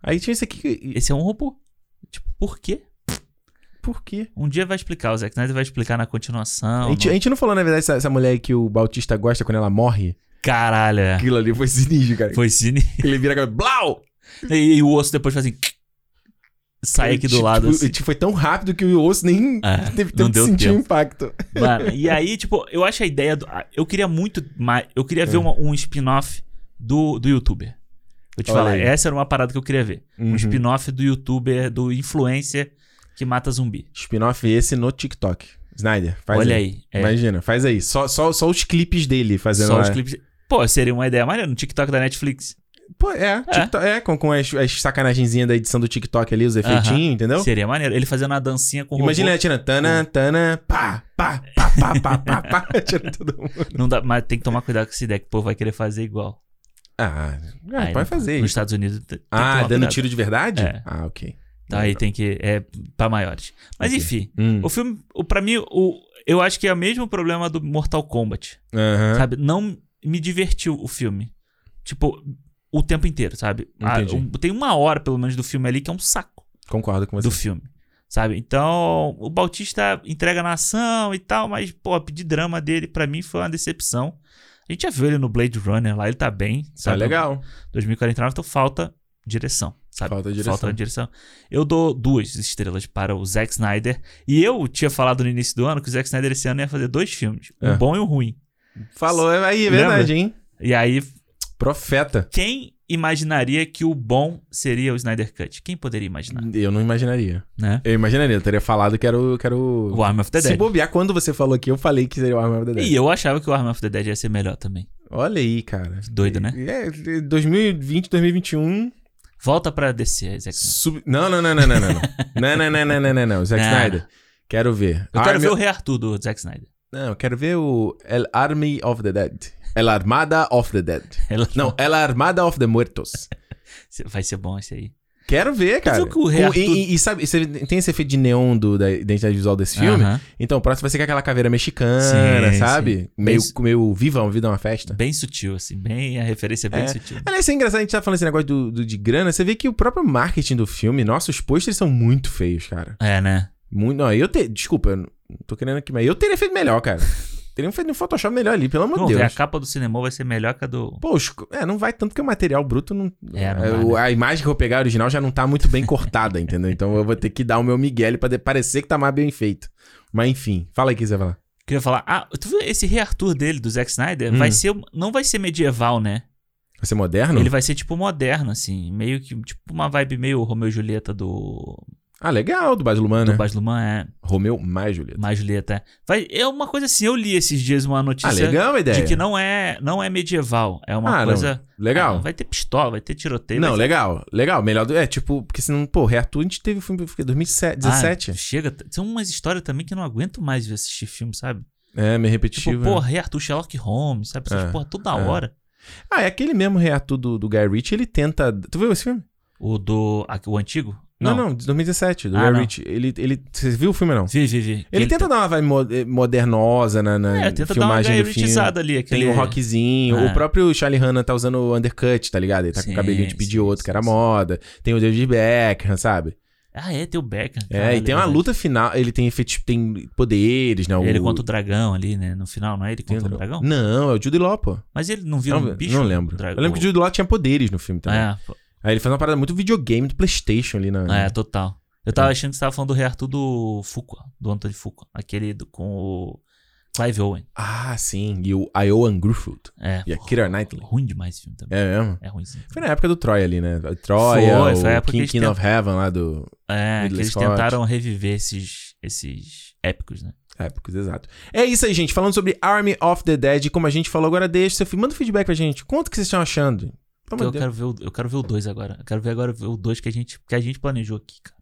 Aí tinha esse aqui. Esse é um robô. Tipo, por quê? Por quê? Um dia vai explicar, o Zack Snyder vai explicar na continuação. A gente, a no- gente não falou, na verdade, essa, essa mulher que o Bautista gosta quando ela morre. Caralho, é. Aquilo ali foi sinistro, cara. Foi cine. Ele vira aquela. Blau! E, e o osso depois faz assim. Sai aqui do Tipo, lado. Assim. tipo, Foi tão rápido que o osso nem É, teve tempo de deu sentir o impacto. Mano, e aí, tipo, eu acho a ideia do. ah, Eu queria muito mais. Eu queria ver É. uma- um spin-off do, do youtuber. Vou te Olha falar, aí. essa era uma parada que eu queria ver. Uhum. Um spin-off do youtuber, do influencer que mata zumbi. Spin-off esse no TikTok. Snyder, faz Olha aí. aí. É, Imagina, faz aí. Só, só, só os clipes dele fazendo só lá. os clipes. Pô, seria uma ideia maneira no TikTok da Netflix. Pô, é, TikTok- é. com, com as, as sacanagenzinhas da edição do TikTok ali, os efeitinhos, entendeu? Seria maneiro. Ele fazendo uma dancinha com o Imagina ele atirando, tana, tana, pá, pá, pá, pá, pá, pá, pá, atirando *laughs* todo mundo. Não dá, mas tem que tomar cuidado com essa ideia, que o povo vai querer fazer igual. Ah, é, Aí pode fazer Nos. Estados Unidos. tem- Ah, dando cuidado. tiro de verdade? É. Ah, ok. Então aí tem que. É pra maiores. Mas Ok. enfim. Hum, O filme, o, pra mim, o, eu acho que é o mesmo problema do Mortal Kombat. aham. Sabe? Não me divertiu o filme. Tipo, o tempo inteiro, sabe? Um- tem uma hora, pelo menos, do filme ali que é um saco Concordo com você. do filme. Sabe? Então, o Bautista entrega na ação e tal, mas, pô, de drama dele, pra mim, foi uma decepção. A gente já viu ele no Blade Runner lá, ele tá bem. Tá Sabe? legal. 2049, então falta direção, sabe? Falta direção. Falta direção. Eu dou duas estrelas para o Zack Snyder. E eu tinha falado no início do ano que o Zack Snyder esse ano ia fazer dois filmes. Um É. bom e um ruim. Falou aí, é Lembra? verdade, hein? E aí, Profeta. quem imaginaria que o bom seria o Snyder Cut? Quem poderia imaginar, Eu não imaginaria. né? Eu imaginaria, eu teria falado que era o. Que era o... O Arm of the Se Dead. bobear, quando você falou aqui, eu falei que seria o Arm of the Dead. E eu achava que o Arm of the Dead ia ser melhor também. Olha aí, cara. Doido, né? É, 2020, 2021. Volta pra DC, Zack Snyder. Sub... Não, não, não, não, não, não. Não, *laughs* não, não, não, não, não, não, não. Zack Não. Snyder. Quero ver. Eu quero Army- ver o Rei Arthur do Zack Snyder. Não, eu quero ver o El Army of the Dead. El Armada of the Dead. *laughs* Ela- Não, El Armada of the Muertos. *laughs* Vai ser bom esse aí. Quero ver, cara. que o Rei Arthur- e, e- e sabe, você tem esse efeito de neon do, da identidade visual desse filme? Aham. Então, o próximo vai ser com aquela caveira mexicana, Sim, sabe? sim. Meio, Bem- meio viva, uma vida é uma festa. Bem sutil, assim. Bem, a referência é bem É. sutil. Aliás, isso é engraçado, a gente tá falando esse negócio do, do- de grana, você vê que o próprio marketing do filme, nossa, os posters são muito feios, cara. É, né? Muito, não, eu te, desculpa, eu não tô querendo aqui, mas eu teria feito melhor, cara. *laughs* Teria feito um Photoshop melhor ali, pelo amor de ver, a Deus. capa do cinema vai ser melhor que a do. Pô, os- é, não vai tanto que o material bruto não. É, não é, vai, o- né? A imagem que eu vou pegar original já não tá muito bem cortada, *laughs* entendeu? Então eu vou ter que dar o meu Miguel pra parecer que tá mais bem feito. Mas enfim, fala aí o que você vai falar. Queria falar, ah, tu viu esse Rei Arthur dele, do Zack Snyder? Hum. Vai ser, não vai ser medieval, né? Vai ser moderno? Ele vai ser tipo moderno, assim. Meio que, tipo uma vibe meio Romeu e Julieta do, Ah, legal, do Baz Luhrmann, do né? Baz Luhrmann, é. Romeu mais Julieta. Mais Julieta, é. Vai, é uma coisa assim, eu li esses dias uma Ah, notícia legal a ideia. de que não é, não é medieval. É uma Ah, não. coisa... Legal. Ah, vai ter pistola, vai ter tiroteio. Não, ter... legal, legal. Melhor do. É, tipo, porque senão, pô, Reator a gente teve o filme em 2017. Ah, chega. São umas histórias também que eu não aguento mais ver assistir filme, sabe? é, meio Tipo, repetitivo. porra, né? Rei Arthur, Sherlock Holmes, sabe? Essas É, porra toda é. hora. Ah, é aquele mesmo Reator do, do Guy Ritchie, ele tenta. Tu viu esse filme? O do... O antigo? Não, não, de 2017, do Ah, não. Ele, ele. Você viu o filme não? Vi, vi, vi. Ele, tenta dar uma vibe eh, modernosa na, na É, tenta dar uma filmagem do filme. Ali. Aquele... Tem um rockzinho. É. O próprio Charlie Hanna tá usando o undercut, tá ligado? Ele tá com Sim, o cabelinho de sim, pedir outro, sim, que era sim. moda. Tem o David Beckham, sabe? Ah, é, tem o Beckham. É, e tem uma verdade. luta final. Ele tem efeitos, tem poderes, né? Ele o... contra o dragão ali, né? No final, não é ele contra o dragão? Não, é o Jude Law, pô. Mas ele não vira Não, um bicho? não lembro. Eu lembro que o Jude Law tinha poderes no filme também. É, pô. Aí ele faz uma parada muito videogame do Playstation ali na... é, total. Eu tava achando que você tava falando do Rei Arthur do Fuqua, do Anthony Fuqua. Aquele do- com o Clive Owen. Ah, sim. E o Iowan Grufford. É. E a pô, Keira Knightley. Ruim demais esse filme também. É mesmo? É ruimzinho. Foi na época do Troy ali, né? Troia, Foi, o foi a época que King, of Heaven lá do... É, que eles Scott. tentaram reviver esses, esses épicos, né? Épicos, exato. É isso aí, gente. Falando sobre Army of the Dead, como a gente falou agora, deixa seu filme. Manda um feedback pra gente. Conta o que vocês estão achando. Eu, quero ver o, eu quero ver o 2 agora. Eu quero ver agora o 2 que a gente, que a gente planejou aqui, cara.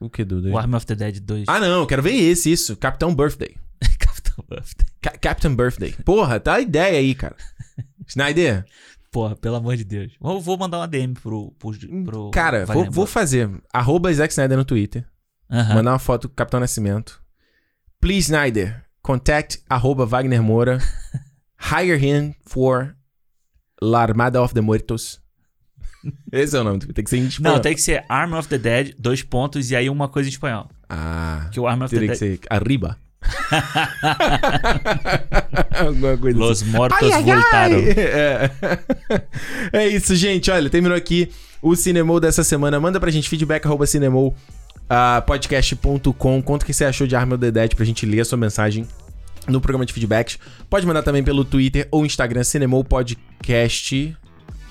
O que, Dudu? O Army of the Dead 2. Ah, não. Eu quero ver esse, isso. Capitão Birthday. *laughs* Capitão Birthday. Ca- Captain Birthday. Porra, tá a ideia aí, cara. *laughs* Snyder, Porra, pelo amor de Deus. Vou, vou mandar uma DM pro. pro, pro cara, vou, vou fazer. Arroba Zack Snyder no Twitter. Aham. Mandar uma foto do Capitão Nascimento. Please, Snyder, contact arroba Wagner Moura. *laughs* Hire him for La Armada of the Muertos. *laughs* Esse é o nome, tem que ser em espanhol. Não, tem que ser Arm of the Dead, dois pontos, e aí uma coisa em espanhol. Ah, Que o Arm of the teria que Dead. ser arriba. *laughs* Alguma coisa Los assim. mortos Ai, ai, ai! voltaram. É. *laughs* é isso, gente. Olha, terminou aqui o Cinemou dessa semana. Manda pra gente feedback arroba cinemou ah, podcast.com. Conta o que você achou de Arm of the Dead pra gente ler a sua mensagem no programa de feedbacks. Pode mandar também pelo Twitter ou Instagram, Cinemou Podcast.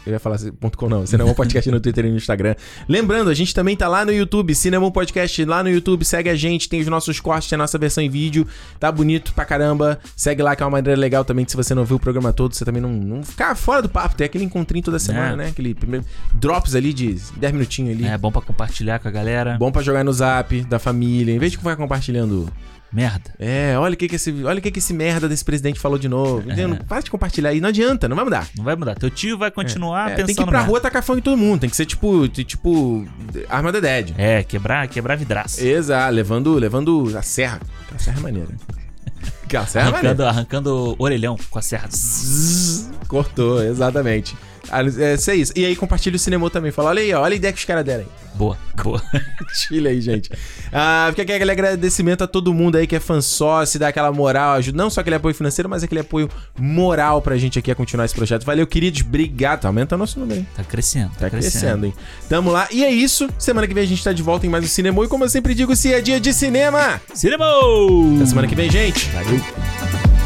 Eu ia falar ponto .com não, Cinemou Podcast no Twitter e no Instagram. Lembrando, a gente também tá lá no YouTube, Cinemou Podcast lá no YouTube, segue a gente, tem os nossos cortes, tem a nossa versão em vídeo, tá bonito pra caramba. Segue lá que é uma maneira legal também, que se você não viu o programa todo, você também não, não ficar fora do papo, tem aquele encontrinho toda semana, É. né? Aquele primeiro drops ali de 10 minutinhos ali. É bom pra compartilhar com a galera. Bom pra jogar no zap da família, em vez de ficar compartilhando Merda. é, olha o que que esse, olha o que que esse merda desse presidente falou de novo. Entendeu? Para de compartilhar aí, não adianta, não vai mudar. Não vai mudar. Teu tio vai continuar É, pensando tem que ir pra merda. rua tacar fogo em todo mundo, tem que ser tipo, tipo Arma da Dead. É, quebrar, quebrar vidraça. Exato, levando, levando a serra. Aquela serra é maneira. *laughs* Aquela serra é maneira. Arrancando, arrancando orelhão com a serra. Cortou, exatamente. Ah, É, isso é isso. E aí compartilha o cinema também. Fala, olha aí, ó, olha a ideia que os caras deram aí. Boa, boa. *laughs* Compartilha aí, gente. Ah, fica aqui aquele agradecimento a todo mundo aí que é fã sócio, dá aquela moral, ajuda, não só aquele apoio financeiro, mas aquele apoio moral pra gente aqui a continuar esse projeto. Valeu, queridos. Obrigado. Tá aumentando nosso número, hein? Tá crescendo, tá, Tá crescendo, hein? Tamo lá. E é isso. Semana que vem a gente tá de volta em mais um Cinema. E como eu sempre digo, se é dia de cinema. Cinema! Até semana que vem, gente. Valeu.